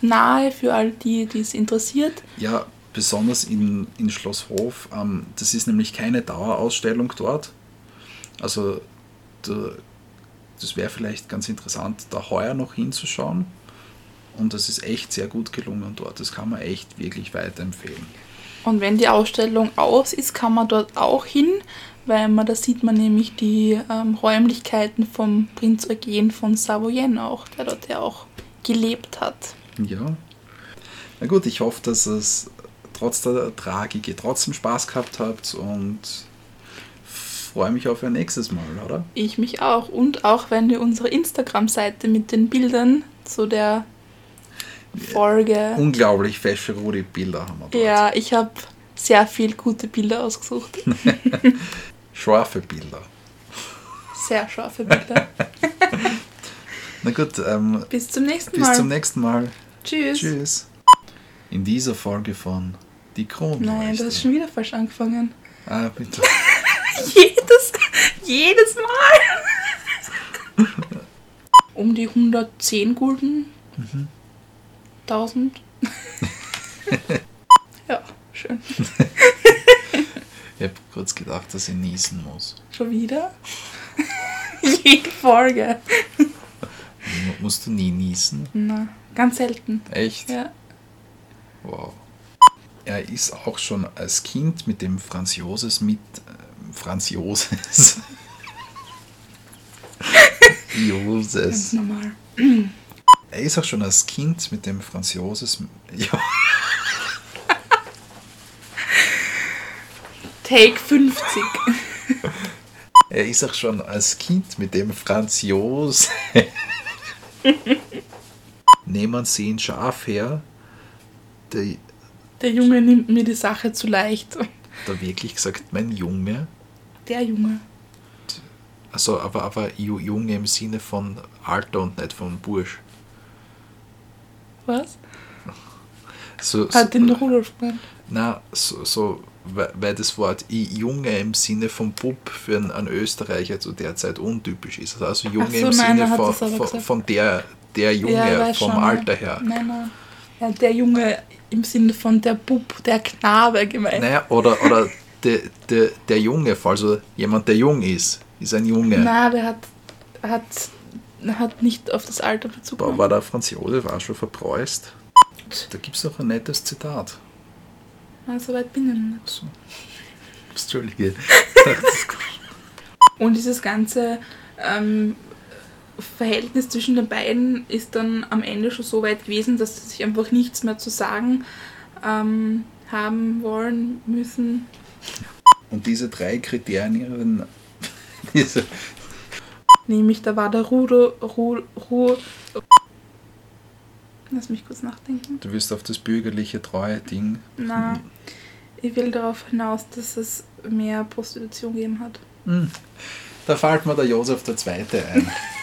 nahe für all die, die es interessiert. Ja, besonders in, in Schloss Hof. Ähm, das ist nämlich keine Dauerausstellung dort. Also da, das wäre vielleicht ganz interessant, da heuer noch hinzuschauen. Und das ist echt sehr gut gelungen dort. Das kann man echt wirklich weiterempfehlen. Und wenn die Ausstellung aus ist, kann man dort auch hin, weil man da sieht man nämlich die ähm, Räumlichkeiten vom Prinz Eugen von Savoyen auch, der dort ja auch gelebt hat. Ja. Na gut, ich hoffe, dass es trotz der Tragik ihr trotzdem Spaß gehabt habt und freue mich auf ein nächstes Mal, oder? Ich mich auch. Und auch wenn ihr unsere Instagram-Seite mit den Bildern zu der Folge. Unglaublich fesche Rudi-Bilder haben wir dort. Ja, ich habe sehr viel gute Bilder ausgesucht. Scharfe Bilder. Sehr scharfe Bilder. Na gut, ähm, Bis zum nächsten bis Mal. zum nächsten Mal. Tschüss. Tschüss. In dieser Folge von Die Kronleuchte. Nein, du hast schon wieder falsch angefangen. Ah, bitte. Jedes, jedes Mal. um die 110 Gulden. 1000. ja, schön. Ich habe kurz gedacht, dass ich niesen muss. Schon wieder? Jede Folge. Mu- Musst du nie niesen? Na, ganz selten. Echt? Ja. Wow. Er ist auch schon als Kind mit dem Franz Joses mit. Äh, Franz Joses. Ganz Joses. normal. Er ist auch schon als Kind mit dem Franz Joses. Ja, Take 50. er ist auch schon als Kind mit dem Franz Joses. Nehmen Sie ihn scharf her. Der, Der Junge nimmt mir die Sache zu leicht. da wirklich gesagt, mein Junge. Der Junge. Also, aber, aber Ju- Junge im Sinne von Alter und nicht von Bursch. Was? So, so, Hat den Rudolf gemeint. na, so, so, weil das Wort Junge im Sinne von Bub für einen, Österreicher zu der Zeit untypisch ist. Also Junge so, im nein, Sinne von, von, von der, der Junge, Ja, vom schon, Alter her. Nein, nein. Ja, der Junge im Sinne von der Bub, der Knabe gemeint. Naja, oder, oder der, der, der Junge, also jemand, der jung ist, ist ein Junge. Na, der hat, hat, hat nicht auf das Alter Bezug War, war der Franz Josef auch schon verpreust? Da gibt es noch ein nettes Zitat. Ah, so weit bin ich nicht. So. Entschuldige. Und dieses ganze ähm, Verhältnis zwischen den beiden ist dann am Ende schon so weit gewesen, dass sie sich einfach nichts mehr zu sagen ähm, haben wollen müssen. Und diese drei Kriterien, diese, Nämlich, da war der Rudo, Ru, Ru, Lass mich kurz nachdenken. du wirst auf das bürgerliche treue Ding. Na, ich will darauf hinaus, dass es mehr Prostitution gegeben hat. Hm. Da fällt mir der Josef der Zweite ein.